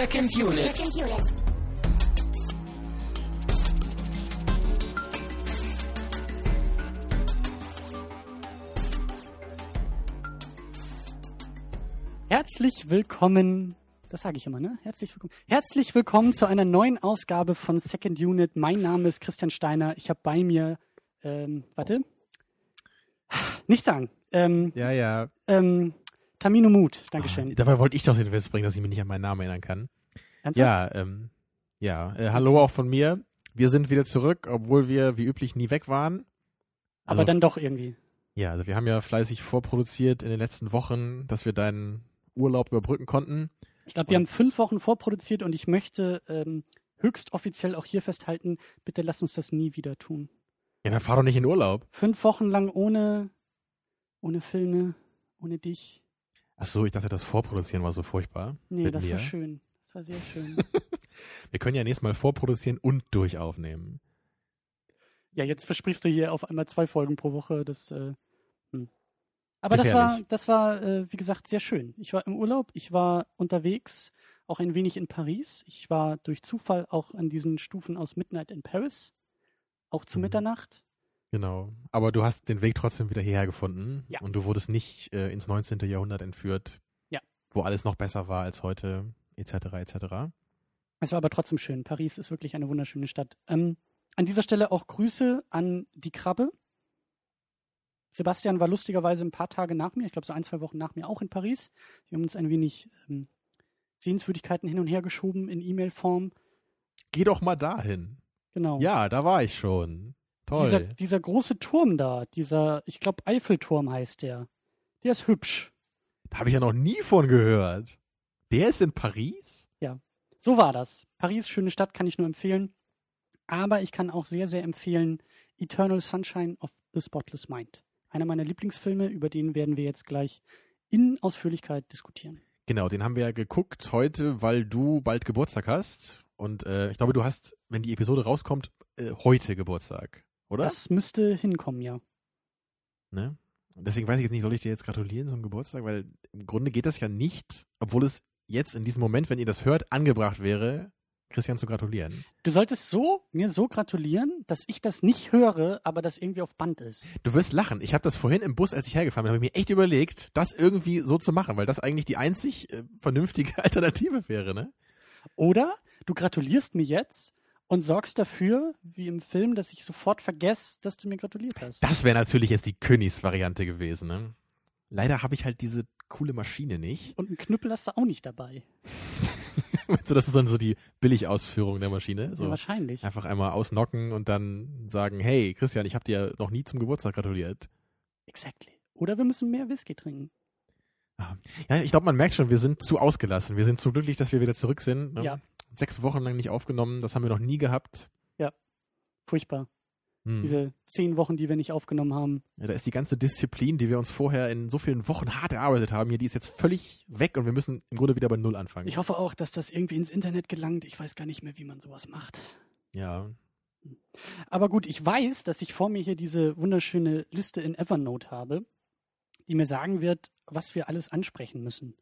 Second Unit. Second Unit. Herzlich willkommen, das sage ich immer, ne? Herzlich willkommen. Herzlich willkommen zu einer neuen Ausgabe von Second Unit. Mein Name ist Christian Steiner. Ich habe bei mir, ähm, warte, nicht sagen. Ähm, Ja, ja. ähm, Tamino Mut, Dankeschön. Ah, dabei wollte ich doch den Witz bringen, dass ich mich nicht an meinen Namen erinnern kann. Ernsthaft? Ja, ähm, ja. Äh, hallo auch von mir. Wir sind wieder zurück, obwohl wir wie üblich nie weg waren. Aber Also- dann doch irgendwie. Ja, also wir haben ja fleißig vorproduziert in den letzten Wochen, dass wir deinen Urlaub überbrücken konnten. Ich glaube, wir haben fünf Wochen vorproduziert und ich möchte ähm, höchst offiziell auch hier festhalten, bitte lass uns das nie wieder tun. Ja, dann fahr doch nicht in Urlaub. Fünf Wochen lang ohne, ohne Filme, ohne dich. Ach so, ich dachte, das Vorproduzieren war so furchtbar. Nee, das mir. war schön. Das war sehr schön. Wir können ja nächstes Mal vorproduzieren und durchaufnehmen. Ja, jetzt versprichst du hier auf einmal zwei Folgen pro Woche. Das, äh, hm. Aber das war, das war, äh, wie gesagt, sehr schön. Ich war im Urlaub, ich war unterwegs, auch ein wenig in Paris. Ich war durch Zufall auch an diesen Stufen aus Midnight in Paris, auch zu Mhm. Mitternacht. Genau. Aber du hast den Weg trotzdem wieder hierher gefunden. Ja. Und du wurdest nicht äh, ins 19. Jahrhundert entführt. Ja. Wo alles noch besser war als heute, etc., etc. Es war aber trotzdem schön. Paris ist wirklich eine wunderschöne Stadt. Ähm, an dieser Stelle auch Grüße an die Krabbe. Sebastian war lustigerweise ein paar Tage nach mir, ich glaube so ein, zwei Wochen nach mir auch in Paris. Wir haben uns ein wenig ähm, Sehenswürdigkeiten hin und her geschoben in E-Mail-Form. Geh doch mal dahin. Genau. Ja, da war ich schon. Toll. Dieser, dieser große Turm da, dieser, ich glaube Eiffelturm heißt der. Der ist hübsch. Da habe ich ja noch nie von gehört. Der ist in Paris? So war das. Paris, schöne Stadt, kann ich nur empfehlen. Aber ich kann auch sehr, sehr empfehlen Eternal Sunshine of the Spotless Mind. Einer meiner Lieblingsfilme, über den werden wir jetzt gleich in Ausführlichkeit diskutieren. Genau, den haben wir ja geguckt heute, weil du bald Geburtstag hast. Und äh, ich glaube, du hast, wenn die Episode rauskommt, äh, heute Geburtstag, oder? Das müsste hinkommen, ja. Ne? Deswegen weiß ich jetzt nicht, soll ich dir jetzt gratulieren zum Geburtstag? Weil im Grunde geht das ja nicht, obwohl es jetzt in diesem Moment, wenn ihr das hört, angebracht wäre, Christian zu gratulieren. Du solltest so mir so gratulieren, dass ich das nicht höre, aber das irgendwie auf Band ist. Du wirst lachen. Ich habe das vorhin im Bus, als ich hergefahren bin, habe ich mir echt überlegt, das irgendwie so zu machen, weil das eigentlich die einzig äh, vernünftige Alternative wäre, ne? Oder du gratulierst mir jetzt und sorgst dafür, wie im Film, dass ich sofort vergesse, dass du mir gratuliert hast. Das wäre natürlich jetzt die Königsvariante gewesen, ne? Leider habe ich halt diese coole Maschine nicht. Und einen Knüppel hast du auch nicht dabei. so, das ist dann so die Billigausführung der Maschine. So Ja, wahrscheinlich. einfach einmal ausnocken und dann sagen, hey, Christian, ich habe dir noch nie zum Geburtstag gratuliert. Exactly. Oder wir müssen mehr Whisky trinken. Ja, ich glaube, man merkt schon, wir sind zu ausgelassen. Wir sind zu glücklich, dass wir wieder zurück sind. Ne? Ja. Sechs Wochen lang nicht aufgenommen, das haben wir noch nie gehabt. Furchtbar. Hm. Diese zehn Wochen, die wir nicht aufgenommen haben. Ja, da ist die ganze Disziplin, die wir uns vorher in so vielen Wochen hart erarbeitet haben, hier, die ist jetzt völlig weg und wir müssen im Grunde wieder bei Null anfangen. Ich hoffe auch, dass das irgendwie ins Internet gelangt. Ich weiß gar nicht mehr, wie man sowas macht. ja. Aber gut, ich weiß, dass ich vor mir hier diese wunderschöne Liste in Evernote habe, die mir sagen wird, was wir alles ansprechen müssen.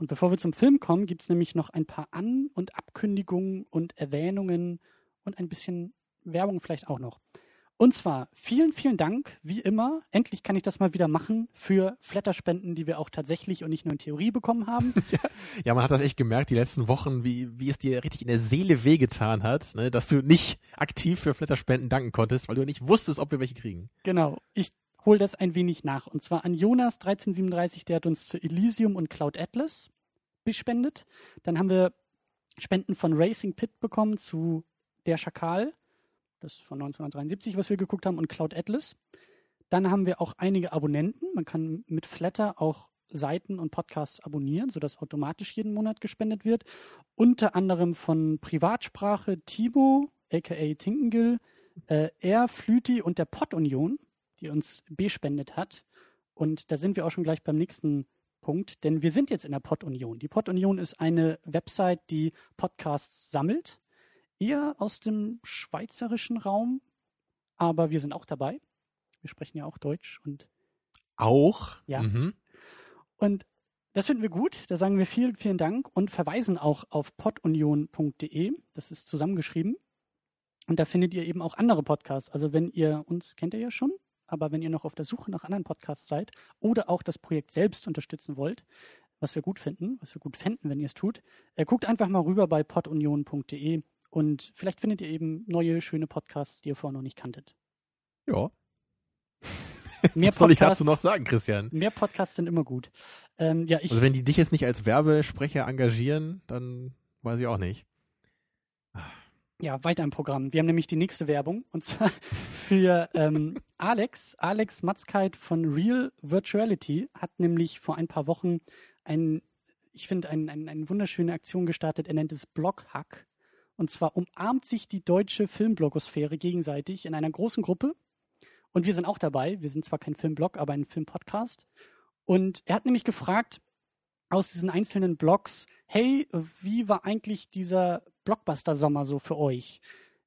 Und bevor wir zum Film kommen, gibt es nämlich noch ein paar An- und Abkündigungen und Erwähnungen und ein bisschen Werbung vielleicht auch noch. Und zwar vielen, vielen Dank, wie immer. Endlich kann ich das mal wieder machen für Flatterspenden, die wir auch tatsächlich und nicht nur in Theorie bekommen haben. Ja, man hat das echt gemerkt, die letzten Wochen, wie, wie es dir richtig in der Seele wehgetan hat, ne, dass du nicht aktiv für Flatterspenden danken konntest, weil du nicht wusstest, ob wir welche kriegen. Genau, ich hole das ein wenig nach. Und zwar an Jonas 1337, der hat uns zu Elysium und Cloud Atlas bespendet. Dann haben wir Spenden von Racing Pit bekommen zu Der Schakal, das ist von 1973, was wir geguckt haben, und Cloud Atlas. Dann haben wir auch einige Abonnenten. Man kann mit Flatter auch Seiten und Podcasts abonnieren, sodass automatisch jeden Monat gespendet wird. Unter anderem von Privatsprache Timo, aka Tinkengill, äh, er, Flüti und der Pod-Union, die uns bespendet hat. Und da sind wir auch schon gleich beim nächsten Punkt, denn wir sind jetzt in der Pod-Union. Die Pod-Union ist eine Website, die Podcasts sammelt, eher aus dem schweizerischen Raum, aber wir sind auch dabei. Wir sprechen ja auch Deutsch und Auch? Ja. Mhm. und Das finden wir gut. Da sagen wir vielen, vielen Dank und verweisen auch auf podunion.de. Das ist zusammengeschrieben. Und da findet ihr eben auch andere Podcasts. Also wenn ihr uns kennt ihr ja schon, aber wenn ihr noch auf der Suche nach anderen Podcasts seid oder auch das Projekt selbst unterstützen wollt, was wir gut finden, was wir gut fänden, wenn ihr es tut, äh, guckt einfach mal rüber bei podunion.de und vielleicht findet ihr eben neue, schöne Podcasts, die ihr vorher noch nicht kanntet. Ja. Mehr Was soll ich dazu noch sagen, Christian? Mehr Podcasts sind immer gut. Ähm, ja, ich, Also wenn die dich jetzt nicht als Werbesprecher engagieren, dann weiß ich auch nicht. Ja, weiter im Programm. Wir haben nämlich die nächste Werbung und zwar für ähm, Alex. Alex Matzkeit von Real Virtuality hat nämlich vor ein paar Wochen ein, ich finde, ein, ein, eine wunderschöne Aktion gestartet. Er nennt es Bloghack. Und zwar umarmt sich die deutsche Filmblogosphäre gegenseitig in einer großen Gruppe. Und wir sind auch dabei. Wir sind zwar kein Filmblog, aber ein Filmpodcast. Und er hat nämlich gefragt aus diesen einzelnen Blogs, hey, wie war eigentlich dieser Blockbuster-Sommer so für euch?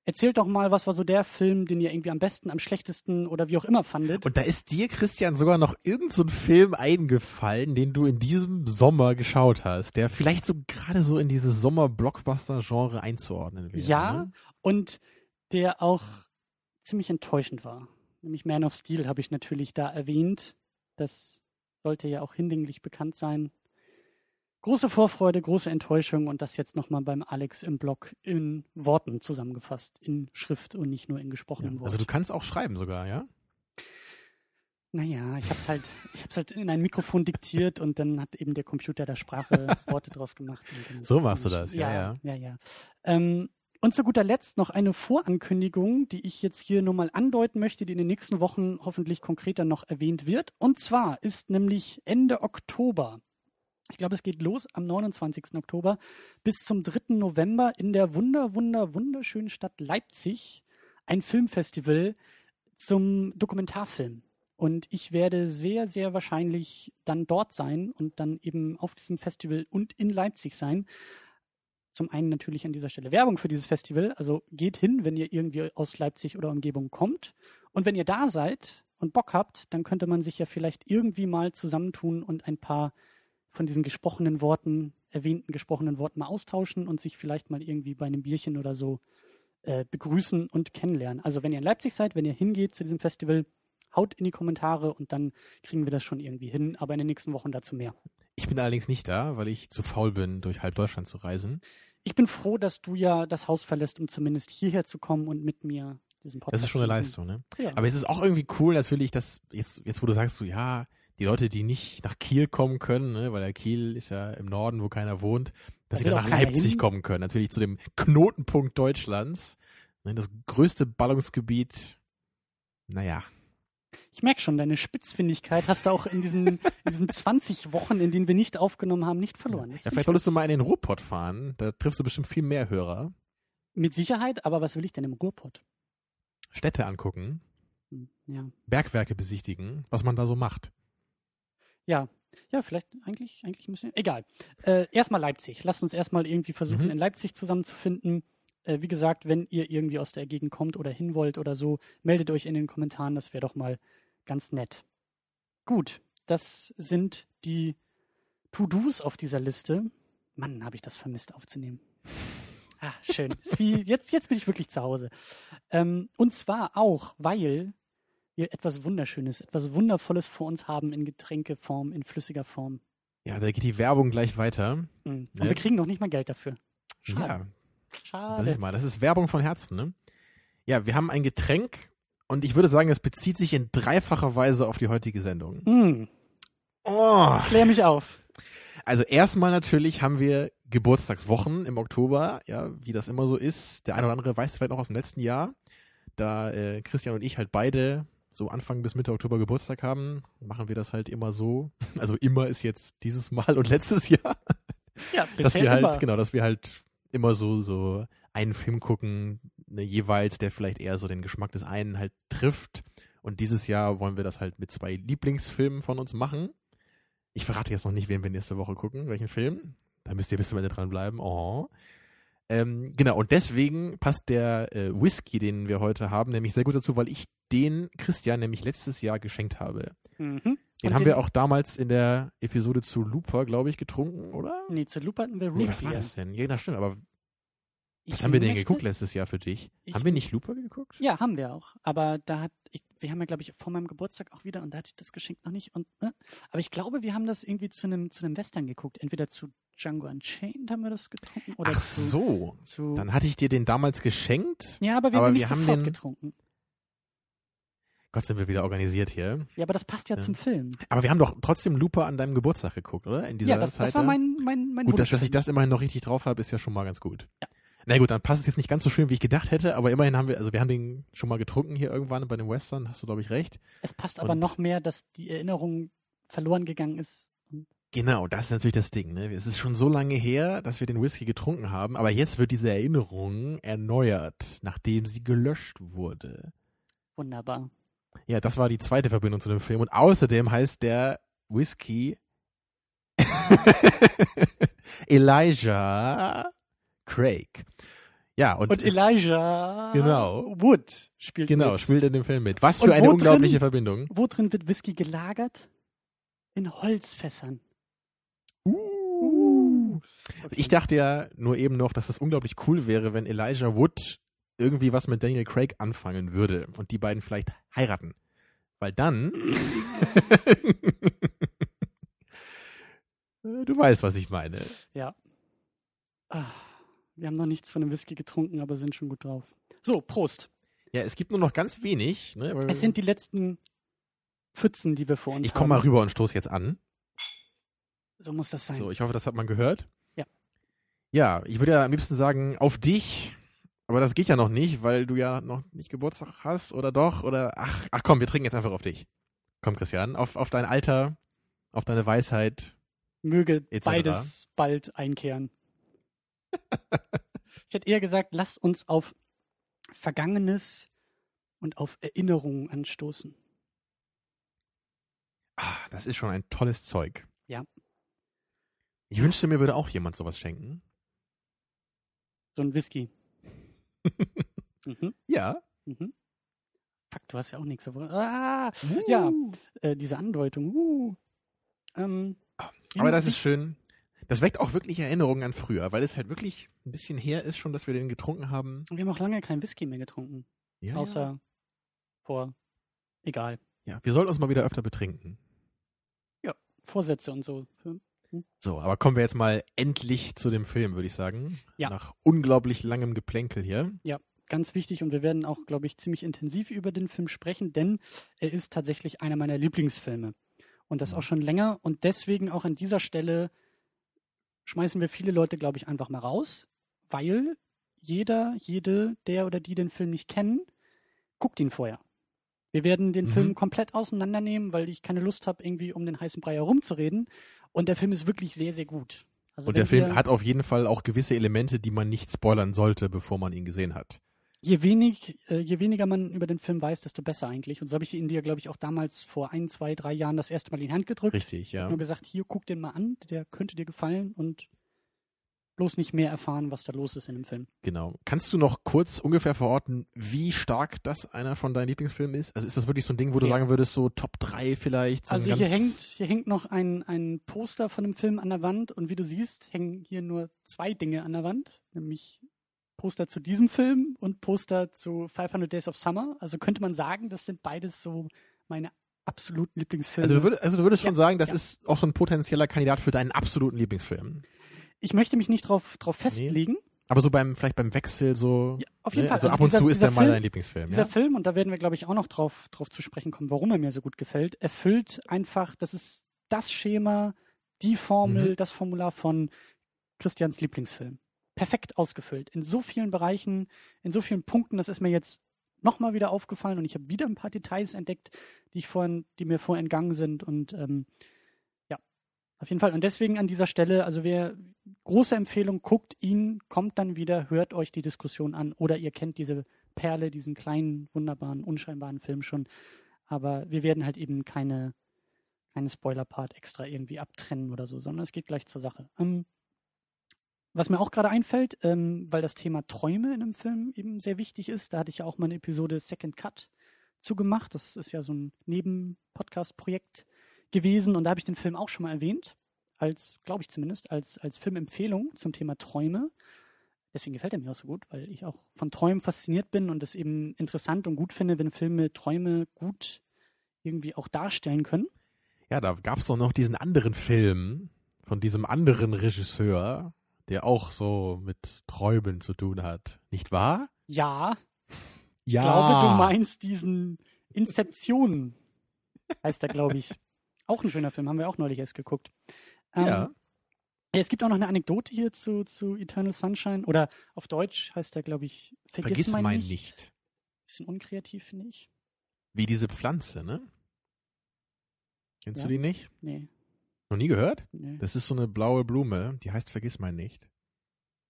Erzählt doch mal, was war so der Film, den ihr irgendwie am besten, am schlechtesten oder wie auch immer fandet. Und da ist dir, Christian, sogar noch irgendein so ein Film eingefallen, den du in diesem Sommer geschaut hast, der vielleicht so gerade so in dieses Sommer-Blockbuster-Genre einzuordnen wäre. ja, Ne? und der auch ziemlich enttäuschend war. Nämlich Man of Steel habe ich natürlich da erwähnt. Das sollte ja auch hinlänglich bekannt sein. Große Vorfreude, große Enttäuschung und das jetzt nochmal beim Alex im Blog in Worten zusammengefasst, in Schrift und nicht nur in gesprochenem Ja. Wort. Also du kannst auch schreiben sogar, ja? Naja, ich hab's halt, ich hab's halt in ein Mikrofon diktiert und dann hat eben der Computer der Sprache Worte draus gemacht. So machst du das, ja, ja. Ja, ja. Ähm, und zu guter Letzt noch eine Vorankündigung, die ich jetzt hier nur mal andeuten möchte, die in den nächsten Wochen hoffentlich konkreter noch erwähnt wird. Und zwar ist nämlich Ende Oktober, ich glaube, es geht los am 29. Oktober, bis zum 3. November in der wunder, wunder, wunderschönen Stadt Leipzig ein Filmfestival zum Dokumentarfilm. Und ich werde sehr, sehr wahrscheinlich dann dort sein und dann eben auf diesem Festival und in Leipzig sein. Zum einen natürlich an dieser Stelle Werbung für dieses Festival. Also geht hin, wenn ihr irgendwie aus Leipzig oder Umgebung kommt. Und wenn ihr da seid und Bock habt, dann könnte man sich ja vielleicht irgendwie mal zusammentun und ein paar von diesen gesprochenen Worten, erwähnten gesprochenen Worten mal austauschen und sich vielleicht mal irgendwie bei einem Bierchen oder so äh, begrüßen und kennenlernen. Also wenn ihr in Leipzig seid, wenn ihr hingeht zu diesem Festival, haut in die Kommentare und dann kriegen wir das schon irgendwie hin. Aber in den nächsten Wochen dazu mehr. Ich bin allerdings nicht da, weil ich zu faul bin, durch halb Deutschland zu reisen. Ich bin froh, dass du ja das Haus verlässt, um zumindest hierher zu kommen und mit mir diesen Podcast Das ist schon eine zu. Leistung, ne? Ja. Aber es ist auch irgendwie cool natürlich, dass jetzt, jetzt wo du sagst, so ja, die Leute, die nicht nach Kiel kommen können, ne, weil der Kiel ist ja im Norden, wo keiner wohnt, dass Da sie will dann nach Leipzig hin. kommen können. Natürlich zu dem Knotenpunkt Deutschlands. Ne, das größte Ballungsgebiet. Naja. Ich merke schon, deine Spitzfindigkeit hast du auch in diesen, in diesen 20 Wochen, in denen wir nicht aufgenommen haben, nicht verloren. Ja, vielleicht ich solltest du mal in den Ruhrpott fahren. Da triffst du bestimmt viel mehr Hörer. Mit Sicherheit, aber was will ich denn im Ruhrpott? Städte angucken, Hm, Ja. Bergwerke besichtigen, was man da so macht. Ja, ja, vielleicht eigentlich, eigentlich müssen wir. Egal. Äh, erstmal Leipzig. Lasst uns erstmal irgendwie versuchen, Mhm. in Leipzig zusammenzufinden. Äh, wie gesagt, wenn ihr irgendwie aus der Gegend kommt oder hin wollt oder so, meldet euch in den Kommentaren. Das wäre doch mal ganz nett. Gut, das sind die To-Dos auf dieser Liste. Mann, habe ich das vermisst aufzunehmen. Ah, schön. Wie, jetzt, jetzt bin ich wirklich zu Hause. Ähm, und zwar auch, weil wir etwas Wunderschönes, etwas Wundervolles vor uns haben in Getränkeform, in flüssiger Form. Ja, da geht die Werbung gleich weiter. Mhm. Und Ne? wir kriegen noch nicht mal Geld dafür. Ja, Schade. Das Schade. ist mal, das ist Werbung von Herzen, ne? Ja, wir haben ein Getränk und ich würde sagen, es bezieht sich in dreifacher Weise auf die heutige Sendung. Mhm. Oh. Klär mich auf. Also erstmal natürlich haben wir Geburtstagswochen im Oktober, ja, wie das immer so ist. Der eine oder andere weiß es vielleicht noch aus dem letzten Jahr, da äh, Christian und ich halt beide so Anfang bis Mitte Oktober Geburtstag haben, machen wir das halt immer so. Also immer ist jetzt dieses Mal und letztes Jahr. Ja, dass wir halt, immer. genau, dass wir halt immer so, so einen Film gucken, ne, jeweils, der vielleicht eher so den Geschmack des einen halt trifft. Und dieses Jahr wollen wir das halt mit zwei Lieblingsfilmen von uns machen. Ich verrate jetzt noch nicht, wen wir nächste Woche gucken, welchen Film. Da müsst ihr bis zum Ende dranbleiben. Oh. Ähm, genau, und deswegen passt der äh, Whisky, den wir heute haben, nämlich sehr gut dazu, weil ich den Christian nämlich letztes Jahr geschenkt habe. Mhm. Den Und haben den- wir auch damals in der Episode zu Looper, glaube ich, getrunken, oder? Nee, zu Lupe hatten wir Root Nee, was war das denn? Ja, das stimmt, aber Ich was haben wir denn möchte- geguckt letztes Jahr für dich? Ich- haben wir nicht Looper geguckt? Ja, haben wir auch. Aber da hat, ich, wir haben ja, glaube ich, vor meinem Geburtstag auch wieder und da hatte ich das Geschenk noch nicht. Und, ne? Aber ich glaube, wir haben das irgendwie zu einem zu einem Western geguckt. Entweder zu Django Unchained haben wir das getrunken oder Ach zu, so. zu. Dann hatte ich dir den damals geschenkt. ja, aber wir aber haben wir nicht haben sofort den- getrunken. Gott, sind wir wieder organisiert hier. Ja, aber das passt ja, Ja. zum Film. Aber wir haben doch trotzdem Looper an deinem Geburtstag geguckt, oder? In dieser Ja, das, Zeit das war mein, mein, mein Gut, dass, dass ich das immerhin noch richtig drauf habe, ist ja schon mal ganz gut. Ja. Na gut, dann passt es jetzt nicht ganz so schön, wie ich gedacht hätte, aber immerhin haben wir, also wir haben den schon mal getrunken hier irgendwann bei dem Western, hast du, glaube ich, recht. Es passt aber Und- noch mehr, dass die Erinnerung verloren gegangen ist. Genau, das ist natürlich das Ding. Ne? Es ist schon so lange her, dass wir den Whisky getrunken haben, aber jetzt wird diese Erinnerung erneuert, nachdem sie gelöscht wurde. Wunderbar. Ja, das war die zweite Verbindung zu dem Film. Und außerdem heißt der Whisky Elijah Craig. Ja, und, Und es- Elijah Genau. Wood spielt Genau, mit. spielt in dem Film mit. Was Und für eine wo unglaubliche drin? Verbindung. Wo drin wird Whisky gelagert? In Holzfässern. Uh. Okay. Ich dachte ja nur eben noch, dass es unglaublich cool wäre, wenn Elijah Wood irgendwie was mit Daniel Craig anfangen würde und die beiden vielleicht heiraten. Weil dann. du weißt, was ich meine. Ah, wir haben noch nichts von dem Whisky getrunken, aber sind schon gut drauf. So, Prost. Ja, es gibt nur noch ganz wenig. Ne, Es sind die letzten Pfützen, die wir vor uns ich haben. komme mal rüber und stoße jetzt an. So muss das sein. So, ich hoffe, das hat man gehört. Ja. Ja, ich würde ja am liebsten sagen, auf dich. Aber das geht ja noch nicht, weil du ja noch nicht Geburtstag hast oder doch oder ach, ach komm, wir trinken jetzt einfach auf dich. Komm, Christian, auf, auf dein Alter, auf deine Weisheit. Möge etc. beides bald einkehren. ich hätte eher gesagt, lasst uns auf Vergangenes und auf Erinnerungen anstoßen. Ah, das ist schon ein tolles Zeug. Ja. Ich wünschte, mir würde auch jemand sowas schenken. So ein Whisky. Mhm, Ja. mhm. Fuck, du hast ja auch nichts. aber- Ah, Ja. äh, diese Andeutung. Uh. Ähm, Aber das ist schön. Das weckt auch wirklich Erinnerungen an früher, weil es halt wirklich ein bisschen her ist schon, dass wir den getrunken haben. Wir haben auch lange kein Whisky mehr getrunken. Ja, außer vor. Egal. ja. wir sollten uns mal wieder öfter betrinken. Vorsätze und so. Für- So, aber kommen wir jetzt mal endlich zu dem Film, würde ich sagen. Ja. Nach unglaublich langem Geplänkel hier. Ganz wichtig und wir werden auch, glaube ich, ziemlich intensiv über den Film sprechen, denn er ist tatsächlich einer meiner Lieblingsfilme. Und das Mhm. auch schon länger. Und deswegen auch an dieser Stelle schmeißen wir viele Leute, glaube ich, einfach mal raus, weil jeder, jede, der oder die den Film nicht kennen, guckt ihn vorher. Wir werden den Mhm. Film komplett auseinandernehmen, weil ich keine Lust habe, irgendwie um den heißen Brei herumzureden. Und der Film ist wirklich sehr, sehr gut. Also Und der Film hat auf jeden Fall auch gewisse Elemente, die man nicht spoilern sollte, bevor man ihn gesehen hat. je wenig, äh, je weniger man über den Film weiß, desto besser eigentlich. Und so habe ich ihn dir, glaube ich, auch damals vor ein, zwei, drei Jahren das erste Mal in die Hand gedrückt. Richtig, ja. Nur gesagt, hier, guck den mal an, der könnte dir gefallen und bloß nicht mehr erfahren, was da los ist in dem Film. Genau. Kannst du noch kurz ungefähr verorten, wie stark das einer von deinen Lieblingsfilmen ist? Also ist das wirklich so ein Ding, wo du Sehr. sagen würdest, so Top 3 vielleicht? So also hier hängt, hier hängt noch ein, ein Poster von dem Film an der Wand und wie du siehst, hängen hier nur zwei Dinge an der Wand, nämlich Poster zu diesem Film und Poster zu 500 Days of Summer. Also könnte man sagen, das sind beides so meine absoluten Lieblingsfilme. Also du, würdest, also du würdest schon Ja, sagen, das ja. ist auch so ein potenzieller Kandidat für deinen absoluten Lieblingsfilm. Ich möchte mich nicht drauf, drauf festlegen. Aber so beim, vielleicht beim Wechsel so. Ja, auf jeden ne? Fall. Also, Also ab und dieser- zu ist der mal dein Lieblingsfilm. Dieser Ja? Film, und da werden wir, glaube ich, auch noch drauf, drauf zu sprechen kommen, warum er mir so gut gefällt, erfüllt einfach, das ist das Schema, die Formel, Mhm. das Formular von Christians Lieblingsfilm. Perfekt ausgefüllt. In so vielen Bereichen, in so vielen Punkten, das ist mir jetzt nochmal wieder aufgefallen und ich habe wieder ein paar Details entdeckt, die ich vorhin, die mir vorher entgangen sind und ähm, auf jeden Fall. Und deswegen an dieser Stelle, also wer große Empfehlung, guckt ihn, kommt dann wieder, hört euch die Diskussion an oder ihr kennt diese Perle, diesen kleinen, wunderbaren, unscheinbaren Film schon. Aber wir werden halt eben keine, keine Spoiler-Part extra irgendwie abtrennen oder so, sondern es geht gleich zur Sache. Ähm, was mir auch gerade einfällt, ähm, weil das Thema Träume in einem Film eben sehr wichtig ist, da hatte ich ja auch mal eine Episode Second Cut zugemacht. Das ist ja so ein Neben-Podcast-Projekt gewesen und da habe ich den Film auch schon mal erwähnt, als, glaube ich zumindest, als, als Filmempfehlung zum Thema Träume. Deswegen gefällt er mir auch so gut, weil ich auch von Träumen fasziniert bin und es eben interessant und gut finde, wenn Filme Träume gut irgendwie auch darstellen können. Ja, da gab es doch noch diesen anderen Film von diesem anderen Regisseur, der auch so mit Träumen zu tun hat. Nicht wahr? Ja, Ja. ich glaube, du meinst diesen Inception, heißt er, glaube ich. Auch ein schöner Film, haben wir auch neulich erst geguckt. Ähm, Ja. Es gibt auch noch eine Anekdote hier zu, zu Eternal Sunshine. Oder auf Deutsch heißt er, glaube ich, Vergiss, Vergiss mein, mein nicht. nicht. Bisschen unkreativ, finde ich. Wie diese Pflanze, ne? Kennst Ja. du die nicht? Nee, Noch nie gehört? nee. Das ist so eine blaue Blume, die heißt Vergiss mein nicht.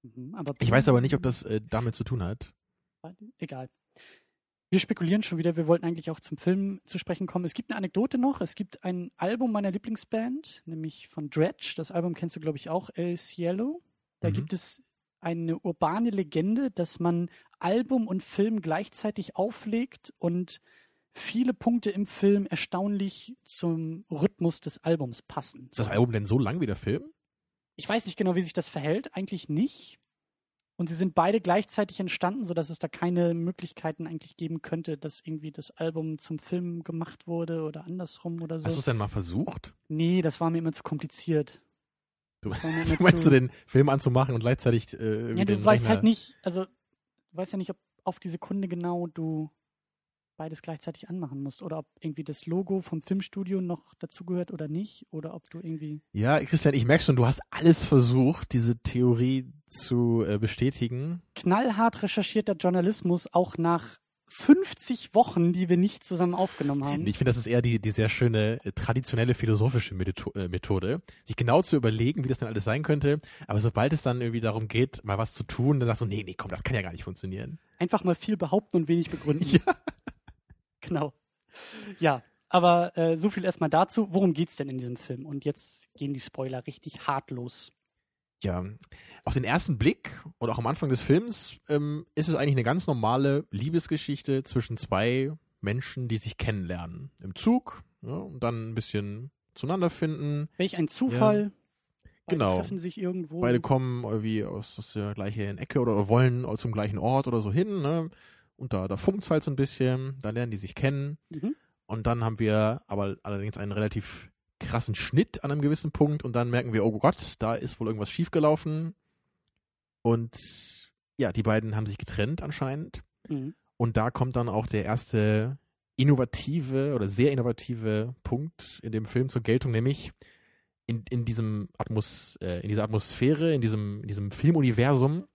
Mhm, aber Ich weiß aber nicht, ob das äh, damit zu tun hat. Egal. Wir spekulieren schon wieder. Wir wollten eigentlich auch zum Film zu sprechen kommen. Es gibt eine Anekdote noch. Es gibt ein Album meiner Lieblingsband, nämlich von Dredge. Das Album kennst du, glaube ich, auch, El Cielo. Da Mhm. gibt es eine urbane Legende, dass man Album und Film gleichzeitig auflegt und viele Punkte im Film erstaunlich zum Rhythmus des Albums passen. Ist das Album denn so lang wie der Film? Ich weiß nicht genau, wie sich das verhält. Eigentlich nicht. Und sie sind beide gleichzeitig entstanden, sodass es da keine Möglichkeiten eigentlich geben könnte, dass irgendwie das Album zum Film gemacht wurde oder andersrum oder so. Hast du es denn mal versucht? nee, das war mir immer zu kompliziert. Du, du meinst zu- du den Film anzumachen und gleichzeitig äh, Ja, du weißt Rechner- halt nicht, also du weißt ja nicht, ob auf die Sekunde genau du beides gleichzeitig anmachen musst oder ob irgendwie das Logo vom Filmstudio noch dazugehört oder nicht oder ob du irgendwie Ja, Christian, ich merke schon, du hast alles versucht, diese Theorie zu äh, bestätigen. knallhart recherchierter Journalismus auch nach 50 Wochen, die wir nicht zusammen aufgenommen haben. Ich finde, das ist eher die, die sehr schöne äh, traditionelle philosophische äh, Methode, sich genau zu überlegen, wie das denn alles sein könnte. Aber sobald es dann irgendwie darum geht, mal was zu tun, dann sagst du, nee, nee, komm, das kann ja gar nicht funktionieren. Einfach mal viel behaupten und wenig begründen. Ja. Genau. Ja, aber äh, so viel erstmal dazu. Worum geht's denn in diesem Film? Und jetzt gehen die Spoiler richtig hart los. Ja, auf den ersten Blick und auch am Anfang des Films ähm, ist es eigentlich eine ganz normale Liebesgeschichte zwischen zwei Menschen, die sich kennenlernen. Im Zug ja, und dann ein bisschen zueinander finden. Welch ein Zufall. Beide Genau. treffen sich irgendwo. Beide kommen irgendwie aus, aus der gleichen Ecke oder wollen zum gleichen Ort oder so hin. Ne? Und da, da funkt halt so ein bisschen. Da lernen die sich kennen. Mhm. Und dann haben wir aber allerdings einen relativ krassen Schnitt an einem gewissen Punkt. Und dann merken wir, oh Gott, da ist wohl irgendwas schiefgelaufen. Und ja, die beiden haben sich getrennt anscheinend. Mhm. Und da kommt dann auch der erste innovative oder sehr innovative Punkt in dem Film zur Geltung, nämlich in, in, diesem Atmos, äh, in dieser Atmosphäre, in diesem, in diesem Filmuniversum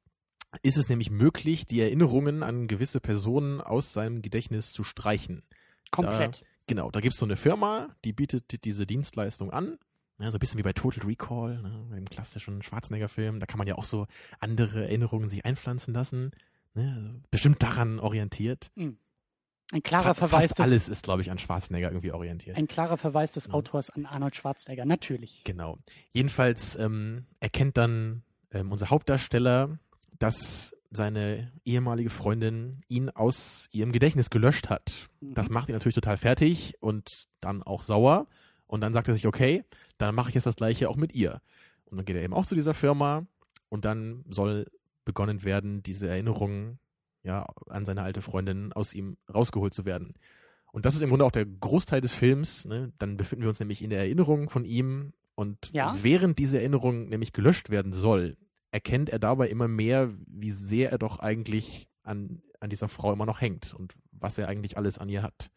ist es nämlich möglich, die Erinnerungen an gewisse Personen aus seinem Gedächtnis zu streichen. Komplett. Genau, da gibt es so eine Firma, die bietet diese Dienstleistung an. Ja, so ein bisschen wie bei Total Recall, ne, dem klassischen Schwarzenegger-Film. Da kann man ja auch so andere Erinnerungen sich einpflanzen lassen. Ne, also bestimmt daran orientiert. Ein klarer Fa- Verweis Fast des, alles ist, glaube ich, an Schwarzenegger irgendwie orientiert. ein klarer Verweis des Mhm. Autors an Arnold Schwarzenegger, natürlich. Genau. Jedenfalls ähm, erkennt dann ähm, unser Hauptdarsteller, dass seine ehemalige Freundin ihn aus ihrem Gedächtnis gelöscht hat. Mhm. Das macht ihn natürlich total fertig und dann auch sauer. Und dann sagt er sich, okay, dann mache ich jetzt das gleiche auch mit ihr. Und dann geht er eben auch zu dieser Firma und dann soll begonnen werden, diese Erinnerungen ja, an seine alte Freundin aus ihm rausgeholt zu werden. Und das ist im Grunde auch der Großteil des Films. Ne? Dann befinden wir uns nämlich in der Erinnerung von ihm und Ja. während diese Erinnerung nämlich gelöscht werden soll, erkennt er dabei immer mehr, wie sehr er doch eigentlich an, an dieser Frau immer noch hängt und was er eigentlich alles an ihr hat.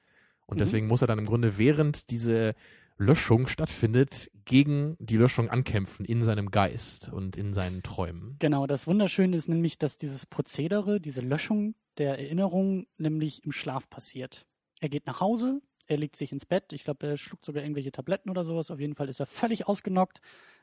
Und Mhm. deswegen muss er dann im Grunde, während diese Löschung stattfindet, gegen die Löschung ankämpfen in seinem Geist und in seinen Träumen. Genau, das Wunderschöne ist nämlich, dass dieses Prozedere, diese Löschung der Erinnerung nämlich im Schlaf passiert. Er geht nach Hause, er legt sich ins Bett, ich glaube, er schluckt sogar irgendwelche Tabletten oder sowas, auf jeden Fall ist er völlig ausgenockt,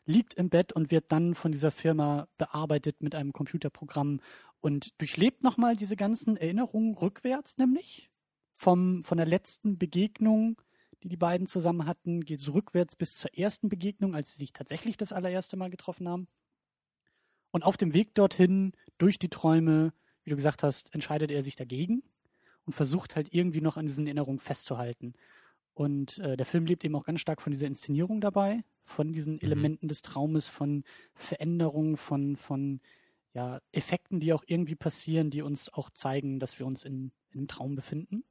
liegt im Bett und wird dann von dieser Firma bearbeitet mit einem Computerprogramm und durchlebt nochmal diese ganzen Erinnerungen rückwärts nämlich. Vom, von der letzten Begegnung, die die beiden zusammen hatten, geht es rückwärts bis zur ersten Begegnung, als sie sich tatsächlich das allererste Mal getroffen haben. Und auf dem Weg dorthin, durch die Träume, wie du gesagt hast, entscheidet er sich dagegen und versucht halt irgendwie noch an diesen Erinnerungen festzuhalten. Und äh, der Film lebt eben auch ganz stark von dieser Inszenierung dabei, von diesen Mhm. Elementen des Traumes, von Veränderungen, von, von ja, Effekten, die auch irgendwie passieren, die uns auch zeigen, dass wir uns in, in einem Traum befinden.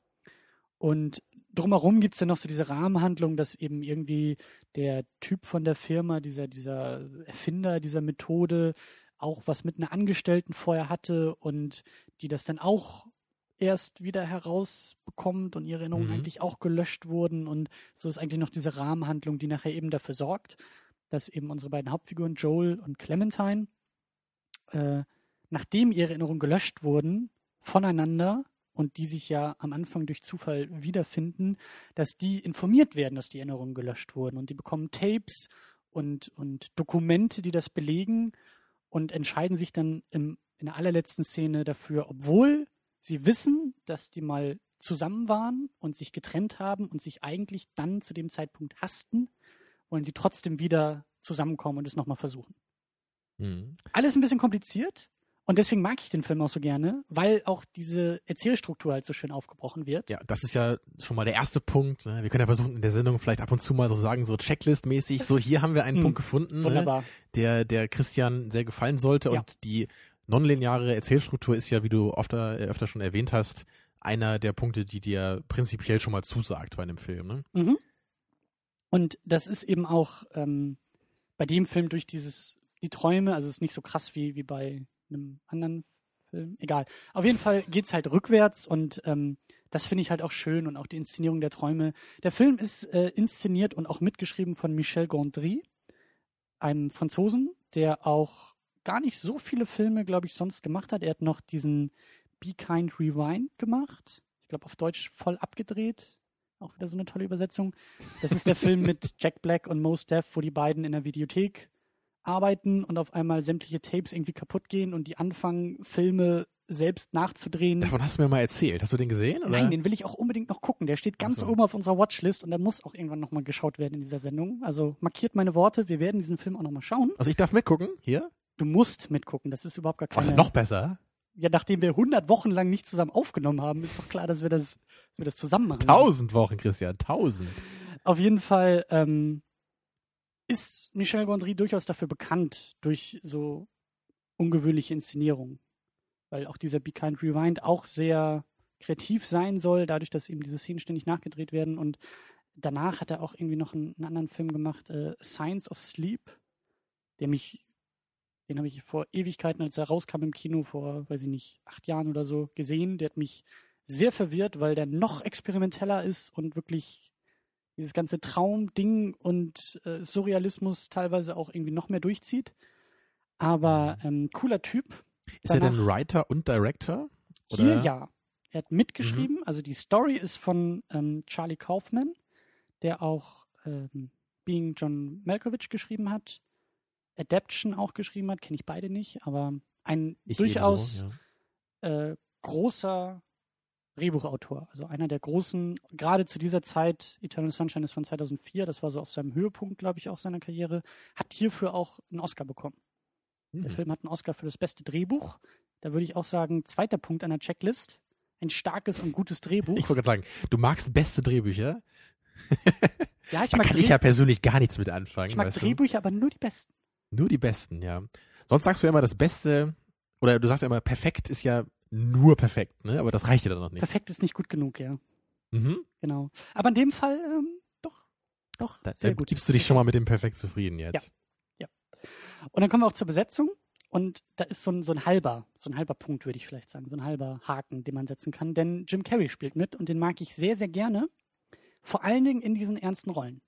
Und drumherum gibt es dann noch so diese Rahmenhandlung, dass eben irgendwie der Typ von der Firma, dieser, dieser Erfinder dieser Methode, auch was mit einer Angestellten vorher hatte und die das dann auch erst wieder herausbekommt und ihre Erinnerungen Mhm. eigentlich auch gelöscht wurden. Und so ist eigentlich noch diese Rahmenhandlung, die nachher eben dafür sorgt, dass eben unsere beiden Hauptfiguren, Joel und Clementine, äh, nachdem ihre Erinnerungen gelöscht wurden, voneinander und die sich ja am Anfang durch Zufall wiederfinden, dass die informiert werden, dass die Erinnerungen gelöscht wurden. Und die bekommen Tapes und, und Dokumente, die das belegen und entscheiden sich dann im, in der allerletzten Szene dafür, obwohl sie wissen, dass die mal zusammen waren und sich getrennt haben und sich eigentlich dann zu dem Zeitpunkt hassten, wollen sie trotzdem wieder zusammenkommen und es nochmal versuchen. Mhm. Alles ein bisschen kompliziert und deswegen mag ich den Film auch so gerne, weil auch diese Erzählstruktur halt so schön aufgebrochen wird. Ja, das ist ja schon mal der erste Punkt. Ne? Wir können ja versuchen, in der Sendung vielleicht ab und zu mal so sagen, so Checklist-mäßig, so hier haben wir einen Hm, Punkt gefunden, ne? Wunderbar. der, der Christian sehr gefallen sollte. Ja. Und die nonlineare Erzählstruktur ist ja, wie du öfter, äh, öfter schon erwähnt hast, einer der Punkte, die dir prinzipiell schon mal zusagt bei einem Film. Ne? Mhm. Und das ist eben auch ähm, bei dem Film durch dieses, die Träume, also es ist nicht so krass wie, wie bei einem anderen Film, egal. Auf jeden Fall geht's halt rückwärts und ähm, das finde ich halt auch schön und auch die Inszenierung der Träume. Der Film ist äh, inszeniert und auch mitgeschrieben von Michel Gondry, einem Franzosen, der auch gar nicht so viele Filme, glaube ich, sonst gemacht hat. Er hat noch diesen Be Kind Rewind gemacht. Ich glaube, auf Deutsch voll abgedreht. Auch wieder so eine tolle Übersetzung. Das ist der Film mit Jack Black und Mos Def, wo die beiden in der Videothek arbeiten und auf einmal sämtliche Tapes irgendwie kaputt gehen und die anfangen, Filme selbst nachzudrehen. Davon hast du mir mal erzählt. Hast du den gesehen? Oder? Nein, den will ich auch unbedingt noch gucken. Der steht ganz so. oben auf unserer Watchlist und der muss auch irgendwann nochmal geschaut werden in dieser Sendung. Also markiert meine Worte, wir werden diesen Film auch nochmal schauen. Also ich darf mitgucken, hier. Du musst mitgucken, das ist überhaupt gar keine... noch besser? Ja, nachdem wir 100 Wochen lang nicht zusammen aufgenommen haben, ist doch klar, dass wir das, dass wir das zusammen machen. Tausend Wochen, Christian, tausend. Auf jeden Fall ähm, ist Michel Gondry durchaus dafür bekannt, durch so ungewöhnliche Inszenierungen. Weil auch dieser Be Kind Rewind auch sehr kreativ sein soll, dadurch, dass eben diese Szenen ständig nachgedreht werden. Und danach hat er auch irgendwie noch einen, einen anderen Film gemacht, äh, Science of Sleep, der mich, den habe ich vor Ewigkeiten, als er rauskam im Kino, vor, weiß ich nicht, acht Jahren oder so, gesehen. Der hat mich sehr verwirrt, weil der noch experimenteller ist und wirklich dieses ganze Traumding und äh, Surrealismus teilweise auch irgendwie noch mehr durchzieht. Aber ähm, cooler Typ. Ist er denn Danach- Writer und Director? Hier Oder? Mhm. ja. Er hat mitgeschrieben. Also die Story ist von ähm, Charlie Kaufman, der auch ähm, Being John Malkovich geschrieben hat. Adaption auch geschrieben hat, kenne ich beide nicht, aber ein Ich durchaus ebenso, ja. äh, großer Drehbuchautor. Also einer der großen, gerade zu dieser Zeit, Eternal Sunshine ist von 2004, das war so auf seinem Höhepunkt, glaube ich, auch seiner Karriere, hat hierfür auch einen Oscar bekommen. Der Hm. Film hat einen Oscar für das beste Drehbuch. Da würde ich auch sagen, zweiter Punkt an der Checklist. Ein starkes und gutes Drehbuch. Ich wollte gerade sagen, du magst beste Drehbücher. ja, ich Da mag, kann Dreh ich ja persönlich gar nichts mit anfangen. ich mag weißt du? Drehbücher, aber nur die besten. Nur die besten, ja. Sonst sagst du ja immer, das Beste, oder du sagst ja immer, perfekt ist ja nur perfekt, ne? Aber das reicht ja dann noch nicht. Perfekt ist nicht gut genug, ja. Mhm. Genau. Aber in dem Fall, ähm, doch, doch, Da, sehr da gut. gibst du dich schon mal mit dem Perfekt zufrieden jetzt. Und dann kommen wir auch zur Besetzung. Und da ist so ein, so ein halber, so ein halber Punkt, würde ich vielleicht sagen, so ein halber Haken, den man setzen kann. Denn Jim Carrey spielt mit und den mag ich sehr, sehr gerne. Vor allen Dingen in diesen ernsten Rollen.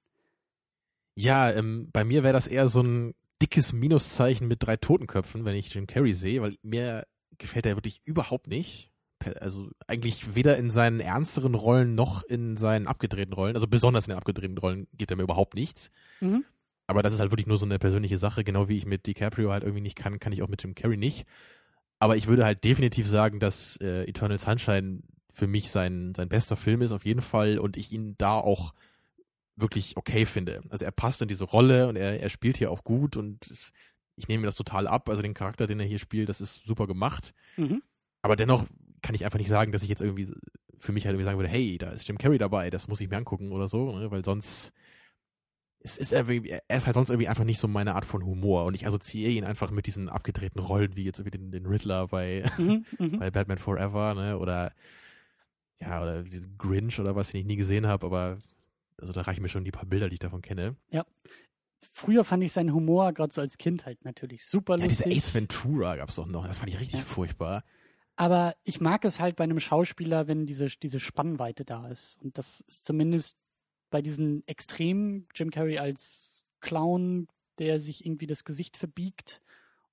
Ja, ähm, bei mir wäre das eher so ein dickes Minuszeichen mit drei Totenköpfen, wenn ich Jim Carrey sehe, weil mir gefällt er wirklich überhaupt nicht. Also eigentlich weder in seinen ernsteren Rollen noch in seinen abgedrehten Rollen, also besonders in den abgedrehten Rollen gibt er mir überhaupt nichts. Mhm. Aber das ist halt wirklich nur so eine persönliche Sache, genau wie ich mit DiCaprio halt irgendwie nicht kann, kann ich auch mit Jim Carrey nicht. Aber ich würde halt definitiv sagen, dass äh, Eternal Sunshine für mich sein, sein bester Film ist, auf jeden Fall, und ich ihn da auch wirklich okay finde. Also er passt in diese Rolle und er, er spielt hier auch gut und ich nehme mir das total ab. Also den Charakter, den er hier spielt, das ist super gemacht. Mhm. Aber dennoch kann ich einfach nicht sagen, dass ich jetzt irgendwie für mich halt irgendwie sagen würde, hey, da ist Jim Carrey dabei, das muss ich mir angucken oder so, ne? weil sonst es ist er, er ist halt sonst irgendwie einfach nicht so meine Art von Humor und ich assoziiere ihn einfach mit diesen abgedrehten Rollen, wie jetzt irgendwie den, den Riddler bei, Mhm, mhm. bei Batman Forever, ne? Oder ja, oder Grinch oder was, den ich nie gesehen habe, aber also da reichen mir schon die paar Bilder, die ich davon kenne. Früher fand ich seinen Humor, gerade so als Kind halt natürlich super Ja, diese lustig. Ace Ventura gab's doch noch, das fand ich richtig Ja. furchtbar. Aber ich mag es halt bei einem Schauspieler, wenn diese, diese Spannweite da ist. Und das ist zumindest bei diesen Extremen, Jim Carrey als Clown, der sich irgendwie das Gesicht verbiegt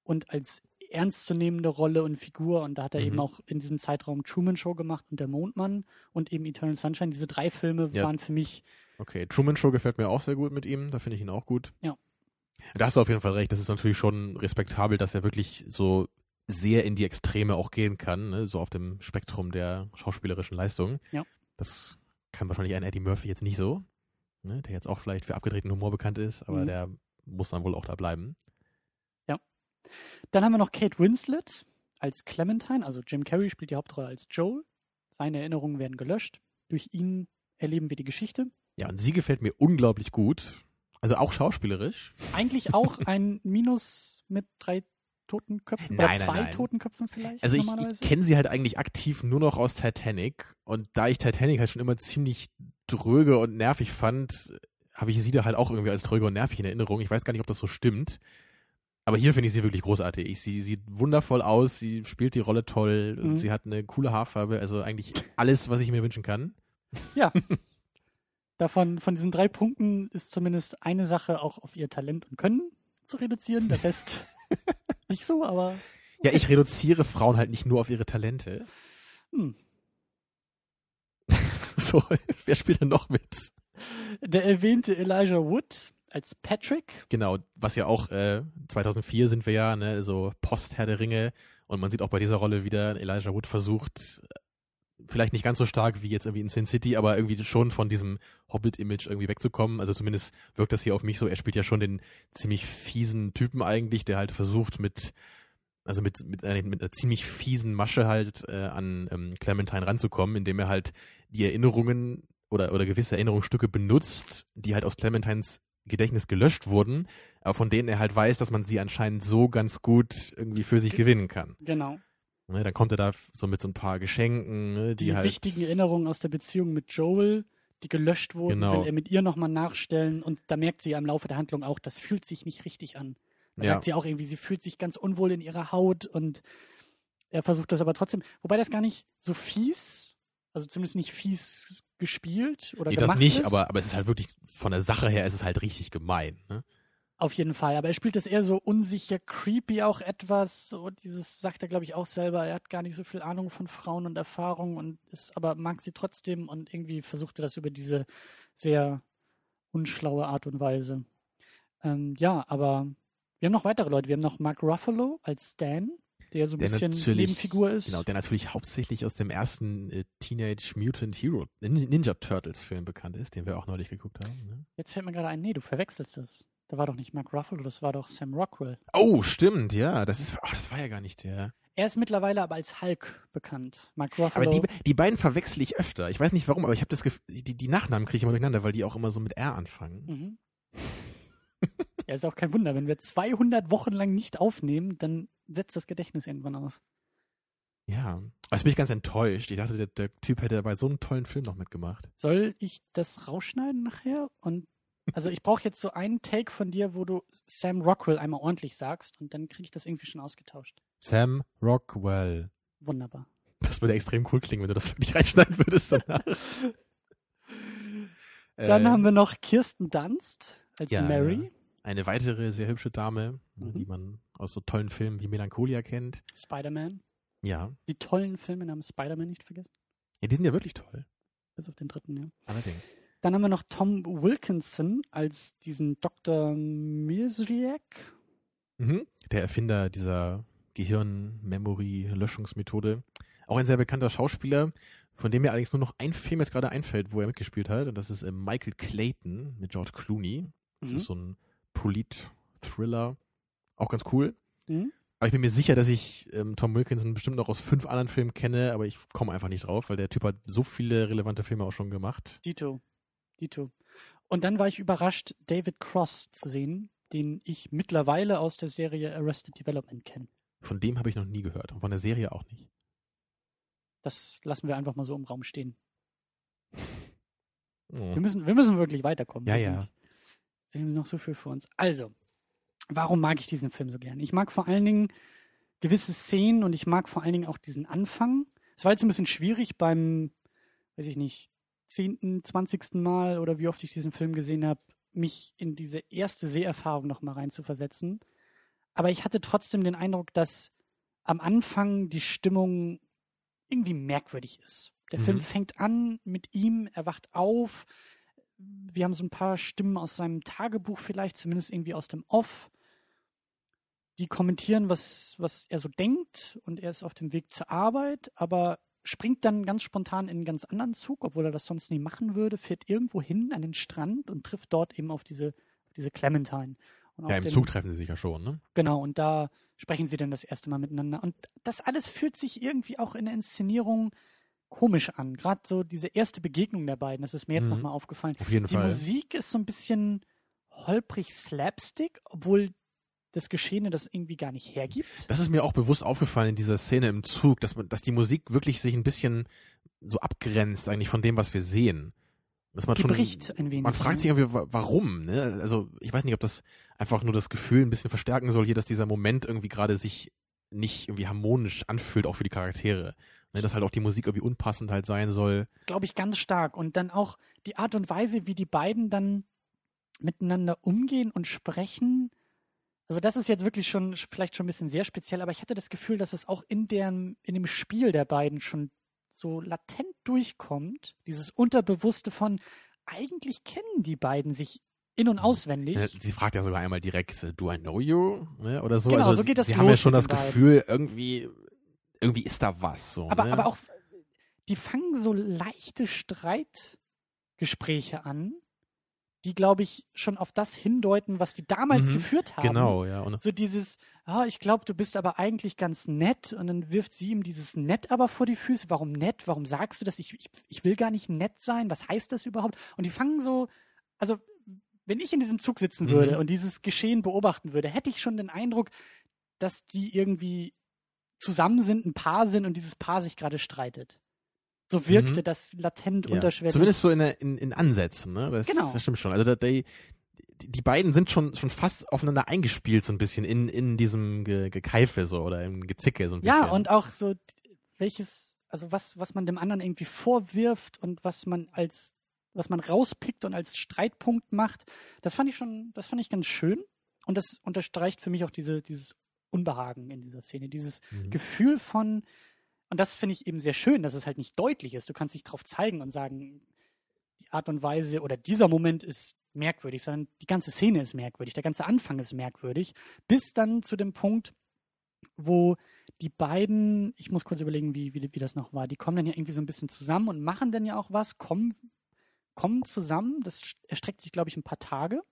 und als ernstzunehmende Rolle und Figur. Und da hat er Mhm. eben auch in diesem Zeitraum Truman Show gemacht und Der Mondmann und eben Eternal Sunshine. Diese drei Filme Ja. waren für mich, Okay, Truman Show gefällt mir auch sehr gut mit ihm, da finde ich ihn auch gut. Ja. Da hast du auf jeden Fall recht, das ist natürlich schon respektabel, dass er wirklich so sehr in die Extreme auch gehen kann, ne? so auf dem Spektrum der schauspielerischen Leistung. Ja. Das kann wahrscheinlich ein Eddie Murphy jetzt nicht so, ne? der jetzt auch vielleicht für abgedrehten Humor bekannt ist, aber Mhm. der muss dann wohl auch da bleiben. Dann haben wir noch Kate Winslet als Clementine, also Jim Carrey spielt die Hauptrolle als Joel. Seine Erinnerungen werden gelöscht. Durch ihn erleben wir die Geschichte. Ja, und sie gefällt mir unglaublich gut. Also auch schauspielerisch. Eigentlich auch ein Minus mit drei toten Köpfen Nein, oder nein, zwei nein. toten Köpfen vielleicht Also ich, ich kenne sie halt eigentlich aktiv nur noch aus Titanic und da ich Titanic halt schon immer ziemlich dröge und nervig fand, habe ich sie da halt auch irgendwie als dröge und nervig in Erinnerung. Ich weiß gar nicht, ob das so stimmt. Aber hier finde ich sie wirklich großartig. Ich, sie sieht wundervoll aus, sie spielt die Rolle toll, und Mhm. sie hat eine coole Haarfarbe, also eigentlich alles, was ich mir wünschen kann. ja. Davon, von diesen drei Punkten ist zumindest eine Sache auch auf ihr Talent und Können zu reduzieren. Der Rest nicht so, aber Ja, ich reduziere Frauen halt nicht nur auf ihre Talente. hm. So, wer spielt denn noch mit? der erwähnte Elijah Wood als Patrick. Genau, was ja auch äh, 2004 sind wir ja, ne, so Post-Herr der Ringe. Und man sieht auch bei dieser Rolle wieder, Elijah Wood versucht, vielleicht nicht ganz so stark wie jetzt irgendwie in Sin City, aber irgendwie schon von diesem Hobbit-Image irgendwie wegzukommen. Also zumindest wirkt das hier auf mich so. Er spielt ja schon den ziemlich fiesen Typen eigentlich, der halt versucht mit, also mit, mit, einer, mit einer ziemlich fiesen Masche halt äh, an ähm, Clementine ranzukommen, indem er halt die Erinnerungen oder, oder gewisse Erinnerungsstücke benutzt, die halt aus Clementines Gedächtnis gelöscht wurden, aber von denen er halt weiß, dass man sie anscheinend so ganz gut irgendwie für sich gewinnen kann. Genau. Ne, dann kommt er da so mit so ein paar Geschenken, ne, die, Die, halt. wichtigen Erinnerungen aus der Beziehung mit Joel, die gelöscht wurden, Genau. will er mit ihr nochmal nachstellen. Und da merkt sie am Laufe der Handlung auch, das fühlt sich nicht richtig an. Da Ja. sagt sie auch irgendwie, sie fühlt sich ganz unwohl in ihrer Haut und er versucht das aber trotzdem, wobei das gar nicht so fies, also zumindest nicht fies gespielt oder Nee, gemacht das nicht, ist. aber, aber es ist halt wirklich, von der Sache her ist es halt richtig gemein. Ne? Auf jeden Fall. Aber er spielt das eher so unsicher, creepy auch etwas. So dieses sagt er, glaube ich, auch selber. Er hat gar nicht so viel Ahnung von Frauen und Erfahrung und ist, aber mag sie trotzdem und irgendwie versucht er das über diese sehr unschlaue Art und Weise. Ähm, ja, aber wir haben noch weitere Leute. Wir haben noch Mark Ruffalo als Stan, der so ein Der bisschen Nebenfigur ist. Genau, der natürlich hauptsächlich aus dem ersten äh, Teenage Mutant Hero Nin- Ninja Turtles Film bekannt ist, den wir auch neulich geguckt haben. Ne? Jetzt fällt mir gerade ein, nee, du verwechselst das. Da war doch nicht Mark Ruffalo, das war doch Sam Rockwell. Oh, stimmt, ja, das ist, ach, das war ja gar nicht der. Er ist mittlerweile aber als Hulk bekannt. Mark Ruffalo. Aber die, die beiden verwechsel ich öfter. Ich weiß nicht warum, aber ich habe das Gefühl, die, die Nachnamen kriege ich immer durcheinander, weil die auch immer so mit R anfangen. Mhm. ja, ist auch kein Wunder. Wenn wir 200 Wochen lang nicht aufnehmen, dann setzt das Gedächtnis irgendwann aus. Ja, jetzt bin ich ganz enttäuscht. Ich dachte, der, der Typ hätte bei so einem tollen Film noch mitgemacht. Soll ich das rausschneiden nachher? Und also ich brauche jetzt so einen Take von dir, wo du Sam Rockwell einmal ordentlich sagst und dann kriege ich das irgendwie schon ausgetauscht. Sam Rockwell. Wunderbar. Das würde extrem cool klingen, wenn du das wirklich reinschneiden würdest danach. Dann Äh, haben wir noch Kirsten Dunst als ja, Mary, Eine weitere sehr hübsche Dame, Mhm. die man aus so tollen Filmen wie Melancholia kennt. Spider-Man. Ja. Die tollen Filme namens Spider-Man nicht vergessen. ja, die sind ja wirklich toll. Bis auf den dritten, ja. Allerdings. Dann haben wir noch Tom Wilkinson als diesen Dr. Mirziak. Mhm. Der Erfinder dieser Gehirn-Memory-Löschungsmethode. Auch ein sehr bekannter Schauspieler, von dem mir allerdings nur noch ein Film jetzt gerade einfällt, wo er mitgespielt hat. Und das ist äh, Michael Clayton mit George Clooney. Das Mhm. ist so ein Polit-Thriller. Auch ganz cool. Mhm. Aber ich bin mir sicher, dass ich ähm, Tom Wilkinson bestimmt noch aus fünf anderen Filmen kenne, aber ich komme einfach nicht drauf, weil der Typ hat so viele relevante Filme auch schon gemacht. Dito. Dito. Und dann war ich überrascht, David Cross zu sehen, den ich mittlerweile aus der Serie Arrested Development kenne. Von dem habe ich noch nie gehört und von der Serie auch nicht. Das lassen wir einfach mal so im Raum stehen. Oh. Wir müssen, wir müssen wirklich weiterkommen. Ja, Wir ja. sind- Sehen noch so viel vor uns. Also, warum mag ich diesen Film so gern? Ich mag vor allen Dingen gewisse Szenen und ich mag vor allen Dingen auch diesen Anfang. Es war jetzt ein bisschen schwierig beim, weiß ich nicht, zehnten, zwanzigsten Mal oder wie oft ich diesen Film gesehen habe, mich in diese erste Seherfahrung nochmal reinzuversetzen. Aber ich hatte trotzdem den Eindruck, dass am Anfang die Stimmung irgendwie merkwürdig ist. Der Mhm. Film fängt an mit ihm, er wacht auf. Wir haben so ein paar Stimmen aus seinem Tagebuch vielleicht, zumindest irgendwie aus dem Off. Die kommentieren, was, was er so denkt und er ist auf dem Weg zur Arbeit, aber springt dann ganz spontan in einen ganz anderen Zug, obwohl er das sonst nie machen würde, fährt irgendwo hin an den Strand und trifft dort eben auf diese, auf diese Clementine. Und Ja, im den- Zug treffen sie sich ja schon, ne? Genau, und da sprechen sie dann das erste Mal miteinander. Und das alles fühlt sich irgendwie auch in der Inszenierung komisch an. Gerade so diese erste Begegnung der beiden, das ist mir jetzt Mhm. nochmal aufgefallen. Auf jeden Die Fall. Musik ist so ein bisschen holprig Slapstick, obwohl das Geschehene das irgendwie gar nicht hergibt. Das ist mir auch bewusst aufgefallen in dieser Szene im Zug, dass man, dass die Musik wirklich sich ein bisschen so abgrenzt eigentlich von dem, was wir sehen. Dass man Die schon, ein wenig. man fragt ne? sich irgendwie, wa- warum, ne? Also, ich weiß nicht, ob das einfach nur das Gefühl ein bisschen verstärken soll hier, dass dieser Moment irgendwie gerade sich nicht irgendwie harmonisch anfühlt, auch für die Charaktere. Ne? Dass halt auch die Musik irgendwie unpassend halt sein soll. glaube ich, ganz stark. Und dann auch die Art und Weise, wie die beiden dann miteinander umgehen und sprechen. Also das ist jetzt wirklich schon vielleicht schon ein bisschen sehr speziell, aber ich hatte das Gefühl, dass es auch in dem, in dem Spiel der beiden schon so latent durchkommt. Dieses Unterbewusste von, eigentlich kennen die beiden sich in- und auswendig. Ne? Sie fragt ja sogar einmal direkt, äh, do I know you? Ne? Oder so. Genau, also, so geht das Sie haben ja schon das beiden. Gefühl, irgendwie, irgendwie ist da was. So, Aber, ne? aber auch, die fangen so leichte Streitgespräche an, die, glaube ich, schon auf das hindeuten, was die damals Mhm, geführt haben. Genau, ja. Und So dieses, ah, ich glaube, du bist aber eigentlich ganz nett und dann wirft sie ihm dieses nett aber vor die Füße. Warum nett? Warum sagst du das? Ich, ich, ich will gar nicht nett sein. Was heißt das überhaupt? Und die fangen so, also wenn ich in diesem Zug sitzen Mhm. würde und dieses Geschehen beobachten würde, hätte ich schon den Eindruck, dass die irgendwie zusammen sind, ein Paar sind und dieses Paar sich gerade streitet. So wirkte Mhm. das latent Ja. unterschwellig. Zumindest so in, der- in, in Ansätzen, ne? Das, Genau. das stimmt schon. Also da, die, die beiden sind schon, schon fast aufeinander eingespielt, so ein bisschen in, in diesem Ge Gekeife so oder im Gezicke so ein bisschen. Ja, und auch so, welches, also was, was man dem anderen irgendwie vorwirft und was man als, was man rauspickt und als Streitpunkt macht, das fand ich schon, das fand ich ganz schön. Und das unterstreicht für mich auch diese, dieses Unbehagen in dieser Szene, dieses Mhm. Gefühl von, und das finde ich eben sehr schön, dass es halt nicht deutlich ist. Du kannst dich drauf zeigen und sagen, die Art und Weise oder dieser Moment ist merkwürdig, sondern die ganze Szene ist merkwürdig, der ganze Anfang ist merkwürdig, bis dann zu dem Punkt, wo die beiden, ich muss kurz überlegen, wie, wie, wie das noch war, die kommen dann ja irgendwie so ein bisschen zusammen und machen dann ja auch was, kommen, kommen zusammen, das erstreckt sich, glaube ich, ein paar Tage.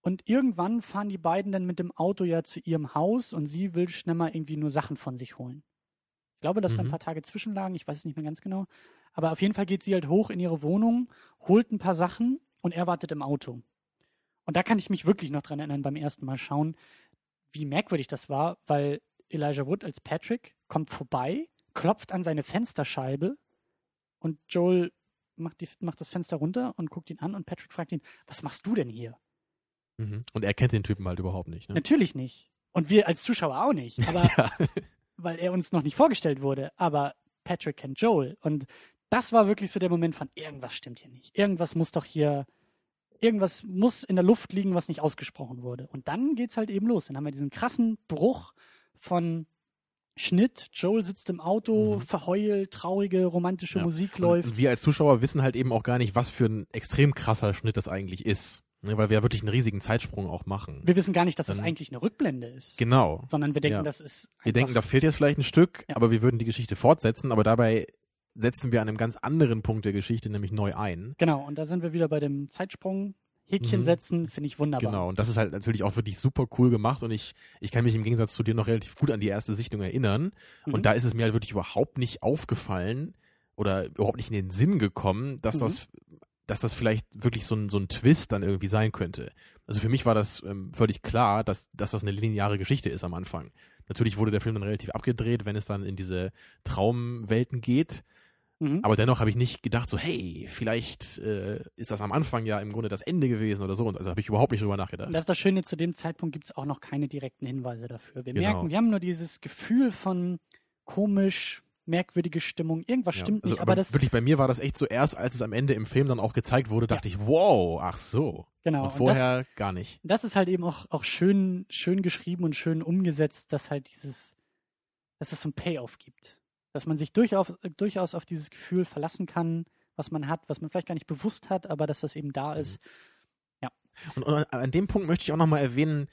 Und irgendwann fahren die beiden dann mit dem Auto ja zu ihrem Haus und sie will schnell mal irgendwie nur Sachen von sich holen. Ich glaube, dass da ein Mhm. paar Tage zwischenlagen, ich weiß es nicht mehr ganz genau. Aber auf jeden Fall geht sie halt hoch in ihre Wohnung, holt ein paar Sachen und er wartet im Auto. Und da kann ich mich wirklich noch dran erinnern beim ersten Mal schauen, wie merkwürdig das war, weil Elijah Wood als Patrick kommt vorbei, klopft an seine Fensterscheibe und Joel macht, die, macht das Fenster runter und guckt ihn an und Patrick fragt ihn, was machst du denn hier? Mhm. Und er kennt den Typen halt überhaupt nicht. Ne? Natürlich nicht. Und wir als Zuschauer auch nicht, aber Ja. Weil er uns noch nicht vorgestellt wurde. Aber Patrick kennt Joel. Und das war wirklich so der Moment von irgendwas stimmt hier nicht. Irgendwas muss doch hier, irgendwas muss in der Luft liegen, was nicht ausgesprochen wurde. Und dann geht's halt eben los. Dann haben wir diesen krassen Bruch von Schnitt. Joel sitzt im Auto, Mhm. verheult, traurige, romantische Ja. Musik Und läuft. wir als Zuschauer wissen halt eben auch gar nicht, was für ein extrem krasser Schnitt das eigentlich ist. Ne? Weil wir ja wirklich einen riesigen Zeitsprung auch machen. Wir wissen gar nicht, dass Dann- eigentlich eine Rückblende ist. Genau. Sondern wir denken, Ja. das ist Wir denken, da fehlt jetzt vielleicht ein Stück, Ja. aber wir würden die Geschichte fortsetzen, aber dabei setzen wir an einem ganz anderen Punkt der Geschichte nämlich neu ein. Genau, und da sind wir wieder bei dem Zeitsprung Häkchen Mhm. setzen, finde ich wunderbar. Genau, und das ist halt natürlich auch wirklich super cool gemacht und ich, ich kann mich im Gegensatz zu dir noch relativ gut an die erste Sichtung erinnern. Mhm. Und da ist es mir halt wirklich überhaupt nicht aufgefallen oder überhaupt nicht in den Sinn gekommen, dass Mhm. das, dass das vielleicht wirklich so ein, so ein Twist dann irgendwie sein könnte. Also für mich war das ähm, völlig klar, dass, dass das eine lineare Geschichte ist am Anfang. Natürlich wurde der Film dann relativ abgedreht, wenn es dann in diese Traumwelten geht. Mhm. Aber dennoch habe ich nicht gedacht, so, hey, vielleicht äh, ist das am Anfang ja im Grunde das Ende gewesen oder so. Und also habe ich überhaupt nicht drüber nachgedacht. Und das ist das Schöne, zu dem Zeitpunkt gibt es auch noch keine direkten Hinweise dafür. Wir Genau. merken, wir haben nur dieses Gefühl von komisch, merkwürdige Stimmung. Irgendwas Ja, stimmt also, nicht, aber das, wirklich bei mir war das echt so erst, als es am Ende im Film dann auch gezeigt wurde, dachte ich, wow, ach so. genau. und und vorher gar nicht. das, das ist halt eben auch, auch schön, schön geschrieben und schön umgesetzt, dass halt dieses, dass es so ein Payoff gibt. Dass man sich durchaus, durchaus auf dieses Gefühl verlassen kann, was man hat, was man vielleicht gar nicht bewusst hat, aber dass das eben da ist. Und, und an dem Punkt möchte ich auch nochmal erwähnen,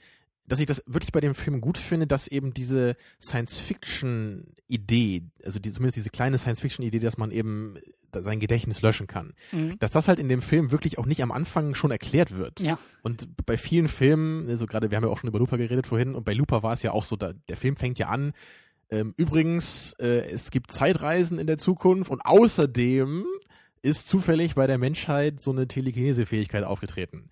dass ich das wirklich bei dem Film gut finde, dass eben diese Science-Fiction-Idee, also die, zumindest diese kleine Science-Fiction-Idee, dass man eben sein Gedächtnis löschen kann, Mhm. dass das halt in dem Film wirklich auch nicht am Anfang schon erklärt wird. Ja. Und bei vielen Filmen, also gerade, wir haben ja auch schon über Looper geredet vorhin, und bei Looper war es ja auch so, da, der Film fängt ja an, ähm, übrigens, äh, es gibt Zeitreisen in der Zukunft und außerdem ist zufällig bei der Menschheit so eine Telekinese-Fähigkeit aufgetreten.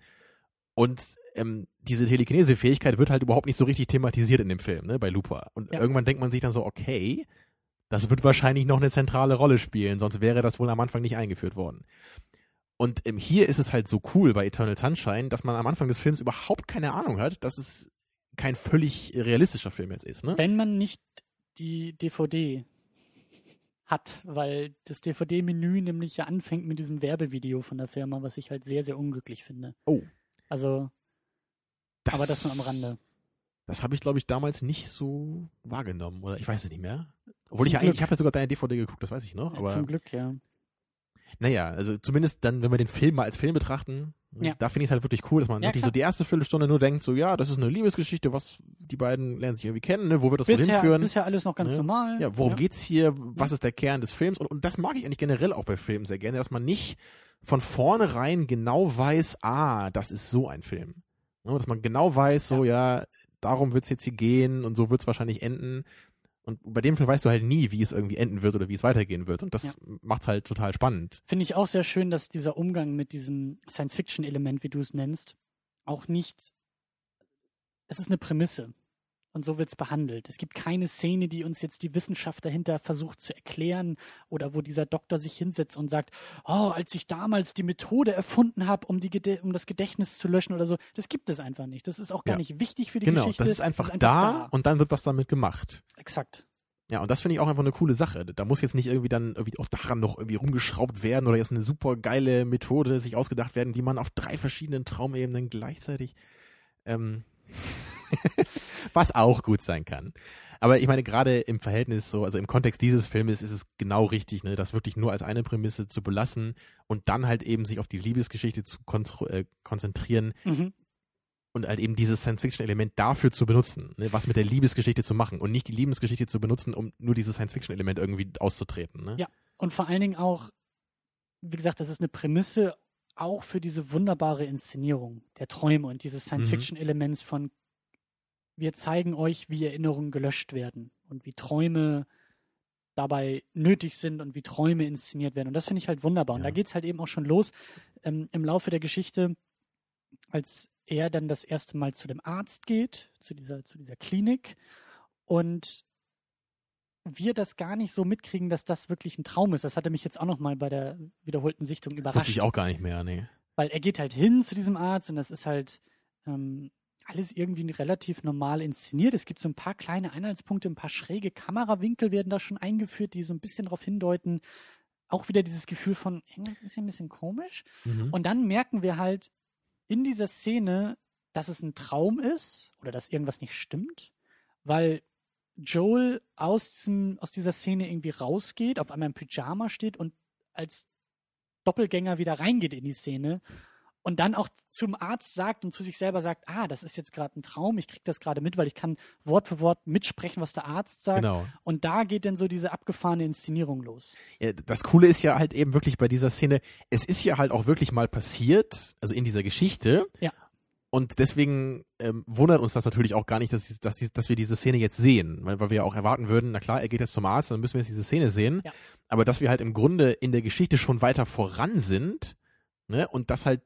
Und ähm, diese Telekinese-Fähigkeit wird halt überhaupt nicht so richtig thematisiert in dem Film, ne, bei Looper. Und Ja. irgendwann denkt man sich dann so, okay, das wird wahrscheinlich noch eine zentrale Rolle spielen, sonst wäre das wohl am Anfang nicht eingeführt worden. Und ähm, hier ist es halt so cool bei Eternal Sunshine, dass man am Anfang des Films überhaupt keine Ahnung hat, dass es kein völlig realistischer Film jetzt ist, ne? Wenn man nicht die DVD hat, weil das DVD-Menü nämlich ja anfängt mit diesem Werbevideo von der Firma, was ich halt sehr, sehr unglücklich finde. Oh. Also, aber das nur am Rande. Das habe ich, glaube ich, damals nicht so wahrgenommen. Oder ich weiß es nicht mehr. Obwohl Zum ich ja eigentlich, ich habe ja sogar deine DVD geguckt, das weiß ich noch. Ja, Aber Zum Glück, ja. naja, also zumindest dann, wenn wir den Film mal als Film betrachten, ne, Ja. da finde ich es halt wirklich cool, dass man Ja, wirklich klar. so die erste Viertelstunde nur denkt, so ja, das ist eine Liebesgeschichte, was die beiden lernen sich irgendwie kennen, ne? wo wird das Bisher, hinführen? bisher alles noch ganz Ne? normal. Ja, worum geht's hier? Was ist der Kern des Films? Und, und das mag ich eigentlich generell auch bei Filmen sehr gerne, dass man nicht von vornherein genau weiß, ah, das ist so ein Film. Ne, dass man genau weiß, so ja, darum wird's jetzt hier gehen und so wird's wahrscheinlich enden. Und bei dem Film weißt du halt nie, wie es irgendwie enden wird oder wie es weitergehen wird. Und das Ja. macht's halt total spannend. Finde ich auch sehr schön, dass dieser Umgang mit diesem Science-Fiction-Element, wie du es nennst, auch nicht. Es ist eine Prämisse. Und so wird es behandelt. Es gibt keine Szene, die uns jetzt die Wissenschaft dahinter versucht zu erklären oder wo dieser Doktor sich hinsetzt und sagt, oh, als ich damals die Methode erfunden habe, um, die um das Gedächtnis zu löschen oder so. Das gibt es einfach nicht. Das ist auch gar Ja. nicht wichtig für die Genau, Geschichte. das ist einfach, da, und dann wird was damit gemacht. Exakt. Ja, und das finde ich auch einfach eine coole Sache. Da muss jetzt nicht irgendwie dann irgendwie auch daran noch irgendwie rumgeschraubt werden oder jetzt eine super geile Methode sich ausgedacht werden, die man auf drei verschiedenen Traumebenen gleichzeitig, ähm, was auch gut sein kann. Aber ich meine, gerade im Verhältnis so, also im Kontext dieses Filmes ist es genau richtig, ne, das wirklich nur als eine Prämisse zu belassen und dann halt eben sich auf die Liebesgeschichte zu äh, konzentrieren Mhm. und halt eben dieses Science-Fiction-Element dafür zu benutzen, ne, was mit der Liebesgeschichte zu machen und nicht die Liebesgeschichte zu benutzen, um nur dieses Science-Fiction-Element irgendwie auszutreten. Ne? Ja. Und vor allen Dingen auch, wie gesagt, das ist eine Prämisse auch für diese wunderbare Inszenierung der Träume und dieses Science-Fiction-Elements von wir zeigen euch, wie Erinnerungen gelöscht werden und wie Träume dabei nötig sind und wie Träume inszeniert werden. Und das finde ich halt wunderbar. Und Ja. da geht es halt eben auch schon los ähm, im Laufe der Geschichte, als er dann das erste Mal zu dem Arzt geht, zu dieser, zu dieser Klinik und wir das gar nicht so mitkriegen, dass das wirklich ein Traum ist. Das hatte mich jetzt auch noch mal bei der wiederholten Sichtung überrascht. Wusste ich auch gar nicht mehr, nee. Weil er geht halt hin zu diesem Arzt und das ist halt ähm, alles irgendwie relativ normal inszeniert. Es gibt so ein paar kleine Einheitspunkte, ein paar schräge Kamerawinkel werden da schon eingeführt, die so ein bisschen darauf hindeuten. Auch wieder dieses Gefühl von, irgendwas ist hier ein bisschen komisch. Mhm. Und dann merken wir halt in dieser Szene, dass es ein Traum ist oder dass irgendwas nicht stimmt, weil Joel aus, diesem, aus dieser Szene irgendwie rausgeht, auf einmal im Pyjama steht und als Doppelgänger wieder reingeht in die Szene und dann auch zum Arzt sagt und zu sich selber sagt, ah, das ist jetzt gerade ein Traum, ich kriege das gerade mit, weil ich kann Wort für Wort mitsprechen, was der Arzt sagt. Genau. Und da geht dann so diese abgefahrene Inszenierung los. Ja, das Coole ist ja halt eben wirklich bei dieser Szene, es ist ja halt auch wirklich mal passiert, also in dieser Geschichte. Ja. Und deswegen ähm, wundert uns das natürlich auch gar nicht, dass, dass, dass wir diese Szene jetzt sehen, weil, weil wir ja auch erwarten würden, na klar, er geht jetzt zum Arzt, dann müssen wir jetzt diese Szene sehen. Ja. Aber dass wir halt im Grunde in der Geschichte schon weiter voran sind, ne, und dass halt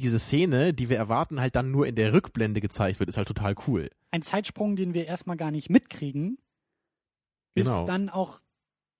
diese Szene, die wir erwarten, halt dann nur in der Rückblende gezeigt wird, ist halt total cool. Ein Zeitsprung, den wir erstmal gar nicht mitkriegen, bis Genau. dann auch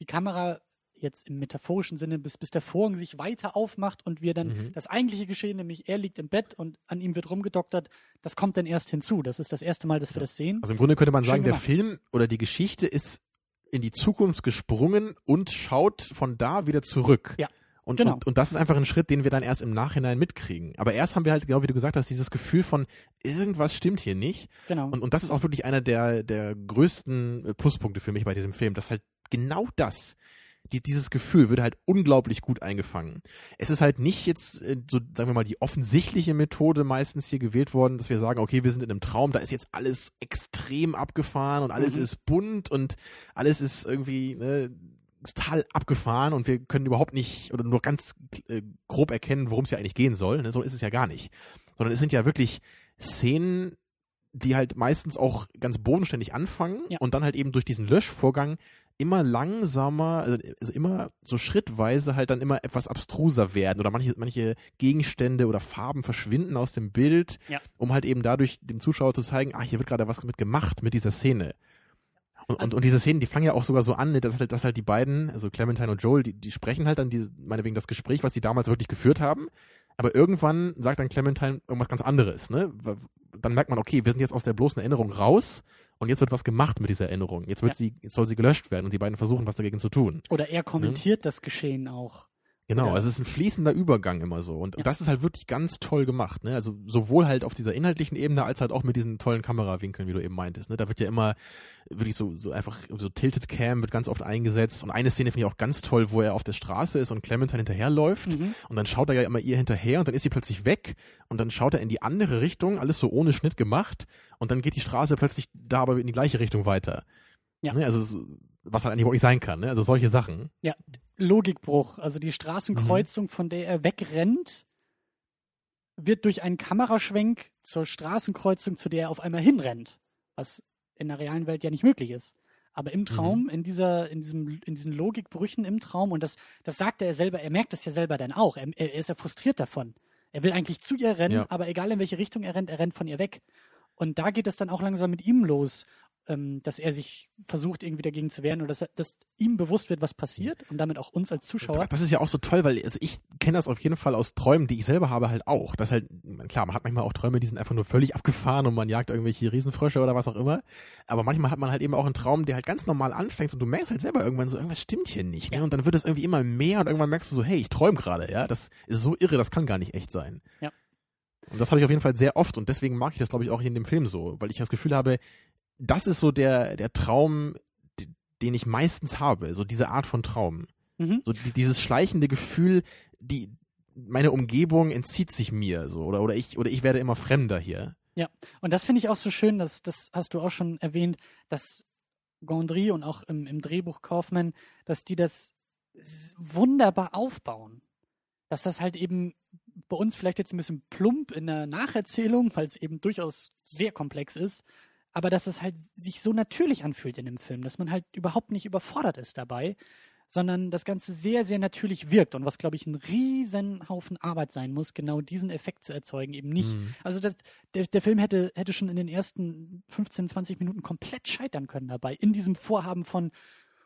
die Kamera jetzt im metaphorischen Sinne, bis, bis der Vorhang sich weiter aufmacht und wir dann Mhm. das eigentliche Geschehen, nämlich er liegt im Bett und an ihm wird rumgedoktert, das kommt dann erst hinzu. Das ist das erste Mal, dass wir das sehen. Also im Grunde könnte man Schön sagen, der gemacht. Film oder die Geschichte ist in die Zukunft gesprungen und schaut von da wieder zurück. Ja, Und, genau. und, und das ist einfach ein Schritt, den wir dann erst im Nachhinein mitkriegen. Aber erst haben wir halt, genau wie du gesagt hast, dieses Gefühl von irgendwas stimmt hier nicht. Genau. Und, und das ist auch wirklich einer der, der größten äh, Pluspunkte für mich bei diesem Film, dass halt genau das, die, dieses Gefühl wird halt unglaublich gut eingefangen. Es ist halt nicht jetzt, äh, so sagen wir mal, die offensichtliche Methode meistens hier gewählt worden, dass wir sagen, okay, wir sind in einem Traum, da ist jetzt alles extrem abgefahren und alles Mhm. ist bunt und alles ist irgendwie ne, total abgefahren und wir können überhaupt nicht oder nur ganz äh, grob erkennen, worum es ja eigentlich gehen soll. Ne? So ist es ja gar nicht. Sondern es sind ja wirklich Szenen, die halt meistens auch ganz bodenständig anfangen Ja. und dann halt eben durch diesen Löschvorgang immer langsamer, also also immer so schrittweise halt dann immer etwas abstruser werden oder manche, manche Gegenstände oder Farben verschwinden aus dem Bild, Ja. um halt eben dadurch dem Zuschauer zu zeigen, ah, hier wird gerade was mit gemacht mit dieser Szene. Und, und, und diese Szenen, die fangen ja auch sogar so an, ne, dass halt, dass halt die beiden, also Clementine und Joel, die, die sprechen halt dann die, meinetwegen das Gespräch, was die damals wirklich geführt haben. Aber irgendwann sagt dann Clementine irgendwas ganz anderes, ne? Dann merkt man, okay, wir sind jetzt aus der bloßen Erinnerung raus und jetzt wird was gemacht mit dieser Erinnerung. Jetzt wird Ja. sie, jetzt soll sie gelöscht werden und die beiden versuchen, was dagegen zu tun. Oder er kommentiert das Geschehen auch. Genau, Ja. also es ist ein fließender Übergang immer so. Und Ja. das ist halt wirklich ganz toll gemacht. Ne? Also sowohl halt auf dieser inhaltlichen Ebene als halt auch mit diesen tollen Kamerawinkeln, wie du eben meintest. Ne? Da wird ja immer wirklich so, so einfach so Tilted Cam wird ganz oft eingesetzt. Und eine Szene finde ich auch ganz toll, wo er auf der Straße ist und Clementine hinterherläuft. Mhm. Und dann schaut er ja immer ihr hinterher und dann ist sie plötzlich weg und dann schaut er in die andere Richtung, alles so ohne Schnitt gemacht. Und dann geht die Straße plötzlich da aber in die gleiche Richtung weiter. Ja. Ne? Also so- was halt eigentlich überhaupt nicht sein kann. Ne? Also solche Sachen. Ja, Logikbruch. Also die Straßenkreuzung, von der er wegrennt, wird durch einen Kameraschwenk zur Straßenkreuzung, zu der er auf einmal hinrennt. Was in der realen Welt ja nicht möglich ist. Aber im Traum, in dieser, in diesem, in diesen Logikbrüchen im Traum, und das, das sagt er selber, er merkt das ja selber dann auch. Er, er ist ja frustriert davon. Er will eigentlich zu ihr rennen, Ja. aber egal in welche Richtung er rennt, er rennt von ihr weg. Und da geht es dann auch langsam mit ihm los, ähm, dass er sich versucht, irgendwie dagegen zu wehren oder dass, er, dass ihm bewusst wird, was passiert und damit auch uns als Zuschauer. Das ist ja auch so toll, weil also ich kenne das auf jeden Fall aus Träumen, die ich selber habe halt auch. Das halt, klar, man hat manchmal auch Träume, die sind einfach nur völlig abgefahren und man jagt irgendwelche Riesenfrösche oder was auch immer. Aber manchmal hat man halt eben auch einen Traum, der halt ganz normal anfängt und du merkst halt selber irgendwann so, irgendwas stimmt hier nicht. Ne? Und dann wird es irgendwie immer mehr und irgendwann merkst du so, hey, ich träume gerade, ja. Das ist so irre, das kann gar nicht echt sein. Ja. Und das habe ich auf jeden Fall sehr oft und deswegen mag ich das, glaube ich, auch hier in dem Film so, weil ich das Gefühl habe, das ist so der, der Traum, den ich meistens habe, so diese Art von Traum. Mhm. So die, dieses schleichende Gefühl, die meine Umgebung entzieht sich mir so oder oder ich oder ich werde immer fremder hier. Und das finde ich auch so schön, dass, das hast du auch schon erwähnt, dass Gondry und auch im, im Drehbuch Kaufman, dass die das wunderbar aufbauen. Dass das halt eben bei uns vielleicht jetzt ein bisschen plump in der Nacherzählung, weil es eben durchaus sehr komplex ist, aber dass es halt sich so natürlich anfühlt in dem Film, dass man halt überhaupt nicht überfordert ist dabei, sondern das Ganze sehr, sehr natürlich wirkt und was, glaube ich, ein riesen Haufen Arbeit sein muss, genau diesen Effekt zu erzeugen, eben nicht Mhm. also das, der, der Film hätte, hätte schon in den ersten 15, 20 Minuten komplett scheitern können dabei. In diesem Vorhaben von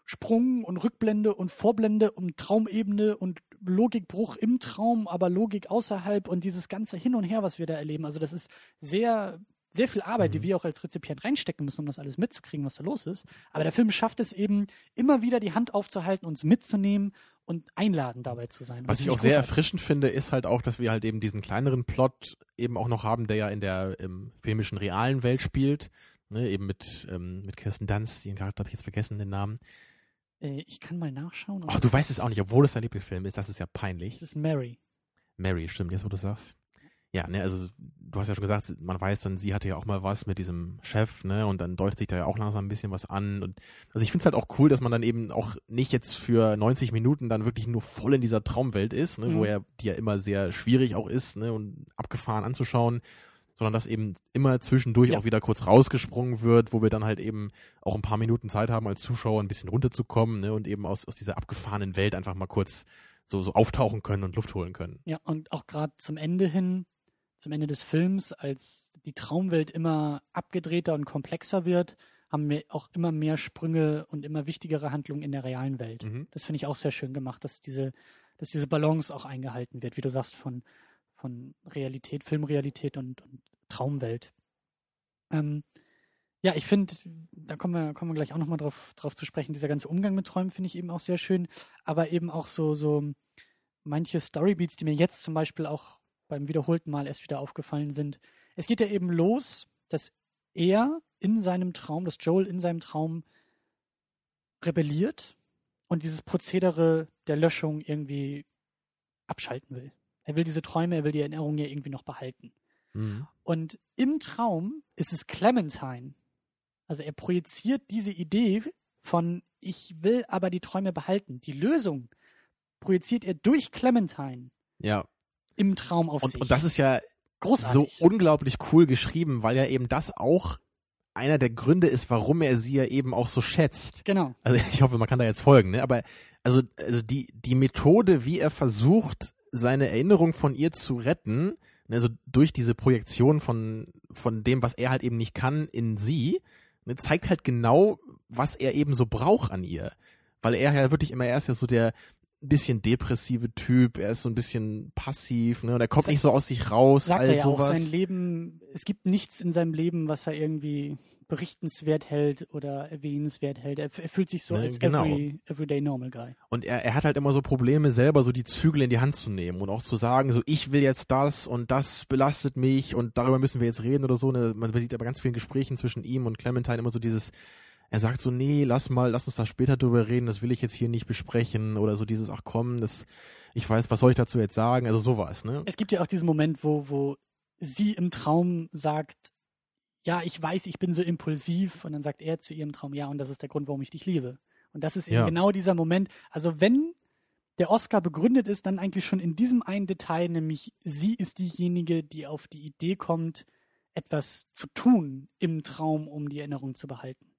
Sprung und Rückblende und Vorblende und Traumebene und Logikbruch im Traum, aber Logik außerhalb und dieses ganze Hin und Her, was wir da erleben. Also das ist sehr, sehr viel Arbeit, die Mhm. wir auch als Rezipient reinstecken müssen, um das alles mitzukriegen, was da los ist. Aber der Film schafft es eben, immer wieder die Hand aufzuhalten, uns mitzunehmen und einladend dabei zu sein. Was ich auch sehr erfrischend finde, ist halt auch, dass wir halt eben diesen kleineren Plot eben auch noch haben, der ja in der im filmischen realen Welt spielt. Ne, eben mit, ähm, mit Kirsten Dunst, den Charakter habe ich jetzt vergessen, den Namen. Äh, ich kann mal nachschauen. Ach, du weißt es auch nicht, obwohl es dein Lieblingsfilm ist, das ist ja peinlich. Das ist Mary. Mary, stimmt, jetzt wo du sagst. Ja, ne, also du hast ja schon gesagt, man weiß dann, sie hatte ja auch mal was mit diesem Chef, ne, und dann deutet sich da ja auch langsam ein bisschen was an. Und also ich finde es halt auch cool, dass man dann eben auch nicht jetzt für 90 Minuten dann wirklich nur voll in dieser Traumwelt ist, ne, Mhm. wo er, die ja immer sehr schwierig auch ist, ne, und abgefahren anzuschauen, sondern dass eben immer zwischendurch Ja. auch wieder kurz rausgesprungen wird, wo wir dann halt eben auch ein paar Minuten Zeit haben, als Zuschauer ein bisschen runterzukommen, ne, und eben aus, aus dieser abgefahrenen Welt einfach mal kurz so, so auftauchen können und Luft holen können. Ja, und auch gerade zum Ende hin, zum Ende des Films, als die Traumwelt immer abgedrehter und komplexer wird, haben wir auch immer mehr Sprünge und immer wichtigere Handlungen in der realen Welt. Mhm. Das finde ich auch sehr schön gemacht, dass diese, dass diese Balance auch eingehalten wird, wie du sagst, von, von Realität, Filmrealität und, und Traumwelt. Ähm, ja, ich finde, da kommen wir, kommen wir gleich auch nochmal drauf, drauf zu sprechen, dieser ganze Umgang mit Träumen finde ich eben auch sehr schön, aber eben auch so, so manche Storybeats, die mir jetzt zum Beispiel auch beim wiederholten Mal erst wieder aufgefallen sind. Es geht ja eben los, dass er in seinem Traum, dass Joel in seinem Traum rebelliert und dieses Prozedere der Löschung irgendwie abschalten will. Er will diese Träume, er will die Erinnerungen ja irgendwie noch behalten. Mhm. Und im Traum ist es Clementine. Also er projiziert diese Idee von, ich will aber die Träume behalten. Die Lösung projiziert er durch Clementine Ja, im Traum auf und, sich. und das ist ja großartig. so unglaublich cool geschrieben, weil ja eben das auch einer der Gründe ist, warum er sie ja eben auch so schätzt. genau. Also ich hoffe, man kann da jetzt folgen, ne? Aber also, also die, die Methode, wie er versucht, seine Erinnerung von ihr zu retten, ne, also durch diese Projektion von, von dem, was er halt eben nicht kann, in sie, ne, zeigt halt genau, was er eben so braucht an ihr. Weil er ja wirklich immer, er ist ja so der bisschen depressive Typ, er ist so ein bisschen passiv, ne, und er kommt Sa- nicht so aus sich raus, Sagt all er ja auch, sowas. sein Leben, es gibt nichts in seinem Leben, was er irgendwie berichtenswert hält oder erwähnenswert hält. Er, er fühlt sich so Ne, als genau. every, everyday normal guy. Und er, er hat halt immer so Probleme, selber so die Zügel in die Hand zu nehmen und auch zu sagen, so ich will jetzt das und das belastet mich und darüber müssen wir jetzt reden oder so. Ne? Man sieht aber ganz vielen Gesprächen zwischen ihm und Clementine immer so dieses, er sagt so, nee, lass mal, lass uns da später drüber reden, das will ich jetzt hier nicht besprechen oder so dieses, ach komm, das, ich weiß, was soll ich dazu jetzt sagen, also sowas, ne? Es gibt ja auch diesen Moment, wo, wo sie im Traum sagt, ja, ich weiß, ich bin so impulsiv. Und dann sagt er zu ihrem Traum, ja, und das ist der Grund, warum ich dich liebe. Und das ist eben Ja. genau dieser Moment. Also wenn der Oscar begründet ist, dann eigentlich schon in diesem einen Detail, nämlich sie ist diejenige, die auf die Idee kommt, etwas zu tun im Traum, um die Erinnerung zu behalten.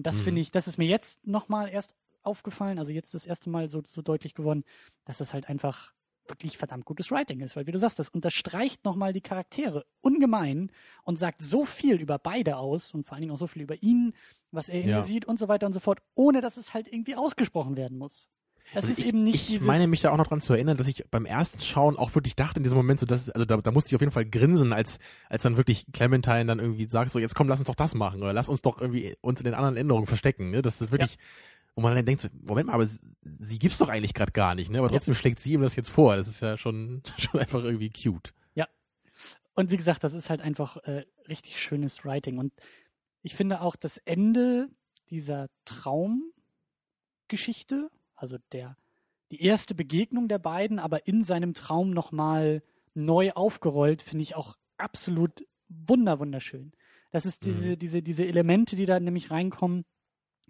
Und das Mhm. finde ich, das ist mir jetzt nochmal erst aufgefallen, also jetzt das erste Mal so, so deutlich geworden, dass es halt einfach wirklich verdammt gutes Writing ist, weil wie du sagst, das unterstreicht nochmal die Charaktere ungemein und sagt so viel über beide aus und vor allen Dingen auch so viel über ihn, was er in Ja. ihr sieht und so weiter und so fort, ohne dass es halt irgendwie ausgesprochen werden muss. Das Also ist ich, eben nicht ich meine mich da auch noch dran zu erinnern, dass ich beim ersten Schauen auch wirklich dachte in diesem Moment so, dass es- also da, da musste ich auf jeden Fall grinsen, als als dann wirklich Clementine dann irgendwie sagt so, jetzt komm, lass uns doch das machen oder lass uns doch irgendwie uns in den anderen Änderungen verstecken. Ne? Das ist wirklich, wo man dann denkt, so, Moment mal, aber sie, sie gibt's doch eigentlich gerade gar nicht, ne? Aber Ja. trotzdem schlägt sie ihm das jetzt vor. Das ist ja schon schon einfach irgendwie cute. Und wie gesagt, das ist halt einfach äh, richtig schönes Writing. Und ich finde auch das Ende dieser Traumgeschichte, also der die erste Begegnung der beiden, aber in seinem Traum nochmal neu aufgerollt, finde ich auch absolut wunder wunderschön. Das ist diese, diese, diese Elemente, die da nämlich reinkommen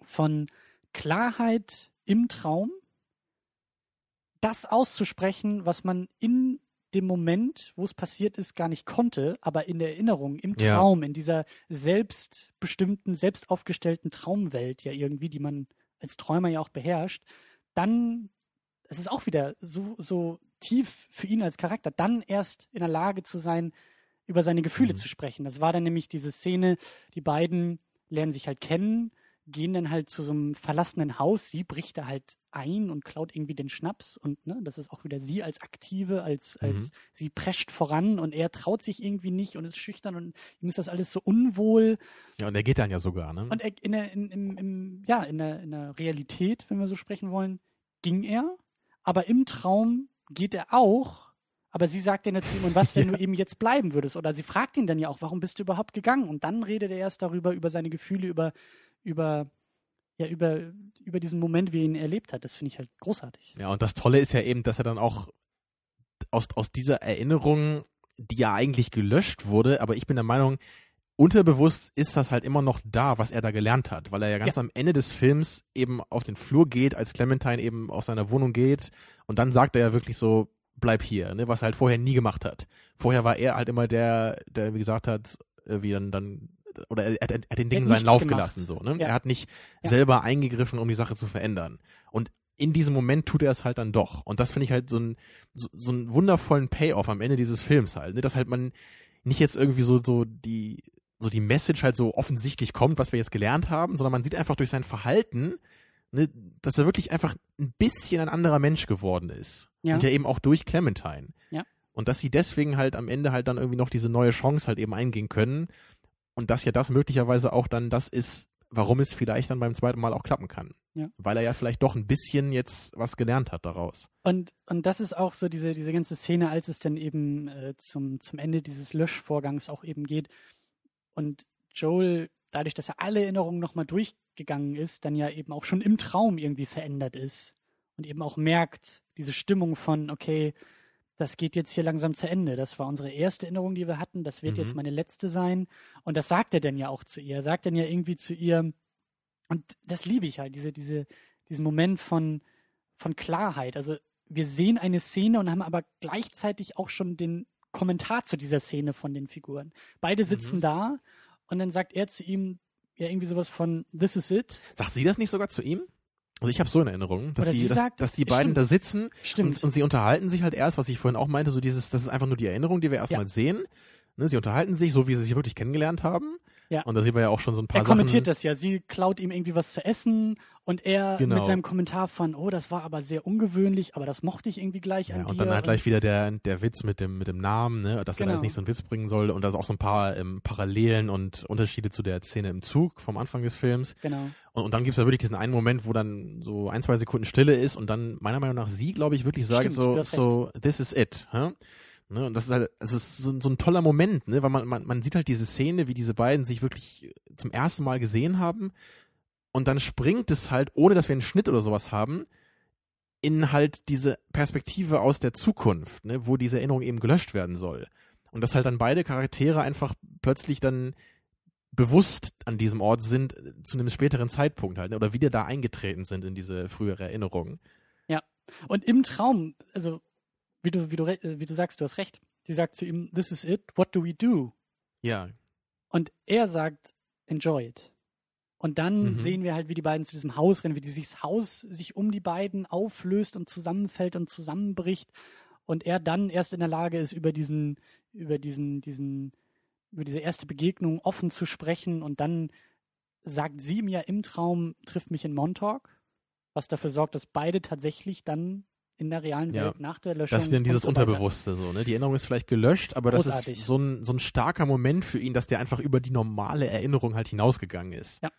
von Klarheit im Traum, das auszusprechen, was man in dem Moment, wo es passiert ist, gar nicht konnte, aber in der Erinnerung, im Ja. Traum, in dieser selbstbestimmten, selbst aufgestellten Traumwelt ja irgendwie, die man als Träumer ja auch beherrscht, dann, es ist auch wieder so, so tief für ihn als Charakter, dann erst in der Lage zu sein, über seine Gefühle Mhm. zu sprechen. Das war dann nämlich diese Szene, die beiden lernen sich halt kennen, gehen dann halt zu so einem verlassenen Haus, sie bricht da halt ein und klaut irgendwie den Schnaps und ne, das ist auch wieder sie als Aktive, als, als Mhm. sie prescht voran und er traut sich irgendwie nicht und ist schüchtern und ihm ist das alles so unwohl. Ja, und er geht dann ja sogar, ne? Und er, in der, in, im, im, ja, in der, in der Realität, wenn wir so sprechen wollen, ging er, aber im Traum geht er auch, aber sie sagt dann jetzt zu ihm, und was, wenn Ja. du eben jetzt bleiben würdest? Oder sie fragt ihn dann ja auch, warum bist du überhaupt gegangen? Und dann redet er erst darüber, über seine Gefühle, über, über, ja, über, über diesen Moment, wie er ihn erlebt hat. Das finde ich halt großartig. Ja, und das Tolle ist ja eben, dass er dann auch aus, aus dieser Erinnerung die ja eigentlich gelöscht wurde, aber ich bin der Meinung, unterbewusst ist das halt immer noch da, was er da gelernt hat, weil er ja ganz Ja. am Ende des Films eben auf den Flur geht, als Clementine eben aus seiner Wohnung geht und dann sagt er ja wirklich so, bleib hier, ne, was er halt vorher nie gemacht hat. Vorher war er halt immer der, der wie gesagt hat, äh, wie dann, dann oder er, er, er hat den Dingen seinen Lauf gemacht. gelassen, so, ne? Ja. Er hat nicht Ja. selber eingegriffen, um die Sache zu verändern. Und in diesem Moment tut er es halt dann doch. Und das finde ich halt so, ein, so, so einen wundervollen Payoff am Ende dieses Films halt, ne? Dass halt man nicht jetzt irgendwie so, so die, so die Message halt so offensichtlich kommt, was wir jetzt gelernt haben, sondern man sieht einfach durch sein Verhalten, ne, dass er wirklich einfach ein bisschen ein anderer Mensch geworden ist. Ja. Und ja eben auch durch Clementine. Ja. Und dass sie deswegen halt am Ende halt dann irgendwie noch diese neue Chance halt eben eingehen können. Und dass ja das möglicherweise auch dann das ist, warum es vielleicht dann beim zweiten Mal auch klappen kann. Ja. Weil er ja vielleicht doch ein bisschen jetzt was gelernt hat daraus. Und, und das ist auch so diese, diese ganze Szene, als es dann eben äh, zum, zum Ende dieses Löschvorgangs auch eben geht. Und Joel, dadurch, dass er alle Erinnerungen nochmal durchgegangen ist, dann ja eben auch schon im Traum irgendwie verändert ist. Und eben auch merkt, diese Stimmung von, okay, das geht jetzt hier langsam zu Ende. Das war unsere erste Erinnerung, die wir hatten. Das wird Mhm. jetzt meine letzte sein. Und das sagt er dann ja auch zu ihr. Er sagt dann ja irgendwie zu ihr, und das liebe ich halt, diese, diese, diesen Moment von, von Klarheit. Also wir sehen eine Szene und haben aber gleichzeitig auch schon den Kommentar zu dieser Szene von den Figuren. Beide sitzen Mhm. da und dann sagt er zu ihm ja irgendwie sowas von This is it. Sagt sie das nicht sogar zu ihm? Also ich habe so in Erinnerung, dass, sie, sie dass, sagt- dass die Ja, beiden stimmt. da sitzen Stimmt. Und, und sie unterhalten sich halt erst, was ich vorhin auch meinte, so dieses, das ist einfach nur die Erinnerung, die wir erstmal sehen. Ne, sie unterhalten sich, so wie sie sich wirklich kennengelernt haben. Ja. Und da sehen wir ja auch schon so ein paar er kommentiert Sachen. das ja. Sie klaut ihm irgendwie was zu essen und er Genau. mit seinem Kommentar von, oh, das war aber sehr ungewöhnlich, aber das mochte ich irgendwie gleich Ja, an und dir. dann halt gleich wieder der, der Witz mit dem, mit dem Namen, ne, dass er da Genau. jetzt nicht so einen Witz bringen soll und da ist auch so ein paar ähm, Parallelen und Unterschiede zu der Szene im Zug vom Anfang des Films. Genau. Und, und dann gibt's ja wirklich diesen einen Moment, wo dann so ein, zwei Sekunden Stille ist und dann meiner Meinung nach sie, glaube ich, wirklich sagt Stimmt, so, so, this is it. Hä? Ne, und das ist halt, es ist so, so ein toller Moment, ne, weil man, man, man sieht halt diese Szene, wie diese beiden sich wirklich zum ersten Mal gesehen haben. Und dann springt es halt, ohne dass wir einen Schnitt oder sowas haben, in halt diese Perspektive aus der Zukunft, ne, wo diese Erinnerung eben gelöscht werden soll. Und dass halt dann beide Charaktere einfach plötzlich dann bewusst an diesem Ort sind äh, zu einem späteren Zeitpunkt halt ne, oder wieder da eingetreten sind in diese frühere Erinnerung. Und im Traum, also wie du, wie du, äh, wie du sagst, du hast recht. Sie sagt zu ihm, This is it, what do we do? Ja, Und er sagt, enjoy it. Und dann Mhm. sehen wir halt, wie die beiden zu diesem Haus rennen, wie die sich das Haus sich um die beiden auflöst und zusammenfällt und zusammenbricht. Und er dann erst in der Lage ist, über diesen, über diesen, diesen, über diese erste Begegnung offen zu sprechen. Und dann sagt sie ja im Traum, trifft mich in Montauk, was dafür sorgt, dass beide tatsächlich dann in der realen Ja. Welt nach der Löschung. das ist dann dieses so Unterbewusste so, ne? Die Erinnerung ist vielleicht gelöscht, aber das Großartig. ist so ein, so ein starker Moment für ihn, dass der einfach über die normale Erinnerung halt hinausgegangen ist. Ja.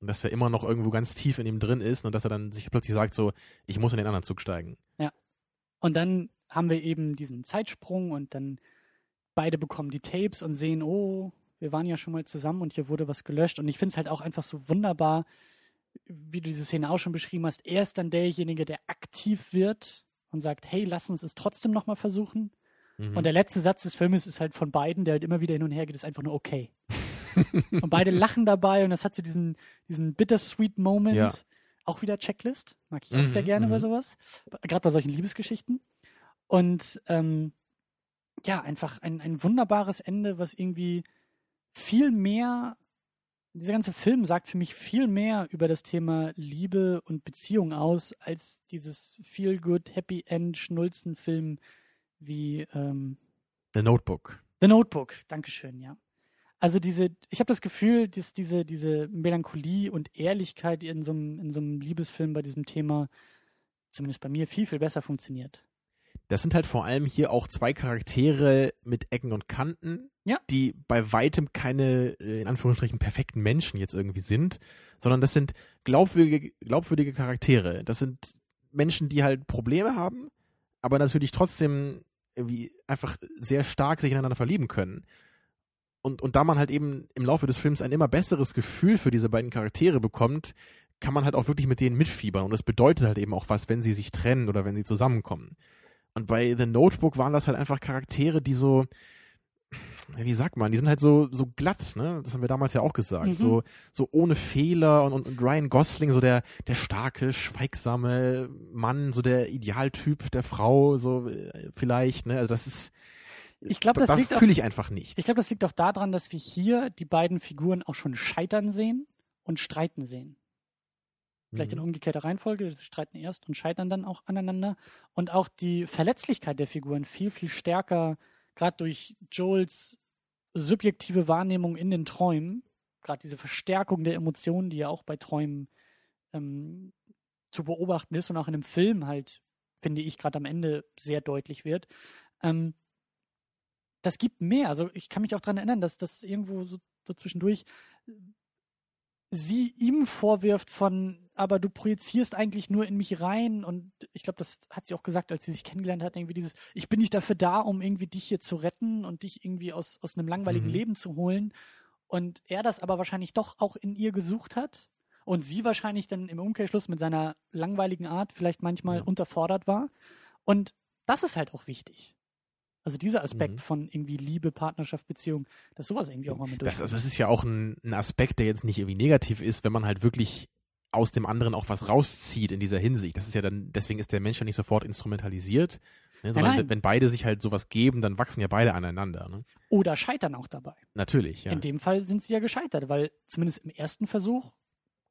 Und dass er immer noch irgendwo ganz tief in ihm drin ist und dass er dann sich plötzlich sagt so, ich muss in den anderen Zug steigen. Und dann haben wir eben diesen Zeitsprung und dann beide bekommen die Tapes und sehen, oh, wir waren ja schon mal zusammen und hier wurde was gelöscht. Und ich finde es halt auch einfach so wunderbar, wie du diese Szene auch schon beschrieben hast. Er ist dann derjenige, der aktiv wird und sagt, hey, lass uns es trotzdem nochmal versuchen. Mhm. Und der letzte Satz des Filmes ist halt von beiden, der halt immer wieder hin und her geht, ist einfach nur okay. und beide lachen dabei und das hat so diesen, diesen bittersweet Moment. Ja. Auch wieder Checklist. Mag ich auch Mhm, sehr gerne bei mhm. sowas. Gerade bei solchen Liebesgeschichten. Und ähm, ja, einfach ein, ein wunderbares Ende, was irgendwie viel mehr, dieser ganze Film sagt für mich viel mehr über das Thema Liebe und Beziehung aus, als dieses Feel Good, Happy End, Schnulzen-Film wie ähm, The Notebook. The Notebook. Dankeschön, ja. Also diese, ich habe das Gefühl, dass diese, diese Melancholie und Ehrlichkeit in so, einem, in so einem Liebesfilm bei diesem Thema, zumindest bei mir, viel, viel besser funktioniert. Das sind halt vor allem hier auch zwei Charaktere mit Ecken und Kanten, Ja. die bei weitem keine, äh, in Anführungsstrichen, perfekten Menschen jetzt irgendwie sind, sondern das sind glaubwürdige, glaubwürdige Charaktere. Das sind Menschen, die halt Probleme haben, aber natürlich trotzdem irgendwie einfach sehr stark sich ineinander verlieben können. Und, und da man halt eben im Laufe des Films ein immer besseres Gefühl für diese beiden Charaktere bekommt, kann man halt auch wirklich mit denen mitfiebern. Und das bedeutet halt eben auch was, wenn sie sich trennen oder wenn sie zusammenkommen. Und bei The Notebook waren das halt einfach Charaktere, die so, wie sagt man, die sind halt so, so glatt, ne? Das haben wir damals ja auch gesagt. Mhm. So, so ohne Fehler und, und, und Ryan Gosling, so der, der starke, schweigsame Mann, so der Idealtyp der Frau, so äh, vielleicht, ne? Also das ist, Ich glaube, da, das da liegt fühle ich einfach nichts. ich glaube, das liegt auch daran, dass wir hier die beiden Figuren auch schon scheitern sehen und streiten sehen. Vielleicht in Mhm. umgekehrter Reihenfolge, sie streiten erst und scheitern dann auch aneinander. Und auch die Verletzlichkeit der Figuren viel, viel stärker, gerade durch Joels subjektive Wahrnehmung in den Träumen, gerade diese Verstärkung der Emotionen, die ja auch bei Träumen ähm, zu beobachten ist und auch in einem Film halt, finde ich, gerade am Ende sehr deutlich wird. Ähm, das gibt mehr. Also ich kann mich auch daran erinnern, dass das irgendwo so, so zwischendurch sie ihm vorwirft von, aber du projizierst eigentlich nur in mich rein und ich glaube, das hat sie auch gesagt, als sie sich kennengelernt hat, irgendwie dieses, ich bin nicht dafür da, um irgendwie dich hier zu retten und dich irgendwie aus, aus einem langweiligen Mhm. Leben zu holen und er das aber wahrscheinlich doch auch in ihr gesucht hat und sie wahrscheinlich dann im Umkehrschluss mit seiner langweiligen Art vielleicht manchmal Ja. unterfordert war und das ist halt auch wichtig. Also dieser Aspekt Mhm. von irgendwie Liebe, Partnerschaft, Beziehung, dass sowas irgendwie auch mal mit Das, das ist ja auch ein, ein Aspekt, der jetzt nicht irgendwie negativ ist, wenn man halt wirklich aus dem anderen auch was rauszieht in dieser Hinsicht. Das ist ja dann, deswegen ist der Mensch ja nicht sofort instrumentalisiert, ne, sondern nein. wenn beide sich halt sowas geben, dann wachsen ja beide aneinander. Ne? Oder scheitern auch dabei. Natürlich, ja. In dem Fall sind sie ja gescheitert, weil zumindest im ersten Versuch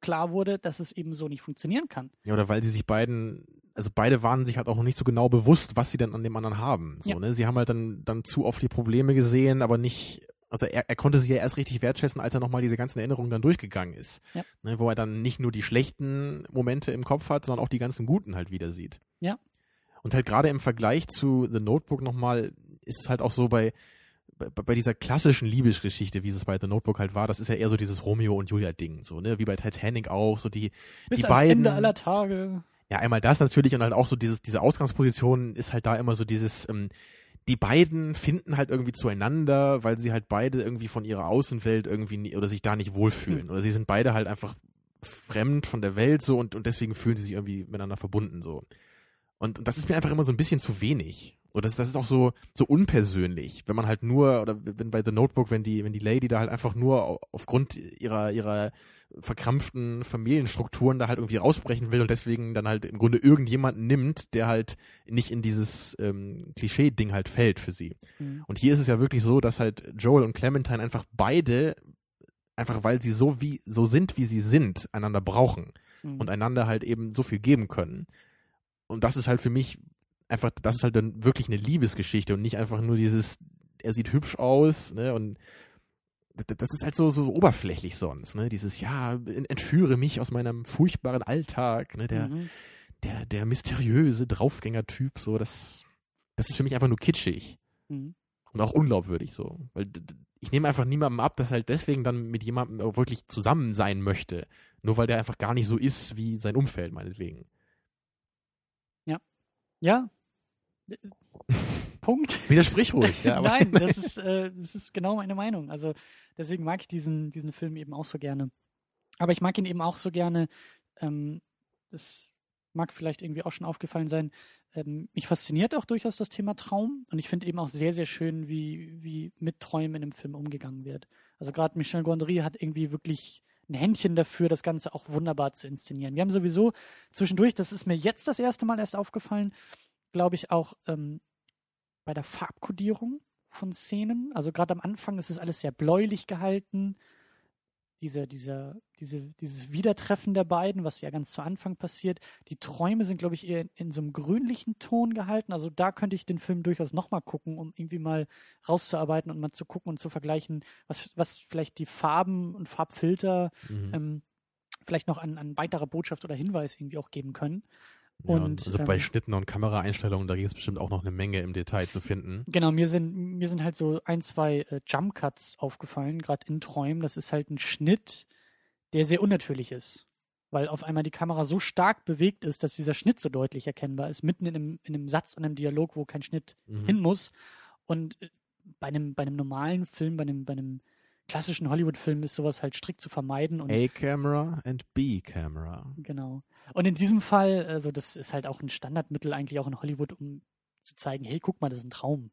klar wurde, dass es eben so nicht funktionieren kann. Ja, oder weil sie sich beiden, also beide waren sich halt auch noch nicht so genau bewusst, was sie denn an dem anderen haben. So, Ja. ne? Sie haben halt dann, dann zu oft die Probleme gesehen, aber nicht, also er, er konnte sie ja erst richtig wertschätzen, als er nochmal diese ganzen Erinnerungen dann durchgegangen ist. Ja. Ne? Wo er dann nicht nur die schlechten Momente im Kopf hat, sondern auch die ganzen guten halt wieder sieht. Ja. Und halt gerade im Vergleich zu The Notebook nochmal, ist es halt auch so bei, bei, bei dieser klassischen Liebesgeschichte, wie es bei The Notebook halt war, das ist ja eher so dieses Romeo und Julia Ding, so, ne, wie bei Titanic auch, so die, Bis die ans beiden, Ende aller Tage. Ja, einmal das natürlich und halt auch so dieses, diese Ausgangsposition ist halt da immer so dieses, ähm, die beiden finden halt irgendwie zueinander, weil sie halt beide irgendwie von ihrer Außenwelt irgendwie nie, oder sich da nicht wohlfühlen. Hm. Oder sie sind beide halt einfach fremd von der Welt so und, und deswegen fühlen sie sich irgendwie miteinander verbunden so. Und, und das ist mir einfach immer so ein bisschen zu wenig. Oder das, das ist auch so, so unpersönlich, wenn man halt nur, oder wenn bei The Notebook, wenn die, wenn die Lady da halt einfach nur au- aufgrund ihrer, ihrer verkrampften Familienstrukturen da halt irgendwie rausbrechen will und deswegen dann halt im Grunde irgendjemanden nimmt, der halt nicht in dieses ähm, Klischee-Ding halt fällt für sie. Mhm. Und hier ist es ja wirklich so, dass halt Joel und Clementine einfach beide, einfach weil sie so wie, so sind, wie sie sind, einander brauchen Mhm. und einander halt eben so viel geben können. Und das ist halt für mich einfach, das ist halt dann wirklich eine Liebesgeschichte und nicht einfach nur dieses, er sieht hübsch aus, ne, und das ist halt so, so oberflächlich sonst, ne, dieses, ja, entführe mich aus meinem furchtbaren Alltag, ne, der, Mhm. der, der mysteriöse Draufgänger-Typ, so, das, das ist für mich einfach nur kitschig Mhm. und auch unglaubwürdig so, weil ich nehme einfach niemandem ab, dass halt deswegen dann mit jemandem auch wirklich zusammen sein möchte, nur weil der einfach gar nicht so ist wie sein Umfeld meinetwegen. Ja. Punkt. Widersprich ruhig, ja, Nein, das ist, äh, das ist genau meine Meinung. Also deswegen mag ich diesen, diesen Film eben auch so gerne. Aber ich mag ihn eben auch so gerne. Ähm, das mag vielleicht irgendwie auch schon aufgefallen sein. Ähm, mich fasziniert auch durchaus das Thema Traum und ich finde eben auch sehr, sehr schön, wie, wie mit Träumen in einem Film umgegangen wird. Also gerade Michel Gondry hat irgendwie wirklich ein Händchen dafür, das Ganze auch wunderbar zu inszenieren. Wir haben sowieso zwischendurch, das ist mir jetzt das erste Mal erst aufgefallen, glaube ich auch ähm, bei der Farbkodierung von Szenen. Also gerade am Anfang ist es alles sehr bläulich gehalten. Diese, dieser, diese, dieses Wiedertreffen der beiden, was ja ganz zu Anfang passiert. Die Träume sind, glaube ich, eher in, in so einem grünlichen Ton gehalten. Also da könnte ich den Film durchaus nochmal gucken, um irgendwie mal rauszuarbeiten und mal zu gucken und zu vergleichen, was, was vielleicht die Farben und Farbfilter Mhm. ähm, vielleicht noch an, an weiterer Botschaft oder Hinweis irgendwie auch geben können. Ja, und, also bei ähm, Schnitten und Kameraeinstellungen, da gibt es bestimmt auch noch eine Menge im Detail zu finden. Genau, mir sind, mir sind halt so ein, zwei äh, Jump Cuts aufgefallen, gerade in Träumen. Das ist halt ein Schnitt, der sehr unnatürlich ist. Weil auf einmal die Kamera so stark bewegt ist, dass dieser Schnitt so deutlich erkennbar ist, mitten in einem, in einem Satz und einem Dialog, wo kein Schnitt Mhm. hin muss. Und äh, bei einem, bei einem normalen Film, bei einem, bei einem klassischen Hollywood-Film ist sowas halt strikt zu vermeiden. Und A-Camera and B-Camera. Genau. Und in diesem Fall, also das ist halt auch ein Standardmittel eigentlich auch in Hollywood, um zu zeigen, hey, guck mal, das ist ein Traum.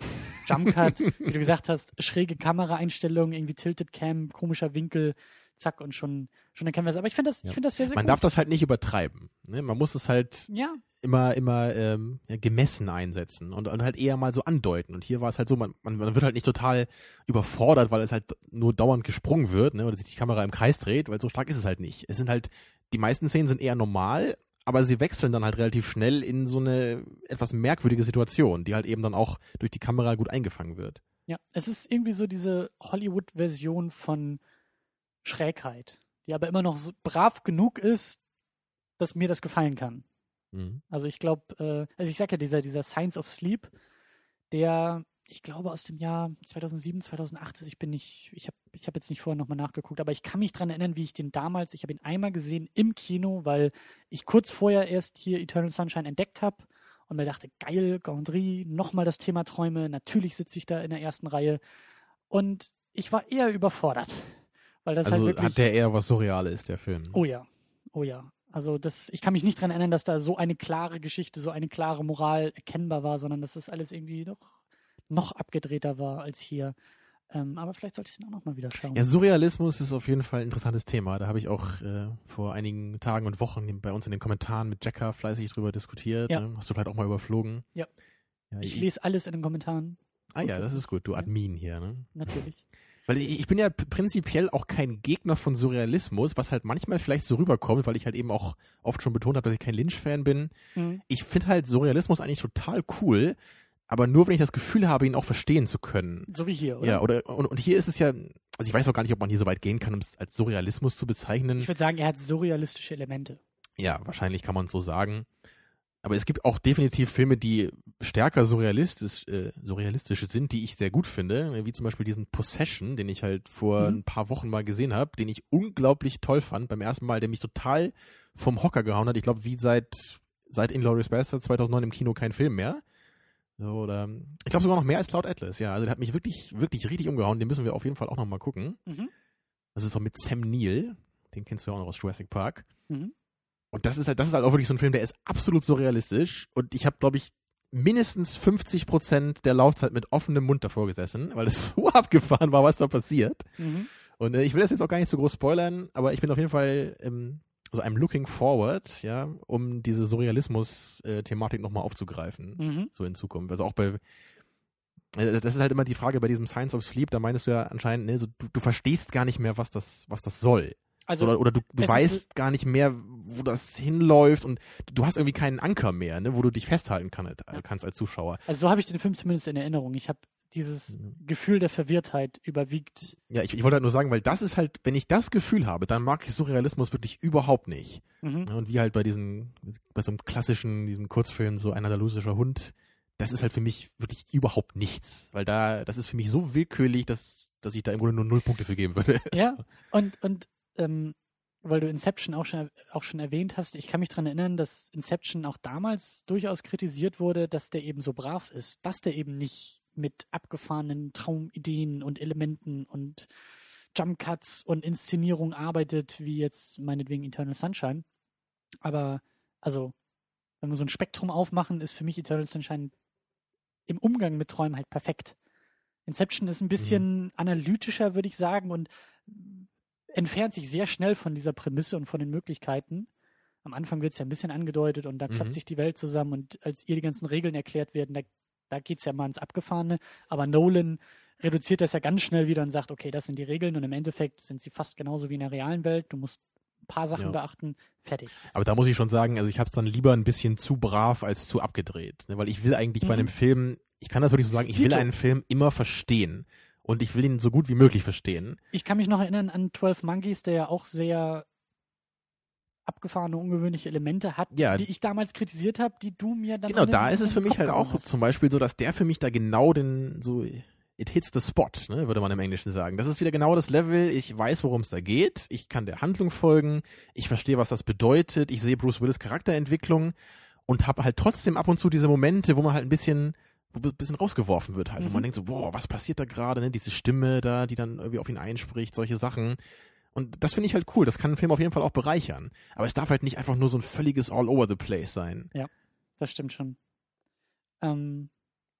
Jump Cut, wie du gesagt hast, schräge Kameraeinstellungen, irgendwie Tilted Cam, komischer Winkel, zack und schon, schon erkennen wir es. Aber ich finde das, Ja. ich finde das sehr, sehr Man gut. darf das halt nicht übertreiben. Ne? Man muss es halt ja, immer, immer ähm, ja, gemessen einsetzen und, und halt eher mal so andeuten. Und hier war es halt so, man, man, man wird halt nicht total überfordert, weil es halt nur dauernd gesprungen wird, ne? oder sich die Kamera im Kreis dreht, weil so stark ist es halt nicht. Es sind halt, die meisten Szenen sind eher normal, aber sie wechseln dann halt relativ schnell in so eine etwas merkwürdige Situation, die halt eben dann auch durch die Kamera gut eingefangen wird. ja. Es ist irgendwie so diese Hollywood-Version von Schrägheit, die aber immer noch so brav genug ist, dass mir das gefallen kann. Mhm. Also ich glaube, äh, also ich sag ja, dieser, dieser Science of Sleep, der, ich glaube, aus dem Jahr 2007, 2008 ist, ich bin nicht, ich habe ich hab jetzt nicht vorher nochmal nachgeguckt, aber ich kann mich dran erinnern, wie ich den damals, ich habe ihn einmal gesehen im Kino, weil ich kurz vorher erst hier Eternal Sunshine entdeckt habe und mir dachte, geil, Gondry, nochmal das Thema Träume, natürlich sitze ich da in der ersten Reihe und ich war eher überfordert, weil das Also halt wirklich... hat der eher was Surreales, der Film. Oh ja, oh ja. Also das, ich kann mich nicht daran erinnern, dass da so eine klare Geschichte, so eine klare Moral erkennbar war, sondern dass das alles irgendwie doch noch abgedrehter war als hier. Ähm, aber vielleicht sollte ich den auch noch mal wieder schauen. Ja, Surrealismus ist auf jeden Fall ein interessantes Thema. Da habe ich auch äh, vor einigen Tagen und Wochen bei uns in den Kommentaren mit Jacker fleißig drüber diskutiert. Ja. Ne? Hast du vielleicht auch mal überflogen? Ja. ja ich lese alles in den Kommentaren, Ah ja, das ist gut. Du. Admin hier, ne? natürlich. Weil ich, ich bin ja prinzipiell auch kein Gegner von Surrealismus, was halt manchmal vielleicht so rüberkommt, weil ich halt eben auch oft schon betont habe, dass ich kein Lynch-Fan bin. Mhm. Ich finde halt Surrealismus eigentlich total cool, aber nur wenn ich das Gefühl habe, ihn auch verstehen zu können. So wie hier, oder? Ja, oder und, und hier ist es ja, also ich weiß auch gar nicht, ob man hier so weit gehen kann, um es als Surrealismus zu bezeichnen. Ich würde sagen, er hat surrealistische Elemente. Ja, wahrscheinlich kann man es so sagen. Aber es gibt auch definitiv Filme, die stärker surrealistisch, äh, surrealistisch sind, die ich sehr gut finde, wie zum Beispiel diesen Possession, den ich halt vor Mhm. ein paar Wochen mal gesehen habe, den ich unglaublich toll fand beim ersten Mal, der mich total vom Hocker gehauen hat. Ich glaube, wie seit seit Inglourious Basterds 2009 im Kino kein Film mehr. So, Oder ich glaube sogar noch mehr als Cloud Atlas. Ja, also der hat mich wirklich wirklich richtig umgehauen. Den müssen wir auf jeden Fall auch noch mal gucken. Mhm. Das ist auch mit Sam Neill, den kennst du ja auch noch aus Jurassic Park. Mhm. Und das ist halt, das ist halt auch wirklich so ein Film, der ist absolut surrealistisch. Und ich habe, glaube ich, mindestens 50 Prozent der Laufzeit mit offenem Mund davor gesessen, weil es so abgefahren war, was da passiert. Mhm. Und äh, ich will das jetzt auch gar nicht so groß spoilern, aber ich bin auf jeden Fall ähm, also I'm looking forward, ja, um diese Surrealismus-Thematik nochmal aufzugreifen, Mhm. so in Zukunft. Also auch bei äh, das ist halt immer die Frage bei diesem Science of Sleep, da meinst du ja anscheinend, ne, so, du, du verstehst gar nicht mehr, was das, was das soll. Also, oder, oder du, du ist- weißt gar nicht mehr, wo das hinläuft und du hast irgendwie keinen Anker mehr, ne, wo du dich festhalten kann, Ja. kannst als Zuschauer. also so habe ich den Film zumindest in Erinnerung. Ich habe dieses Mhm. Gefühl der Verwirrtheit überwiegt. Ja, ich, ich wollte halt nur sagen, weil das ist halt, wenn ich das Gefühl habe, dann mag ich Surrealismus wirklich überhaupt nicht. Mhm. Und wie halt bei diesen, bei so einem klassischen, diesem Kurzfilm, so ein andalusischer Hund, das ist halt für mich wirklich überhaupt nichts. Weil da, das ist für mich so willkürlich, dass, dass ich da im Grunde nur null Punkte für geben würde. Ja, und, und ähm, weil du Inception auch schon, auch schon erwähnt hast, ich kann mich daran erinnern, dass Inception auch damals durchaus kritisiert wurde, dass der eben so brav ist, dass der eben nicht mit abgefahrenen Traumideen und Elementen und Jump Cuts und Inszenierung arbeitet, wie jetzt meinetwegen Eternal Sunshine. Aber, also, wenn wir so ein Spektrum aufmachen, ist für mich Eternal Sunshine im Umgang mit Träumen halt perfekt. Inception ist ein bisschen analytischer, würde ich sagen, und entfernt sich sehr schnell von dieser Prämisse und von den Möglichkeiten. Am Anfang wird es ja ein bisschen angedeutet und da Mhm. klappt sich die Welt zusammen und als ihr die ganzen Regeln erklärt werden, da, da geht es ja mal ins Abgefahrene. Aber Nolan reduziert das ja ganz schnell wieder und sagt, okay, das sind die Regeln und im Endeffekt sind sie fast genauso wie in der realen Welt. Du musst ein paar Sachen Ja. beachten, fertig. Aber da muss ich schon sagen, also ich habe es dann lieber ein bisschen zu brav als zu abgedreht. Ne? Weil ich will eigentlich bei Mhm. einem Film, ich kann das wirklich so sagen, ich will Dito. einen Film immer verstehen. Und ich will ihn so gut wie möglich verstehen. Ich kann mich noch erinnern an 12 Monkeys, der ja auch sehr abgefahrene, ungewöhnliche Elemente hat, Ja. die ich damals kritisiert habe, die du mir dann Genau, da ist es für mich halt auch hast. zum Beispiel so, dass der für mich da genau den, so, it hits the spot, ne, würde man im Englischen sagen. Das ist wieder genau das Level, ich weiß, worum es da geht, ich kann der Handlung folgen, ich verstehe, was das bedeutet, ich sehe Bruce Willis Charakterentwicklung und habe halt trotzdem ab und zu diese Momente, wo man halt ein bisschen, ein bisschen rausgeworfen wird halt, wo Mhm. man denkt so, boah, was passiert da gerade, ne, diese Stimme da, die dann irgendwie auf ihn einspricht, solche Sachen. Und das finde ich halt cool, das kann einen Film auf jeden Fall auch bereichern. Aber es darf halt nicht einfach nur so ein völliges All over the place sein. Das stimmt schon. Ähm,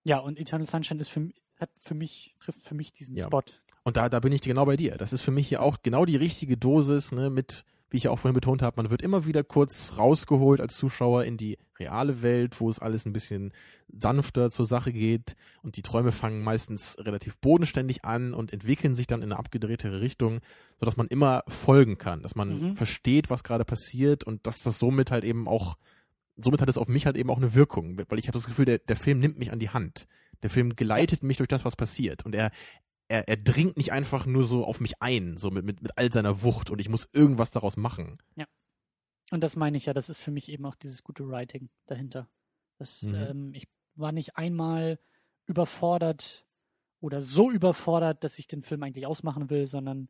Ja, und Eternal Sunshine ist für, hat für mich, trifft für mich diesen Ja. Spot. Und da, da bin ich genau bei dir. Das ist für mich hier auch genau die richtige Dosis, ne, mit, wie ich ja auch vorhin betont habe, man wird immer wieder kurz rausgeholt als Zuschauer in die reale Welt, wo es alles ein bisschen sanfter zur Sache geht und die Träume fangen meistens relativ bodenständig an und entwickeln sich dann in eine abgedrehtere Richtung, sodass man immer folgen kann, dass man Mhm. versteht, was gerade passiert und dass das somit halt eben auch, somit hat es auf mich halt eben auch eine Wirkung, weil ich habe das Gefühl, der, der Film nimmt mich an die Hand. Der Film geleitet mich durch das, was passiert und er, er, er dringt nicht einfach nur so auf mich ein, so mit, mit, mit all seiner Wucht und ich muss irgendwas daraus machen. Und das meine ich ja, das ist für mich eben auch dieses gute Writing dahinter. Das, Mhm. ähm, ich war nicht einmal überfordert oder so überfordert, dass ich den Film eigentlich ausmachen will, sondern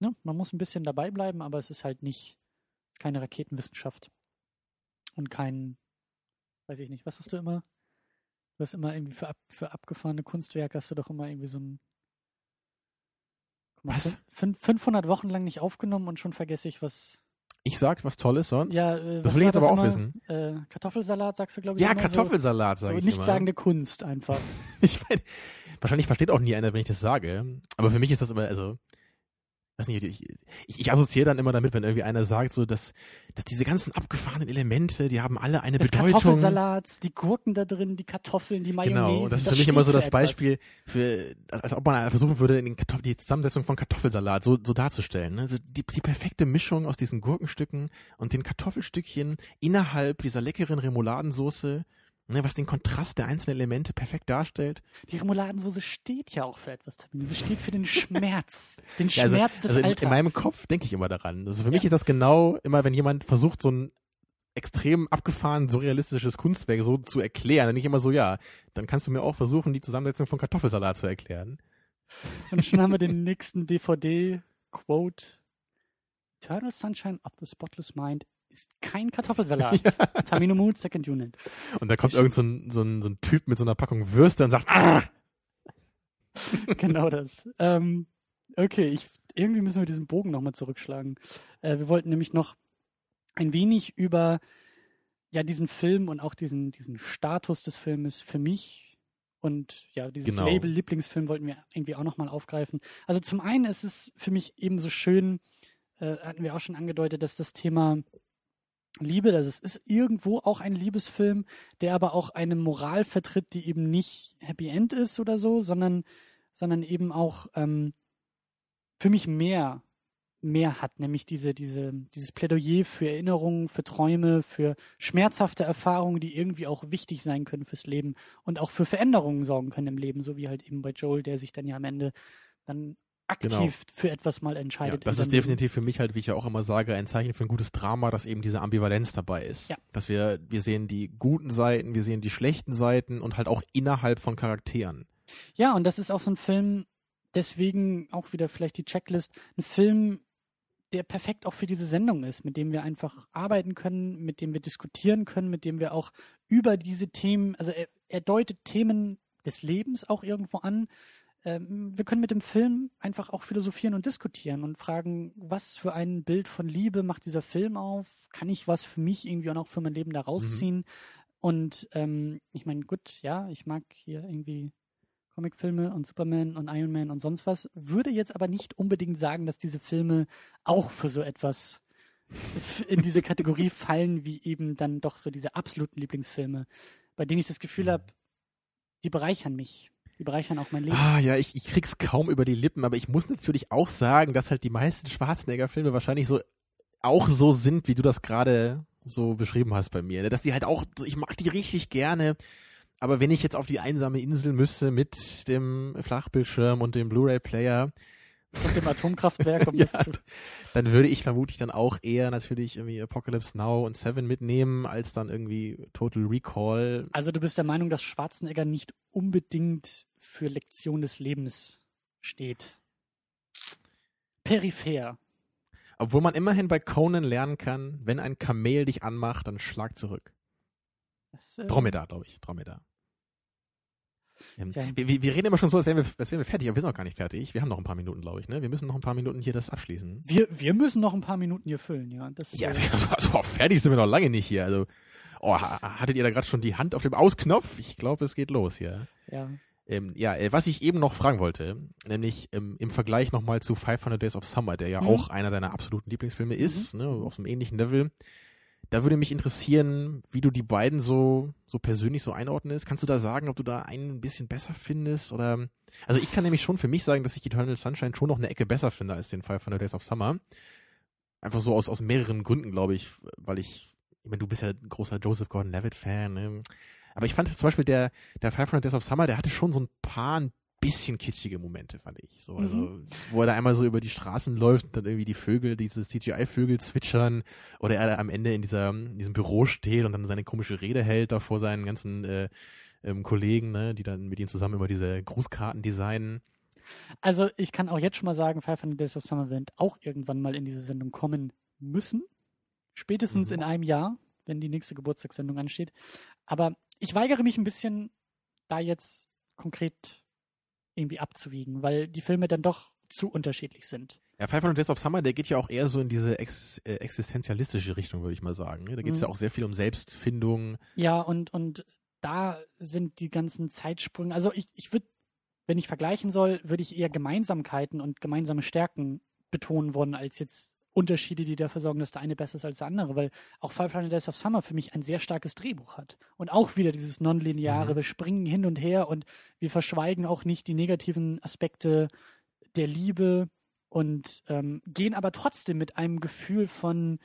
ne, man muss ein bisschen dabei bleiben, aber es ist halt nicht keine Raketenwissenschaft und kein, weiß ich nicht, was hast du immer? Du hast immer irgendwie für, ab, für abgefahrene Kunstwerke hast du doch immer irgendwie so ein Guck mal, Was? fün- 500 Wochen lang nicht aufgenommen und schon vergesse ich, was Ich sag was Tolles sonst. ja, äh, Das will ich jetzt aber auch immer? wissen. Äh, Kartoffelsalat sagst du, glaube ich. Ja, immer Kartoffelsalat, so, sage so ich nichtssagende Kunst einfach. Ich meine, wahrscheinlich versteht auch nie einer, wenn ich das sage. Aber für mich ist das immer, also, weiß nicht, ich, ich, ich assoziiere dann immer damit, wenn irgendwie einer sagt, so, dass, dass diese ganzen abgefahrenen Elemente, die haben alle eine Des Bedeutung. Kartoffelsalats, die Gurken da drin, die Kartoffeln, die Mayonnaise. Genau, und das ist für mich immer so das etwas. Beispiel für, als ob man versuchen würde, den Kartoff- die Zusammensetzung von Kartoffelsalat so, so darzustellen. Ne? Also die, die perfekte Mischung aus diesen Gurkenstücken und den Kartoffelstückchen innerhalb dieser leckeren Remouladensoße, was den Kontrast der einzelnen Elemente perfekt darstellt. Die Remouladensoße steht ja auch für etwas, Tamino. Sie steht für den Schmerz. Den Ja, also, Schmerz des also in, Alltags. in meinem Kopf denke ich immer daran. Also für mich Ja. ist das genau immer, wenn jemand versucht, so ein extrem abgefahren surrealistisches Kunstwerk so zu erklären, dann nicht immer so, ja, dann kannst du mir auch versuchen, die Zusammensetzung von Kartoffelsalat zu erklären. Und schon haben wir den nächsten DVD-Quote. Eternal Sunshine of the Spotless Mind ist kein Kartoffelsalat. Tamino Mood, Second Unit. Und da kommt irgend so ein, so, ein, so ein Typ mit so einer Packung Würste und sagt, ah! genau das. Ähm, okay, ich, irgendwie müssen wir diesen Bogen nochmal zurückschlagen. Äh, wir wollten nämlich noch ein wenig über ja diesen Film und auch diesen, diesen Status des Filmes für mich und ja, dieses Genau. Label Lieblingsfilm wollten wir irgendwie auch nochmal aufgreifen. Also zum einen ist es für mich eben so schön, äh, hatten wir auch schon angedeutet, dass das Thema Liebe, dass es ist irgendwo auch ein Liebesfilm, der aber auch eine Moral vertritt, die eben nicht Happy End ist oder so, sondern, sondern eben auch ähm, für mich mehr, mehr hat, nämlich diese, diese, dieses Plädoyer für Erinnerungen, für Träume, für schmerzhafte Erfahrungen, die irgendwie auch wichtig sein können fürs Leben und auch für Veränderungen sorgen können im Leben, so wie halt eben bei Joel, der sich dann ja am Ende dann aktiv Genau. für etwas mal Ja, entscheidet. das in ist definitiv für mich halt, wie ich ja auch immer sage, ein Zeichen für ein gutes Drama, dass eben diese Ambivalenz dabei ist. Ja. Dass wir, wir sehen die guten Seiten, wir sehen die schlechten Seiten und halt auch innerhalb von Charakteren. Ja, und das ist auch so ein Film, deswegen auch wieder vielleicht die Checklist, ein Film, der perfekt auch für diese Sendung ist, mit dem wir einfach arbeiten können, mit dem wir diskutieren können, mit dem wir auch über diese Themen, also er, er deutet Themen des Lebens auch irgendwo an. Ähm, wir können mit dem Film einfach auch philosophieren und diskutieren und fragen, was für ein Bild von Liebe macht dieser Film auf? Kann ich was für mich irgendwie auch noch für mein Leben da rausziehen? Und ähm, ich meine, gut, ja, ich mag hier irgendwie Comicfilme und Superman und Iron Man und sonst was, würde jetzt aber nicht unbedingt sagen, dass diese Filme auch für so etwas in diese Kategorie fallen, wie eben dann doch so diese absoluten Lieblingsfilme, bei denen ich das Gefühl habe, die bereichern mich. Die bereichern auch mein Leben. Ah, ja, ich, ich krieg's kaum über die Lippen, aber ich muss natürlich auch sagen, dass halt die meisten Schwarzenegger-Filme wahrscheinlich so auch so sind, wie du das gerade so beschrieben hast bei mir. ne? Dass die halt auch, ich mag die richtig gerne, aber wenn ich jetzt auf die einsame Insel müsste mit dem Flachbildschirm und dem Blu-ray-Player, Mit dem Atomkraftwerk, um Ja, das zu. dann würde ich vermutlich dann auch eher natürlich irgendwie Apocalypse Now und Seven mitnehmen, als dann irgendwie Total Recall. Also du bist der Meinung, dass Schwarzenegger nicht unbedingt für Lektion des Lebens steht. Peripher. Obwohl man immerhin bei Conan lernen kann, wenn ein Kamel dich anmacht, dann schlag zurück. Das, äh, Dromedar, glaube ich. Dromedar. Ähm, wir, wir wir reden immer schon so, als wären, wir, als wären wir fertig, aber wir sind noch gar nicht fertig. Wir haben noch ein paar Minuten, glaube ich. Ne? Wir müssen noch ein paar Minuten hier das abschließen. Wir, wir müssen noch ein paar Minuten hier füllen, ja. Das, Ja, äh, also, fertig sind wir noch lange nicht hier. Also, oh, ha- hattet ihr da gerade schon die Hand auf dem Ausknopf? Ich glaube, es geht los hier. ja. Ähm, ja, äh, was ich eben noch fragen wollte, nämlich ähm, im Vergleich nochmal zu 500 Days of Summer, der ja Mhm. auch einer deiner absoluten Lieblingsfilme ist, ne, auf einem ähnlichen Level. Da würde mich interessieren, wie du die beiden so, so persönlich so einordnest. Kannst du da sagen, ob du da einen ein bisschen besser findest? Oder also ich kann nämlich schon für mich sagen, dass ich Eternal Sunshine schon noch eine Ecke besser finde als den 500 Days of Summer. Einfach so aus, aus mehreren Gründen, glaube ich, weil ich, ich meine, du bist ja ein großer Joseph Gordon-Levitt-Fan, ne? Aber ich fand zum Beispiel der, der 500 Days of Summer, der hatte schon so ein paar ein bisschen kitschige Momente, fand ich. So, also, Mhm. wo er da einmal so über die Straßen läuft und dann irgendwie die Vögel, diese CGI-Vögel zwitschern oder er da am Ende in, dieser, in diesem Büro steht und dann seine komische Rede hält da vor seinen ganzen äh, ähm, Kollegen, ne, die dann mit ihm zusammen immer diese Grußkarten designen. Also ich kann auch jetzt schon mal sagen, 500 Days of Summer wird auch irgendwann mal in diese Sendung kommen müssen. Spätestens Mhm. in einem Jahr, wenn die nächste Geburtstagssendung ansteht. Aber ich weigere mich ein bisschen, da jetzt konkret irgendwie abzuwiegen, weil die Filme dann doch zu unterschiedlich sind. Ja, 500 Days of Summer, der geht ja auch eher so in diese ex äh, existenzialistische Richtung, würde ich mal sagen. Ne? Da geht es Mhm. ja auch sehr viel um Selbstfindung. Ja, und, und da sind die ganzen Zeitsprünge. Also ich, ich würde, wenn ich vergleichen soll, würde ich eher Gemeinsamkeiten und gemeinsame Stärken betonen wollen, als jetzt Unterschiede, die dafür sorgen, dass der eine besser ist als der andere, weil auch 500 Days of Summer für mich ein sehr starkes Drehbuch hat. Und auch wieder dieses Nonlineare, Mhm. wir springen hin und her und wir verschweigen auch nicht die negativen Aspekte der Liebe und ähm, gehen aber trotzdem mit einem Gefühl von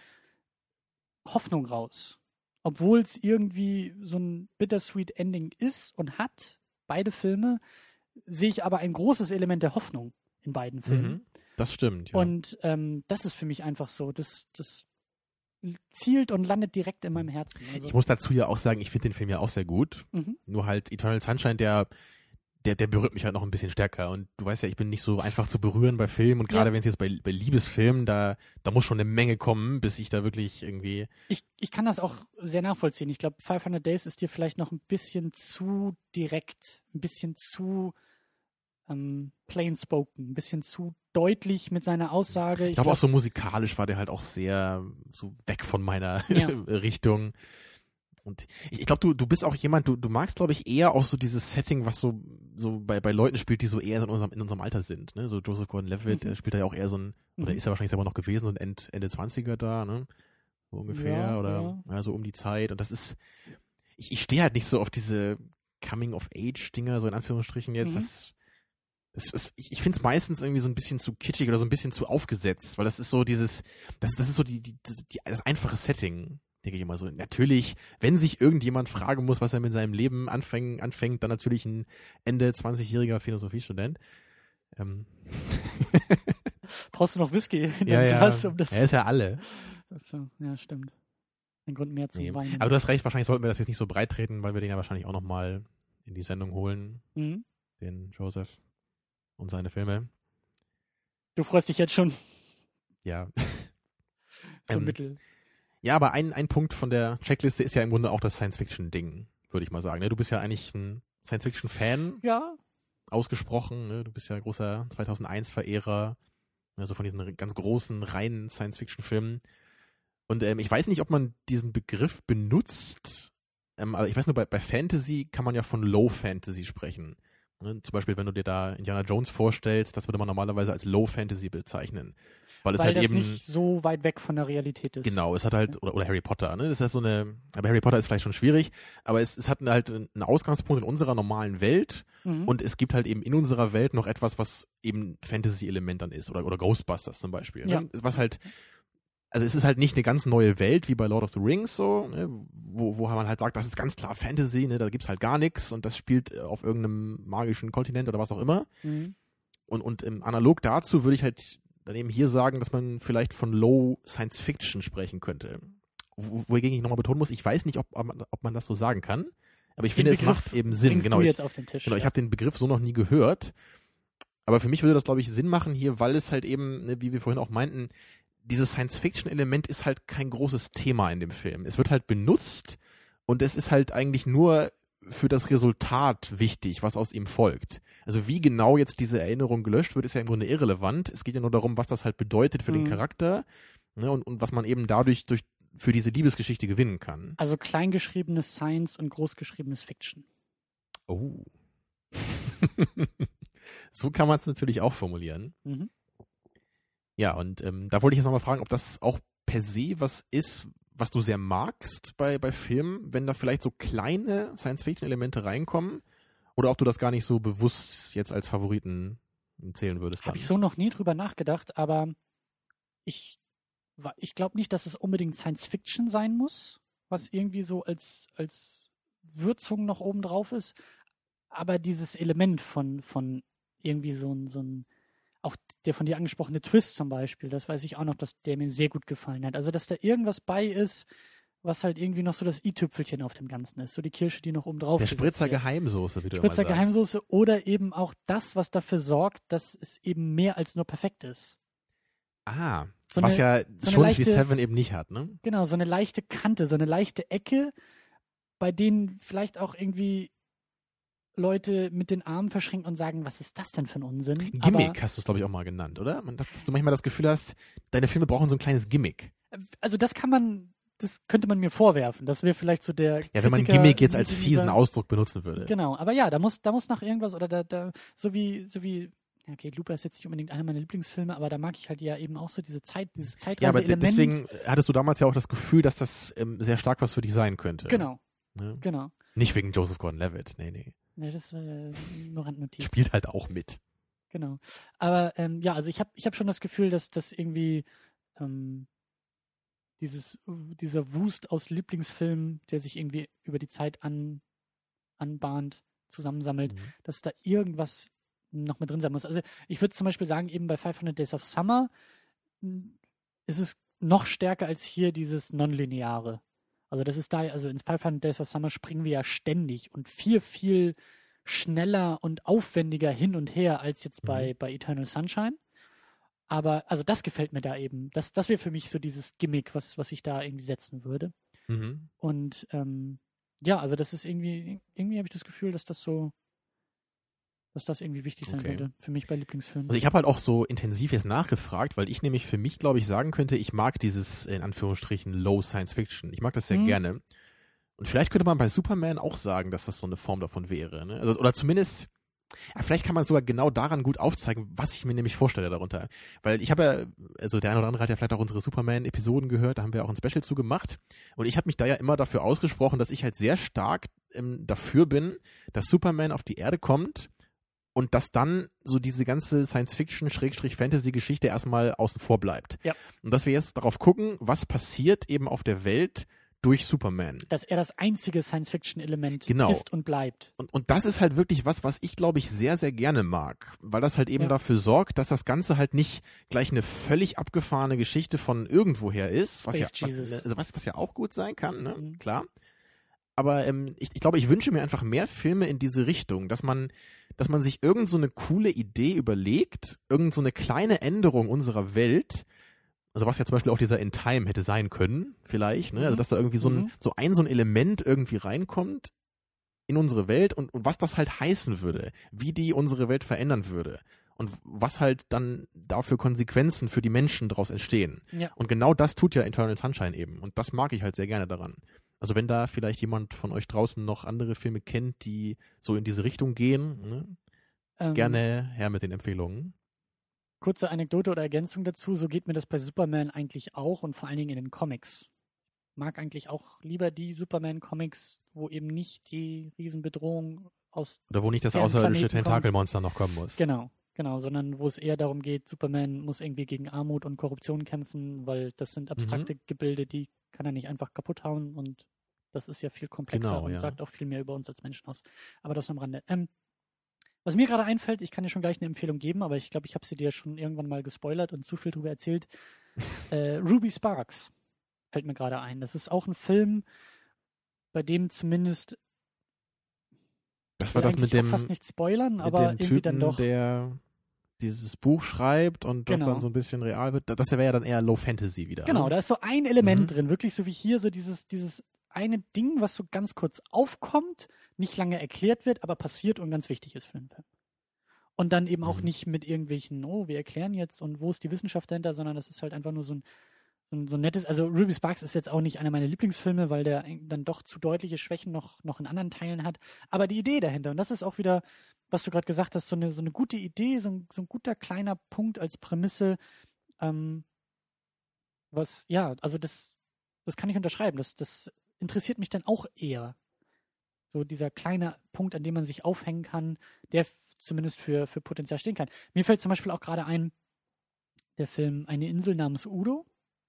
Hoffnung raus. Obwohl es irgendwie so ein bittersweet Ending ist und hat, beide Filme, sehe ich aber ein großes Element der Hoffnung in beiden Filmen. Mhm. Das stimmt, ja. Und ähm, das ist für mich einfach so. Das, das zielt und landet direkt in meinem Herzen. Also, ich muss dazu ja auch sagen, ich finde den Film ja auch sehr gut. mhm. Nur halt Eternal Sunshine, der, der, der berührt mich halt noch ein bisschen stärker. Und du weißt ja, ich bin nicht so einfach zu berühren bei Filmen. Und gerade Ja. wenn es jetzt bei, bei Liebesfilmen, da, da muss schon eine Menge kommen, bis ich da wirklich irgendwie. ich, ich kann das auch sehr nachvollziehen. Ich glaube, 500 Days ist dir vielleicht noch ein bisschen zu direkt, ein bisschen zu ähm, plain spoken, ein bisschen zu deutlich mit seiner Aussage. Ich glaube auch so musikalisch war der halt auch sehr so weg von meiner Ja. Richtung. Und ich, ich glaube, du, du bist auch jemand, du, du magst, glaube ich, eher auch so dieses Setting, was so, so bei, bei Leuten spielt, die so eher in unserem, in unserem Alter sind. Ne? So Joseph Gordon-Levitt, Mhm. der spielt da ja auch eher so ein, oder Mhm. ist ja wahrscheinlich selber noch gewesen, so ein End, Ende 20er da, ne? So ungefähr, Ja, oder ja. so um die Zeit. Und das ist, ich, ich stehe halt nicht so auf diese Coming-of-Age-Dinger, so in Anführungsstrichen jetzt. Mhm. Das, das, das, ich, ich finde es meistens irgendwie so ein bisschen zu kitschig oder so ein bisschen zu aufgesetzt, weil das ist so dieses, das, das ist so die, die, das, die, das einfache Setting, denke ich immer so. Natürlich, wenn sich irgendjemand fragen muss, was er mit seinem Leben anfängt, anfängt dann natürlich ein Ende 20-jähriger Philosophiestudent. Ähm, Brauchst du noch Whisky in ja, ja, Glas, um das er ist ja alle. so, ja, stimmt. Ein Grund mehr zu Nee. weinen. Aber du hast recht, wahrscheinlich sollten wir das jetzt nicht so breit treten, weil wir den ja wahrscheinlich auch nochmal in die Sendung holen, mhm. den Joseph und seine Filme. Du freust dich jetzt schon Ja. so Ähm, mittel. Ja, aber ein, ein Punkt von der Checkliste ist ja im Grunde auch das Science-Fiction-Ding, würde ich mal sagen. ne? Du bist ja eigentlich ein Science-Fiction-Fan, Ja, ausgesprochen. ne? Du bist ja großer 2001-Verehrer, also von diesen ganz großen, reinen Science-Fiction-Filmen. Und ähm, ich weiß nicht, ob man diesen Begriff benutzt, ähm, aber ich weiß nur, bei, bei Fantasy kann man ja von Low Fantasy sprechen. Ne? Zum Beispiel, wenn du dir da Indiana Jones vorstellst, das würde man normalerweise als Low Fantasy bezeichnen. Weil es weil halt das eben nicht so weit weg von der Realität ist. Genau, es hat halt, oder, oder Harry Potter, ne? Das ist halt so eine, aber Harry Potter ist vielleicht schon schwierig, aber es, es hat halt einen Ausgangspunkt in unserer normalen Welt Mhm. und es gibt halt eben in unserer Welt noch etwas, was eben Fantasy-Element dann ist oder, oder Ghostbusters zum Beispiel. Ne? Ja. Was halt, also es ist halt nicht eine ganz neue Welt wie bei Lord of the Rings so, ne? wo, wo man halt sagt, das ist ganz klar Fantasy, ne? da gibt's halt gar nichts und das spielt äh, auf irgendeinem magischen Kontinent oder was auch immer. Mhm. Und, und im analog dazu würde ich halt dann eben hier sagen, dass man vielleicht von Low Science Fiction sprechen könnte. Wo- Wogegen ich nochmal betonen muss, ich weiß nicht, ob, ob man- das so sagen kann, aber ich Den finde, es Begriff macht eben Sinn. Genau, du ich, jetzt auf den Tisch. genau, ich ja. habe den Begriff so noch nie gehört. Aber für mich würde das, glaube ich, Sinn machen hier, weil es halt eben, ne, wie wir vorhin auch meinten, dieses Science-Fiction-Element ist halt kein großes Thema in dem Film. Es wird halt benutzt und es ist halt eigentlich nur für das Resultat wichtig, was aus ihm folgt. Also wie genau jetzt diese Erinnerung gelöscht wird, ist ja im Grunde irrelevant. Es geht ja nur darum, was das halt bedeutet für Mhm. den Charakter ne, und, und was man eben dadurch durch, für diese Liebesgeschichte gewinnen kann. Also kleingeschriebenes Science und großgeschriebenes Fiction. Oh. so kann man es natürlich auch formulieren. Mhm. Ja, und ähm, da wollte ich jetzt nochmal fragen, ob das auch per se was ist, was du sehr magst bei, bei Filmen, wenn da vielleicht so kleine Science-Fiction-Elemente reinkommen, oder ob du das gar nicht so bewusst jetzt als Favoriten zählen würdest. Habe ich so noch nie drüber nachgedacht, aber ich, ich glaube nicht, dass es unbedingt Science Fiction sein muss, was irgendwie so als, als Würzung noch oben drauf ist. Aber dieses Element von, von irgendwie so ein, so ein, auch der von dir angesprochene Twist zum Beispiel, das weiß ich auch noch, dass der mir sehr gut gefallen hat. Also, dass da irgendwas bei ist, was halt irgendwie noch so das i-Tüpfelchen auf dem Ganzen ist. So die Kirsche, die noch oben drauf Der gesetzt Spritzer wird. Geheimsoße, wie du Spritzer. Geheimsoße oder eben auch das, was dafür sorgt, dass es eben mehr als nur perfekt ist. Ah, So was eine- ja so schon wie leichte- Seven eben nicht hat, ne? Genau, so eine leichte Kante, so eine leichte Ecke, bei denen vielleicht auch irgendwie Leute mit den Armen verschränken und sagen, was ist das denn für ein Unsinn? Gimmick hast du es, glaube ich, auch mal genannt, oder? Dass, dass du manchmal das Gefühl hast, deine Filme brauchen so ein kleines Gimmick. Aber, also das kann man, das könnte man mir vorwerfen. Das wäre vielleicht so der Ja, wenn man Kritiker Gimmick jetzt als fiesen Ausdruck benutzen würde. Genau, aber ja, da muss, da muss noch irgendwas oder da, da, so wie, so wie, ja, okay, Looper ist jetzt nicht unbedingt einer meiner Lieblingsfilme, aber da mag ich halt ja eben auch so diese Zeit, dieses Ja, aber Zeitreise-Element. deswegen hattest du damals ja auch das Gefühl, dass das ähm, sehr stark was für dich sein könnte. Genau, Ne? genau. Nicht wegen Joseph Gordon-Levitt, nee, nee. Ne, das war nur Randnotiz. Spielt halt auch mit. Genau. Aber ähm, ja, also ich habe ich hab schon das Gefühl, dass das irgendwie ähm, dieses, dieser Wust aus Lieblingsfilmen, der sich irgendwie über die Zeit an, anbahnt, zusammensammelt, Mhm. dass da irgendwas noch mit drin sein muss. Also ich würde zum Beispiel sagen, eben bei 500 Days of Summer mh, ist es noch stärker als hier dieses Nonlineare. Also das ist da, also in 500 Days of Summer springen wir ja ständig und viel, viel schneller und aufwendiger hin und her als jetzt bei, bei Eternal Sunshine. Aber also das gefällt mir da eben. Das, das wäre für mich so dieses Gimmick, was, was ich da irgendwie setzen würde. Mhm. Und ähm, ja, also das ist irgendwie, irgendwie habe ich das Gefühl, dass das so, dass das irgendwie wichtig sein Okay. könnte für mich bei Lieblingsfilmen. Also ich habe halt auch so intensiv jetzt nachgefragt, weil ich nämlich für mich, glaube ich, sagen könnte, ich mag dieses in Anführungsstrichen Low Science Fiction. Ich mag das sehr Mhm. gerne. Und vielleicht könnte man bei Superman auch sagen, dass das so eine Form davon wäre. Ne? Also, oder zumindest, ja, vielleicht kann man sogar genau daran gut aufzeigen, was ich mir nämlich vorstelle darunter. Weil ich habe ja, also der eine oder andere hat ja vielleicht auch unsere Superman-Episoden gehört, da haben wir auch ein Special zu gemacht. Und ich habe mich da ja immer dafür ausgesprochen, dass ich halt sehr stark ähm, dafür bin, dass Superman auf die Erde kommt und dass dann so diese ganze Science-Fiction-Fantasy-Geschichte erstmal außen vor bleibt. Ja. Und dass wir jetzt darauf gucken, was passiert eben auf der Welt durch Superman. dass er das einzige Science-Fiction-Element Genau. ist und bleibt. Und, und das ist halt wirklich was, was ich, glaube ich, sehr, sehr gerne mag. Weil das halt eben Ja. dafür sorgt, dass das Ganze halt nicht gleich eine völlig abgefahrene Geschichte von irgendwoher ist. Was ja, was, also was, was ja auch gut sein kann, ne? Mhm. Klar. Aber ähm, ich, ich glaube, ich wünsche mir einfach mehr Filme in diese Richtung, dass man, dass man sich irgend so eine coole Idee überlegt, irgend so eine kleine Änderung unserer Welt, also was ja zum Beispiel auch dieser In Time hätte sein können, vielleicht, ne? Also Mhm. dass da irgendwie so ein, Mhm. so ein, so ein Element irgendwie reinkommt in unsere Welt und, und was das halt heißen würde, wie die unsere Welt verändern würde und was halt dann dafür Konsequenzen für die Menschen daraus entstehen. Ja. Und genau das tut ja Eternal Sunshine eben und das mag ich halt sehr gerne daran. Also wenn da vielleicht jemand von euch draußen noch andere Filme kennt, die so in diese Richtung gehen, ne? Ähm, gerne her mit den Empfehlungen. Kurze Anekdote oder Ergänzung dazu, so geht mir das bei Superman eigentlich auch und vor allen Dingen in den Comics. Mag eigentlich auch lieber die Superman-Comics, wo eben nicht die Riesenbedrohung aus Oder wo nicht das außerirdische. Tentakelmonster noch kommen muss. Genau, genau, sondern wo es eher darum geht, Superman muss irgendwie gegen Armut und Korruption kämpfen, weil das sind abstrakte Mhm. Gebilde, die kann er nicht einfach kaputt hauen und das ist ja viel komplexer Genau, und ja. sagt auch viel mehr über uns als Menschen aus. Aber das am Rande. Ähm, was mir gerade einfällt, ich kann dir schon gleich eine Empfehlung geben, aber ich glaube, ich habe sie dir schon irgendwann mal gespoilert und zu viel drüber erzählt. äh, Ruby Sparks fällt mir gerade ein. Das ist auch ein Film, bei dem zumindest Das war das mit dem, fast nicht spoilern, aber irgendwie Typen, dann doch. der dieses Buch schreibt und das Genau. dann so ein bisschen real wird. Das wäre ja dann eher Low Fantasy wieder. Genau, ne? da ist so ein Element Mhm. drin, wirklich so wie hier, so dieses, dieses eine Ding, was so ganz kurz aufkommt, nicht lange erklärt wird, aber passiert und ganz wichtig ist für den Film. Und dann eben auch Mhm. nicht mit irgendwelchen, oh, wir erklären jetzt und wo ist die Wissenschaft dahinter, sondern das ist halt einfach nur so ein, so ein, nettes, also Ruby Sparks ist jetzt auch nicht einer meiner Lieblingsfilme, weil der dann doch zu deutliche Schwächen noch, noch in anderen Teilen hat. Aber die Idee dahinter, und das ist auch wieder, was du gerade gesagt hast, so eine, so eine gute Idee, so ein, so ein guter kleiner Punkt als Prämisse, ähm, was, ja, also das, das kann ich unterschreiben. Das, das interessiert mich dann auch eher. So dieser kleine Punkt, an dem man sich aufhängen kann, der zumindest für, für Potenzial stehen kann. Mir fällt zum Beispiel auch gerade ein, der Film Eine Insel namens Udo.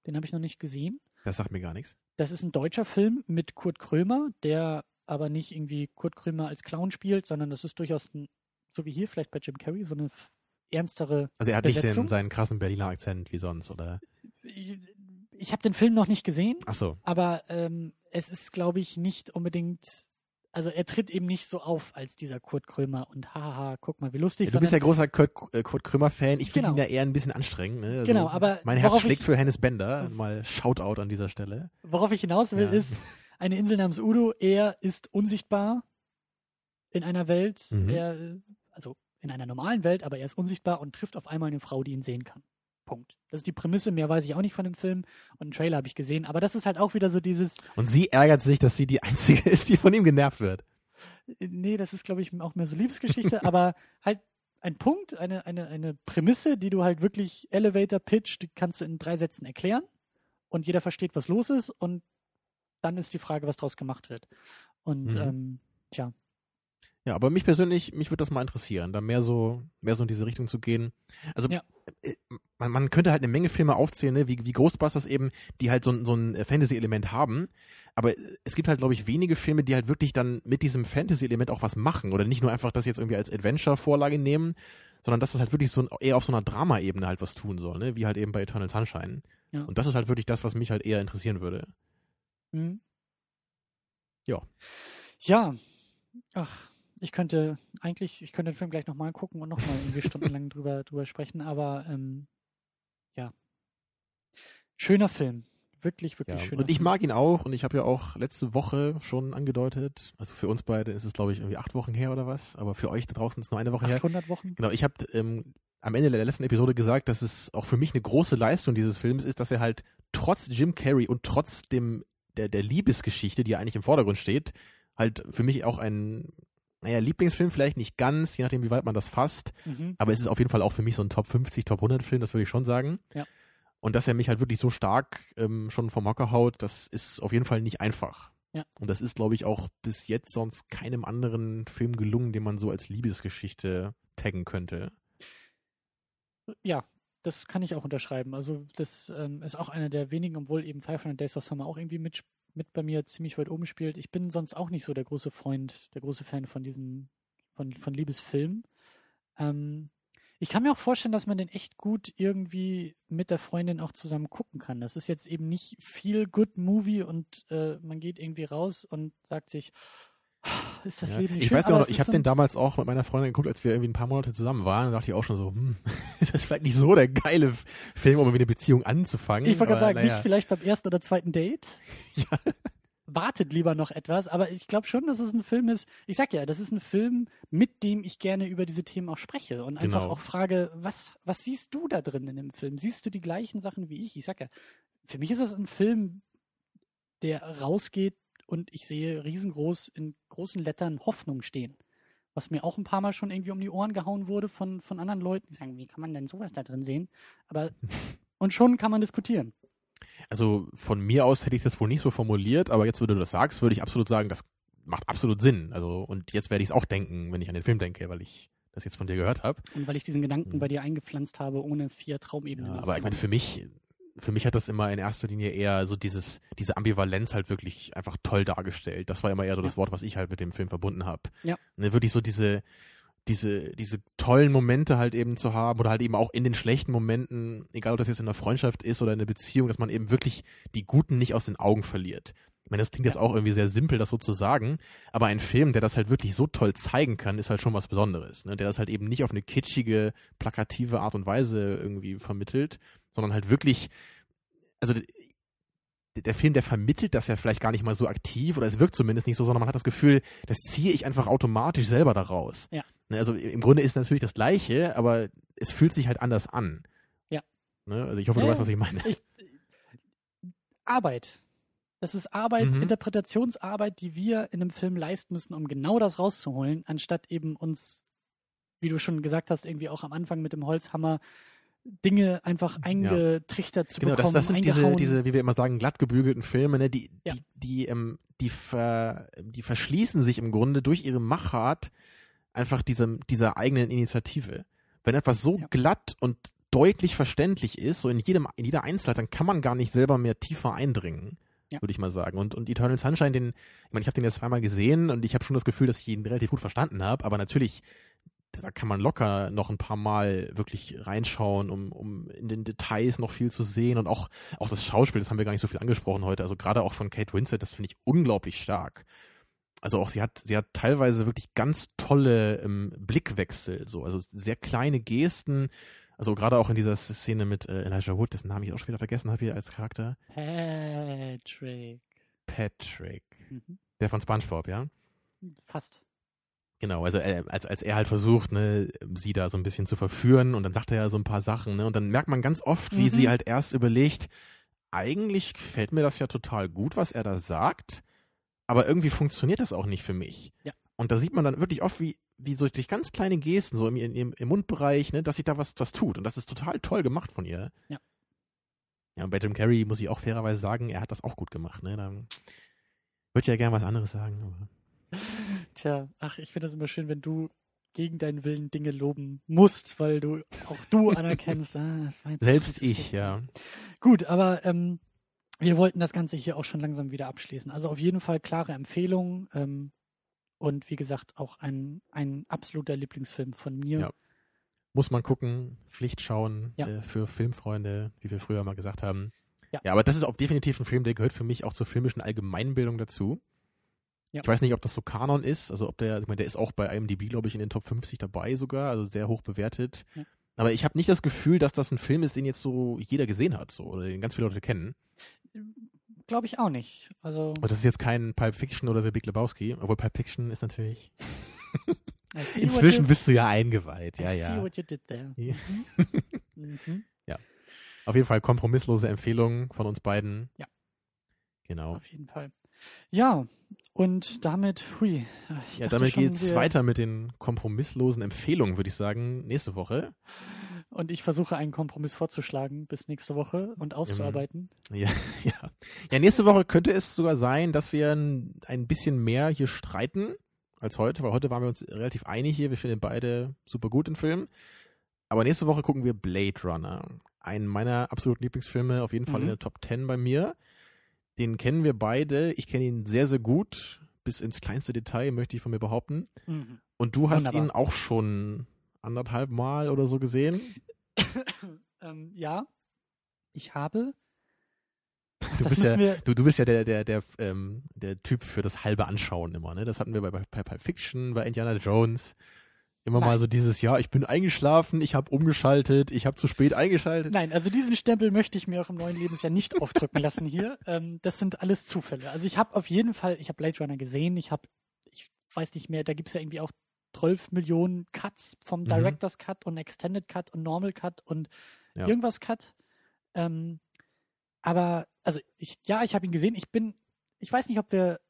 Den habe ich noch nicht gesehen. Das sagt mir gar nichts. Das ist ein deutscher Film mit Kurt Krömer, der aber nicht irgendwie Kurt Krömer als Clown spielt, sondern das ist durchaus ein, so wie hier vielleicht bei Jim Carrey, so eine ernstere. Also er hat nicht Besetzung? seinen, seinen krassen Berliner Akzent wie sonst, oder? Ich, ich habe den Film noch nicht gesehen, Ach so. aber ähm, es ist, glaube ich, nicht unbedingt. Also er tritt eben nicht so auf als dieser Kurt Krömer und haha, guck mal, wie lustig. Ja, du bist ja großer Kurt, äh, Kurt Krömer-Fan. Ich finde Genau. ihn ja eher ein bisschen anstrengend. Ne? Also Genau, aber Mein Herz schlägt ich- für Hennes Bender. Mal Shoutout an dieser Stelle. Worauf ich hinaus will, Ja. ist eine Insel namens Udo. Er ist unsichtbar in einer Welt, Mhm. er, also in einer normalen Welt, aber er ist unsichtbar und trifft auf einmal eine Frau, die ihn sehen kann. Punkt. Das ist die Prämisse, mehr weiß ich auch nicht von dem Film und einen Trailer habe ich gesehen, aber das ist halt auch wieder so dieses, Und sie ärgert sich, dass sie die Einzige ist, die von ihm genervt wird. äh, nee, das ist glaube ich auch mehr so Liebesgeschichte, aber halt ein Punkt, eine, eine, eine Prämisse, die du halt wirklich Elevator Pitch, die kannst du in drei Sätzen erklären und jeder versteht, was los ist und dann ist die Frage, was draus gemacht wird. Und Mhm. ähm, tja, Ja, aber mich persönlich, mich würde das mal interessieren, da mehr so, mehr so in diese Richtung zu gehen. Also Ja. Äh, man, man könnte halt eine Menge Filme aufzählen, ne, wie, wie Ghostbusters eben, die halt so, ein- so ein Fantasy-Element haben. Aber es gibt halt, glaube ich, wenige Filme, die halt wirklich dann mit diesem Fantasy-Element auch was machen. Oder nicht nur einfach das jetzt irgendwie als Adventure-Vorlage nehmen, sondern dass das halt wirklich so ein, eher auf so einer Drama-Ebene halt was tun soll, ne? Wie halt eben bei Eternal Sunshine. Ja. Und das ist halt wirklich das, was mich halt eher interessieren würde. Mhm. Ja. Ja. Ach, ich könnte eigentlich, ich könnte den Film gleich nochmal gucken und nochmal irgendwie stundenlang drüber, drüber sprechen, aber ähm, ja. Schöner Film. Wirklich, wirklich Ja, schöner und ich Film. mag ihn auch und ich habe ja auch letzte Woche schon angedeutet, also für uns beide ist es glaube ich irgendwie acht Wochen her oder was, aber für euch da draußen ist es nur eine Woche her. 800 Wochen. Genau, ich habe ähm, am Ende der letzten Episode gesagt, dass es auch für mich eine große Leistung dieses Films ist, dass er halt trotz Jim Carrey und trotz dem der, der Liebesgeschichte, die ja eigentlich im Vordergrund steht, halt für mich auch ein, naja, Lieblingsfilm vielleicht nicht ganz, je nachdem, wie weit man das fasst, Mhm. aber es ist auf jeden Fall auch für mich so ein Top 50, Top 100 Film, das würde ich schon sagen. Ja. Und dass er mich halt wirklich so stark ähm, schon vom Hocker haut, das ist auf jeden Fall nicht einfach. Ja. Und das ist, glaube ich, auch bis jetzt sonst keinem anderen Film gelungen, den man so als Liebesgeschichte taggen könnte. Ja, das kann ich auch unterschreiben. Also das ähm, ist auch einer der wenigen, obwohl eben 500 Days of Summer auch irgendwie mit, mit bei mir ziemlich weit oben spielt. Ich bin sonst auch nicht so der große Freund, der große Fan von diesen, von, von Liebesfilmen. Ähm, ich kann mir auch vorstellen, dass man den echt gut irgendwie mit der Freundin auch zusammen gucken kann. Das ist jetzt eben nicht viel Good Movie und äh, man geht irgendwie raus und sagt sich, "Ah, ist das Ja. Leben nicht ich schön? weiß ja auch noch, es ich habe den damals auch mit meiner Freundin geguckt, als wir irgendwie ein paar Monate zusammen waren. Da dachte ich auch schon so, hm, ist das vielleicht nicht so der geile Film, um irgendwie eine Beziehung anzufangen. Ich wollte gerade sagen, naja. nicht vielleicht beim ersten oder zweiten Date. Ja. Wartet lieber noch etwas, aber ich glaube schon, dass es ein Film ist. Ich sag ja, das ist ein Film, mit dem ich gerne über diese Themen auch spreche und einfach Genau. auch frage, was, was siehst du da drin in dem Film? Siehst du die gleichen Sachen wie ich? Ich sag ja, für mich ist das ein Film, der rausgeht und ich sehe riesengroß in großen Lettern Hoffnung stehen. Was mir auch ein paar Mal schon irgendwie um die Ohren gehauen wurde von, von anderen Leuten, die sagen, wie kann man denn sowas da drin sehen? Aber, und schon kann man diskutieren. Also von mir aus hätte ich das wohl nicht so formuliert, aber jetzt, wo du das sagst, würde ich absolut sagen, das macht absolut Sinn. Also und jetzt werde ich es auch denken, wenn ich an den Film denke, weil ich das jetzt von dir gehört habe. Und weil ich diesen Gedanken Mhm. bei dir eingepflanzt habe, ohne vier Traumebenen. Ja, aber ich meine, für mich, für mich hat das immer in erster Linie eher so dieses, diese Ambivalenz halt wirklich einfach toll dargestellt. Das war immer eher so das Ja. Wort, was ich halt mit dem Film verbunden habe. Ja. Ne, wirklich so diese, diese, diese tollen Momente halt eben zu haben oder halt eben auch in den schlechten Momenten, egal ob das jetzt in einer Freundschaft ist oder in einer Beziehung, dass man eben wirklich die Guten nicht aus den Augen verliert. Ich meine, das klingt jetzt auch irgendwie sehr simpel, das so zu sagen, aber ein Film, der das halt wirklich so toll zeigen kann, ist halt schon was Besonderes. Ne? Der das halt eben nicht auf eine kitschige, plakative Art und Weise irgendwie vermittelt, sondern halt wirklich, also der Film, der vermittelt das ja vielleicht gar nicht mal so aktiv oder es wirkt zumindest nicht so, sondern man hat das Gefühl, das ziehe ich einfach automatisch selber daraus. Ja. Ne, Also im Grunde ist es natürlich das Gleiche, aber es fühlt sich halt anders an. Ja. Ne? Also ich hoffe, du Ja, weißt, was ich meine. Ich, Arbeit. Das ist Arbeit, Mhm. Interpretationsarbeit, die wir in einem Film leisten müssen, um genau das rauszuholen, anstatt eben uns, wie du schon gesagt hast, irgendwie auch am Anfang mit dem Holzhammer Dinge einfach eingetrichtert zu Genau, das, bekommen, das sind diese, diese, wie wir immer sagen, glatt gebügelten Filme, ne, die, Ja. die, die, ähm, die, ver, die verschließen sich im Grunde durch ihre Machart einfach diesem, dieser eigenen Initiative. Wenn etwas so Ja. glatt und deutlich verständlich ist, so in jedem, in jeder Einzelheit, dann kann man gar nicht selber mehr tiefer eindringen, Ja. würde ich mal sagen. Und, und Eternal Sunshine, den, ich meine, ich habe den jetzt zweimal gesehen und ich habe schon das Gefühl, dass ich ihn relativ gut verstanden habe, aber natürlich, da kann man locker noch ein paar Mal wirklich reinschauen, um, um in den Details noch viel zu sehen und auch, auch das Schauspiel, das haben wir gar nicht so viel angesprochen heute, also gerade auch von Kate Winslet, das finde ich unglaublich stark. Also auch sie hat, sie hat teilweise wirklich ganz tolle ähm, Blickwechsel, so, also sehr kleine Gesten, also gerade auch in dieser Szene mit äh, Elijah Wood, dessen Namen ich auch schon wieder vergessen habe hier als Charakter. Patrick. Patrick. Mhm. Der von SpongeBob, ja? Fast. Genau, also äh, als, als er halt versucht, ne, sie da so ein bisschen zu verführen und dann sagt er ja so ein paar Sachen, ne? Und dann merkt man ganz oft, wie Mhm. sie halt erst überlegt, eigentlich gefällt mir das ja total gut, was er da sagt, aber irgendwie funktioniert das auch nicht für mich. Ja. Und da sieht man dann wirklich oft, wie, wie so durch ganz kleine Gesten, so im, im, im Mundbereich, ne, dass sich da was, was tut. Und das ist total toll gemacht von ihr. Ja. Ja, und bei Jim Carrey muss ich auch fairerweise sagen, er hat das auch gut gemacht, ne? Da würde ich ja gerne was anderes sagen, aber. Tja, ach, ich finde das immer schön, wenn du gegen deinen Willen Dinge loben musst, weil du auch du anerkennst. Ah, Selbst ich, so. ja. Gut, aber ähm, wir wollten das Ganze hier auch schon langsam wieder abschließen. Also auf jeden Fall klare Empfehlung ähm, und wie gesagt auch ein, ein absoluter Lieblingsfilm von mir. Ja. Muss man gucken, Pflicht schauen Ja. äh, für Filmfreunde, wie wir früher mal gesagt haben. Ja. ja, aber das ist auch definitiv ein Film, der gehört für mich auch zur filmischen Allgemeinbildung dazu. Ja. Ich weiß nicht, ob das so Kanon ist, also ob der, ich meine, der ist auch bei IMDb, glaube ich, in den Top 50 dabei sogar, also sehr hoch bewertet. Ja. Aber ich habe nicht das Gefühl, dass das ein Film ist, den jetzt so jeder gesehen hat, so, oder den ganz viele Leute kennen. Glaube ich auch nicht. Also Und das ist jetzt kein Pulp Fiction oder The Big Lebowski, obwohl Pulp Fiction ist natürlich. Inzwischen you- bist du ja eingeweiht, ja, I see ja. what you did there. Ja. Mhm. Mhm. Auf jeden Fall kompromisslose Empfehlung von uns beiden. Ja. Genau. Auf jeden Fall. Ja, und damit, hui. Ja, damit schon, geht's wir- weiter mit den kompromisslosen Empfehlungen, würde ich sagen, nächste Woche. Und ich versuche einen Kompromiss vorzuschlagen bis nächste Woche und auszuarbeiten. Ja, ja. ja, nächste Woche könnte es sogar sein, dass wir ein, ein bisschen mehr hier streiten als heute, weil heute waren wir uns relativ einig hier. Wir finden beide super gut den Film. Aber nächste Woche gucken wir Blade Runner. Einen meiner absoluten Lieblingsfilme, auf jeden Fall Mhm. in der Top 10 bei mir. Den kennen wir beide. Ich kenne ihn sehr, sehr gut. Bis ins kleinste Detail, möchte ich von mir behaupten. Mhm. Und du hast Wunderbar. ihn auch schon anderthalb Mal oder so gesehen. ähm, ja, ich habe. Ach, Du bist ja, wir. du, du bist ja der, der, der, ähm, der Typ für das halbe Anschauen immer, ne? Das hatten wir bei, bei, bei Pulp Fiction, bei Indiana Jones. Immer mal Nein. so dieses, ja, ich bin eingeschlafen, ich habe umgeschaltet, ich habe zu spät eingeschaltet. Nein, also diesen Stempel möchte ich mir auch im neuen Lebensjahr nicht aufdrücken lassen hier. Ähm, das sind alles Zufälle. Also ich habe auf jeden Fall, ich habe Blade Runner gesehen, ich habe, ich weiß nicht mehr, da gibt es ja irgendwie auch 12 Millionen Cuts vom Mhm. Director's Cut und Extended Cut und Normal Cut und Ja. irgendwas Cut. Ähm, aber, also ich, ja, ich habe ihn gesehen. Ich bin, ich weiß nicht, ob wir,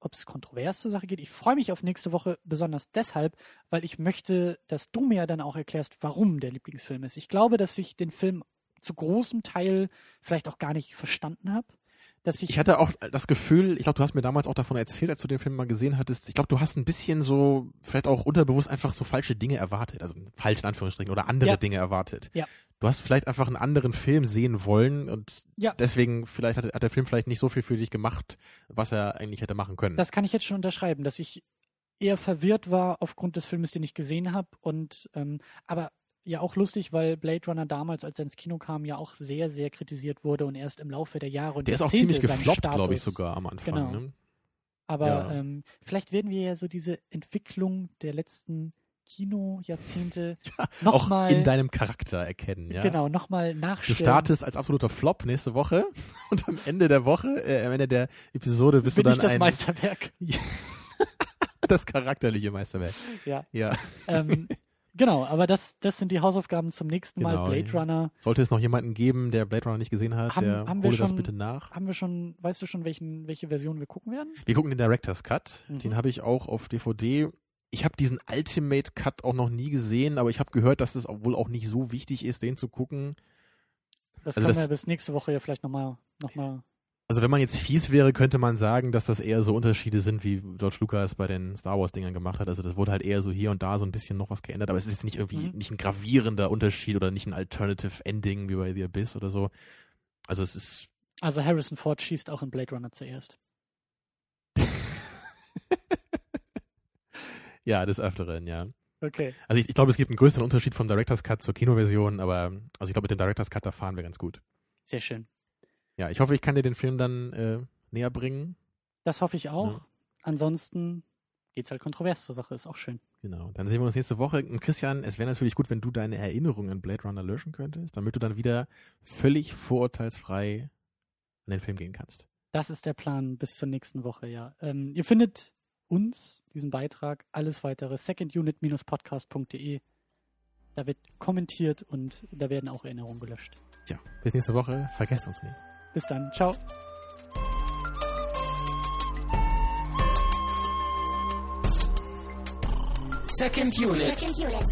ob es kontrovers zur Sache geht. Ich freue mich auf nächste Woche besonders deshalb, weil ich möchte, dass du mir dann auch erklärst, warum der Lieblingsfilm ist. Ich glaube, dass ich den Film zu großem Teil vielleicht auch gar nicht verstanden habe. Dass ich, Ich hatte auch das Gefühl, ich glaube, du hast mir damals auch davon erzählt, als du den Film mal gesehen hattest. Ich glaube, du hast ein bisschen so, vielleicht auch unterbewusst einfach so falsche Dinge erwartet. Also falsch in Anführungsstrichen oder andere Ja. Dinge erwartet. Ja. Du hast vielleicht einfach einen anderen Film sehen wollen und Ja. deswegen vielleicht hat, hat der Film vielleicht nicht so viel für dich gemacht, was er eigentlich hätte machen können. das kann ich jetzt schon unterschreiben, dass ich eher verwirrt war aufgrund des Filmes, den ich gesehen habe. Und ähm, aber ja auch lustig, weil Blade Runner damals, als er ins Kino kam, ja auch sehr, sehr kritisiert wurde und erst im Laufe der Jahre und der ist auch ziemlich gefloppt, glaube ich, sogar am Anfang. Genau. Ne? Aber Ja. ähm, vielleicht werden wir ja so diese Entwicklung der letzten Kino-Jahrzehnte auch nochmal. in deinem Charakter erkennen, ja. Genau, nochmal Du nachstellen. startest als absoluter Flop nächste Woche und am Ende der Woche, äh, am Ende der Episode bist bin du ich dann das ein Meisterwerk. das charakterliche Meisterwerk. Ja. Ja. ähm, genau, aber das, das sind die Hausaufgaben zum nächsten Mal. Genau, Blade. Runner. Sollte es noch jemanden geben, der Blade Runner nicht gesehen hat, Haben- der haben hole das schon- bitte nach. Haben wir schon, weißt du schon, welchen, welche Version wir gucken werden? Wir gucken den Director's Cut. Mhm. Den habe ich auch auf DVD. Ich habe diesen Ultimate Cut auch noch nie gesehen, aber ich habe gehört, dass es wohl auch nicht so wichtig ist, den zu gucken. Das Also können das- wir bis nächste Woche ja vielleicht nochmal noch mal Also wenn man jetzt fies wäre, könnte man sagen, dass das eher so Unterschiede sind, wie George Lucas bei den Star Wars Dingern gemacht hat. Also das wurde halt eher so hier und da so ein bisschen noch was geändert, aber es ist nicht irgendwie Mhm. nicht ein gravierender Unterschied oder nicht ein Alternative Ending wie bei The Abyss oder so. Also es ist Also Harrison Ford schießt auch in Blade Runner zuerst. ja des Öfteren, ja. Okay. Also ich, ich glaube, es gibt einen größeren Unterschied vom Director's Cut zur Kinoversion, aber also ich glaube, mit dem Director's Cut da fahren wir ganz gut. Sehr schön. Ja, ich hoffe, ich kann dir den Film dann äh, näher bringen. Das hoffe ich auch. Ja. Ansonsten geht's halt kontrovers zur Sache, ist auch schön. Genau. Dann sehen wir uns nächste Woche. Und Christian, es wäre natürlich gut, wenn du deine Erinnerungen an Blade Runner löschen könntest, damit du dann wieder völlig vorurteilsfrei an den Film gehen kannst. Das ist der Plan bis zur nächsten Woche, ja. Ähm, ihr findet uns, diesen Beitrag, alles weitere, secondunit-podcast.de. Da wird kommentiert und da werden auch Erinnerungen gelöscht. Tja, bis nächste Woche. Vergesst uns nicht. Bis dann. Ciao. Second Unit. Second unit.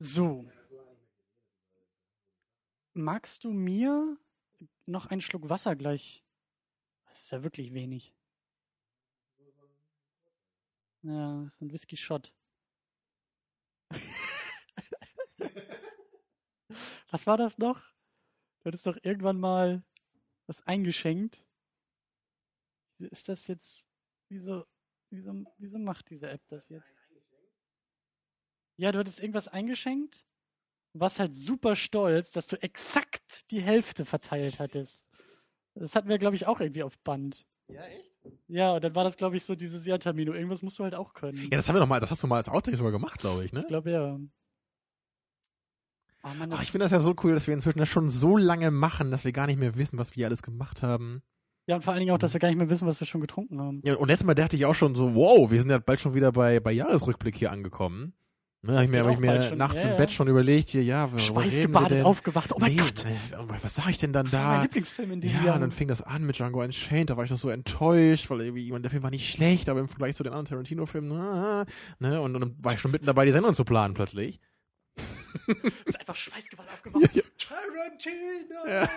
So. Magst du mir noch einen Schluck Wasser gleich? Das ist ja wirklich wenig. Ja, das ist ein Whisky-Shot. Was war das noch? Du hattest doch irgendwann mal was eingeschenkt. Ist das jetzt. Wieso, wieso, wieso macht diese App das jetzt? Ja, du hattest irgendwas eingeschenkt. Du warst halt super stolz, dass du exakt die Hälfte verteilt hattest. Das hatten wir, glaube ich, auch irgendwie auf Band. Ja, echt? Ja, und dann war das, glaube ich, so dieses Ja, Tamino. Irgendwas musst du halt auch können. Ja, das haben wir noch mal, das hast du mal als Outtake sogar gemacht, glaube ich, ne? Ich glaube, ja. Oh Mann, Ach, ich finde das ja so cool, dass wir inzwischen das schon so lange machen, dass wir gar nicht mehr wissen, was wir alles gemacht haben. ja, und vor allen Dingen auch, dass wir gar nicht mehr wissen, was wir schon getrunken haben. Ja, und letztes Mal dachte ich auch schon so, wow, wir sind ja bald schon wieder bei, bei Jahresrückblick hier angekommen. Ne, habe ich mir, hab ich mir schon. nachts Ja, im Bett schon überlegt, hier, ja, Schweißgebadet aufgewacht. Oh mein nee, Gott. nee, Was sag ich denn dann Das war mein da? Lieblingsfilm in diesem Ja, Jahr. und dann fing das an mit Django Unchained, da war ich noch so enttäuscht, weil irgendwie, der Film war nicht schlecht, aber im Vergleich zu den anderen Tarantino-Filmen, na, ne, und, und dann war ich schon mitten dabei, die Sendung zu planen plötzlich. Du bist einfach schweißgebadet aufgewacht. Ja, ja. Tarantino! Ja.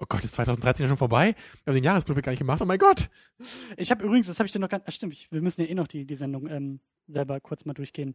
Oh Gott, ist 2013 ja schon vorbei? Wir haben den Jahresrückblick gar nicht gemacht, oh mein Gott! Ich habe übrigens, das habe ich dir noch gar nicht, stimmt, ich, wir müssen ja eh noch die, die Sendung ähm, selber kurz mal durchgehen.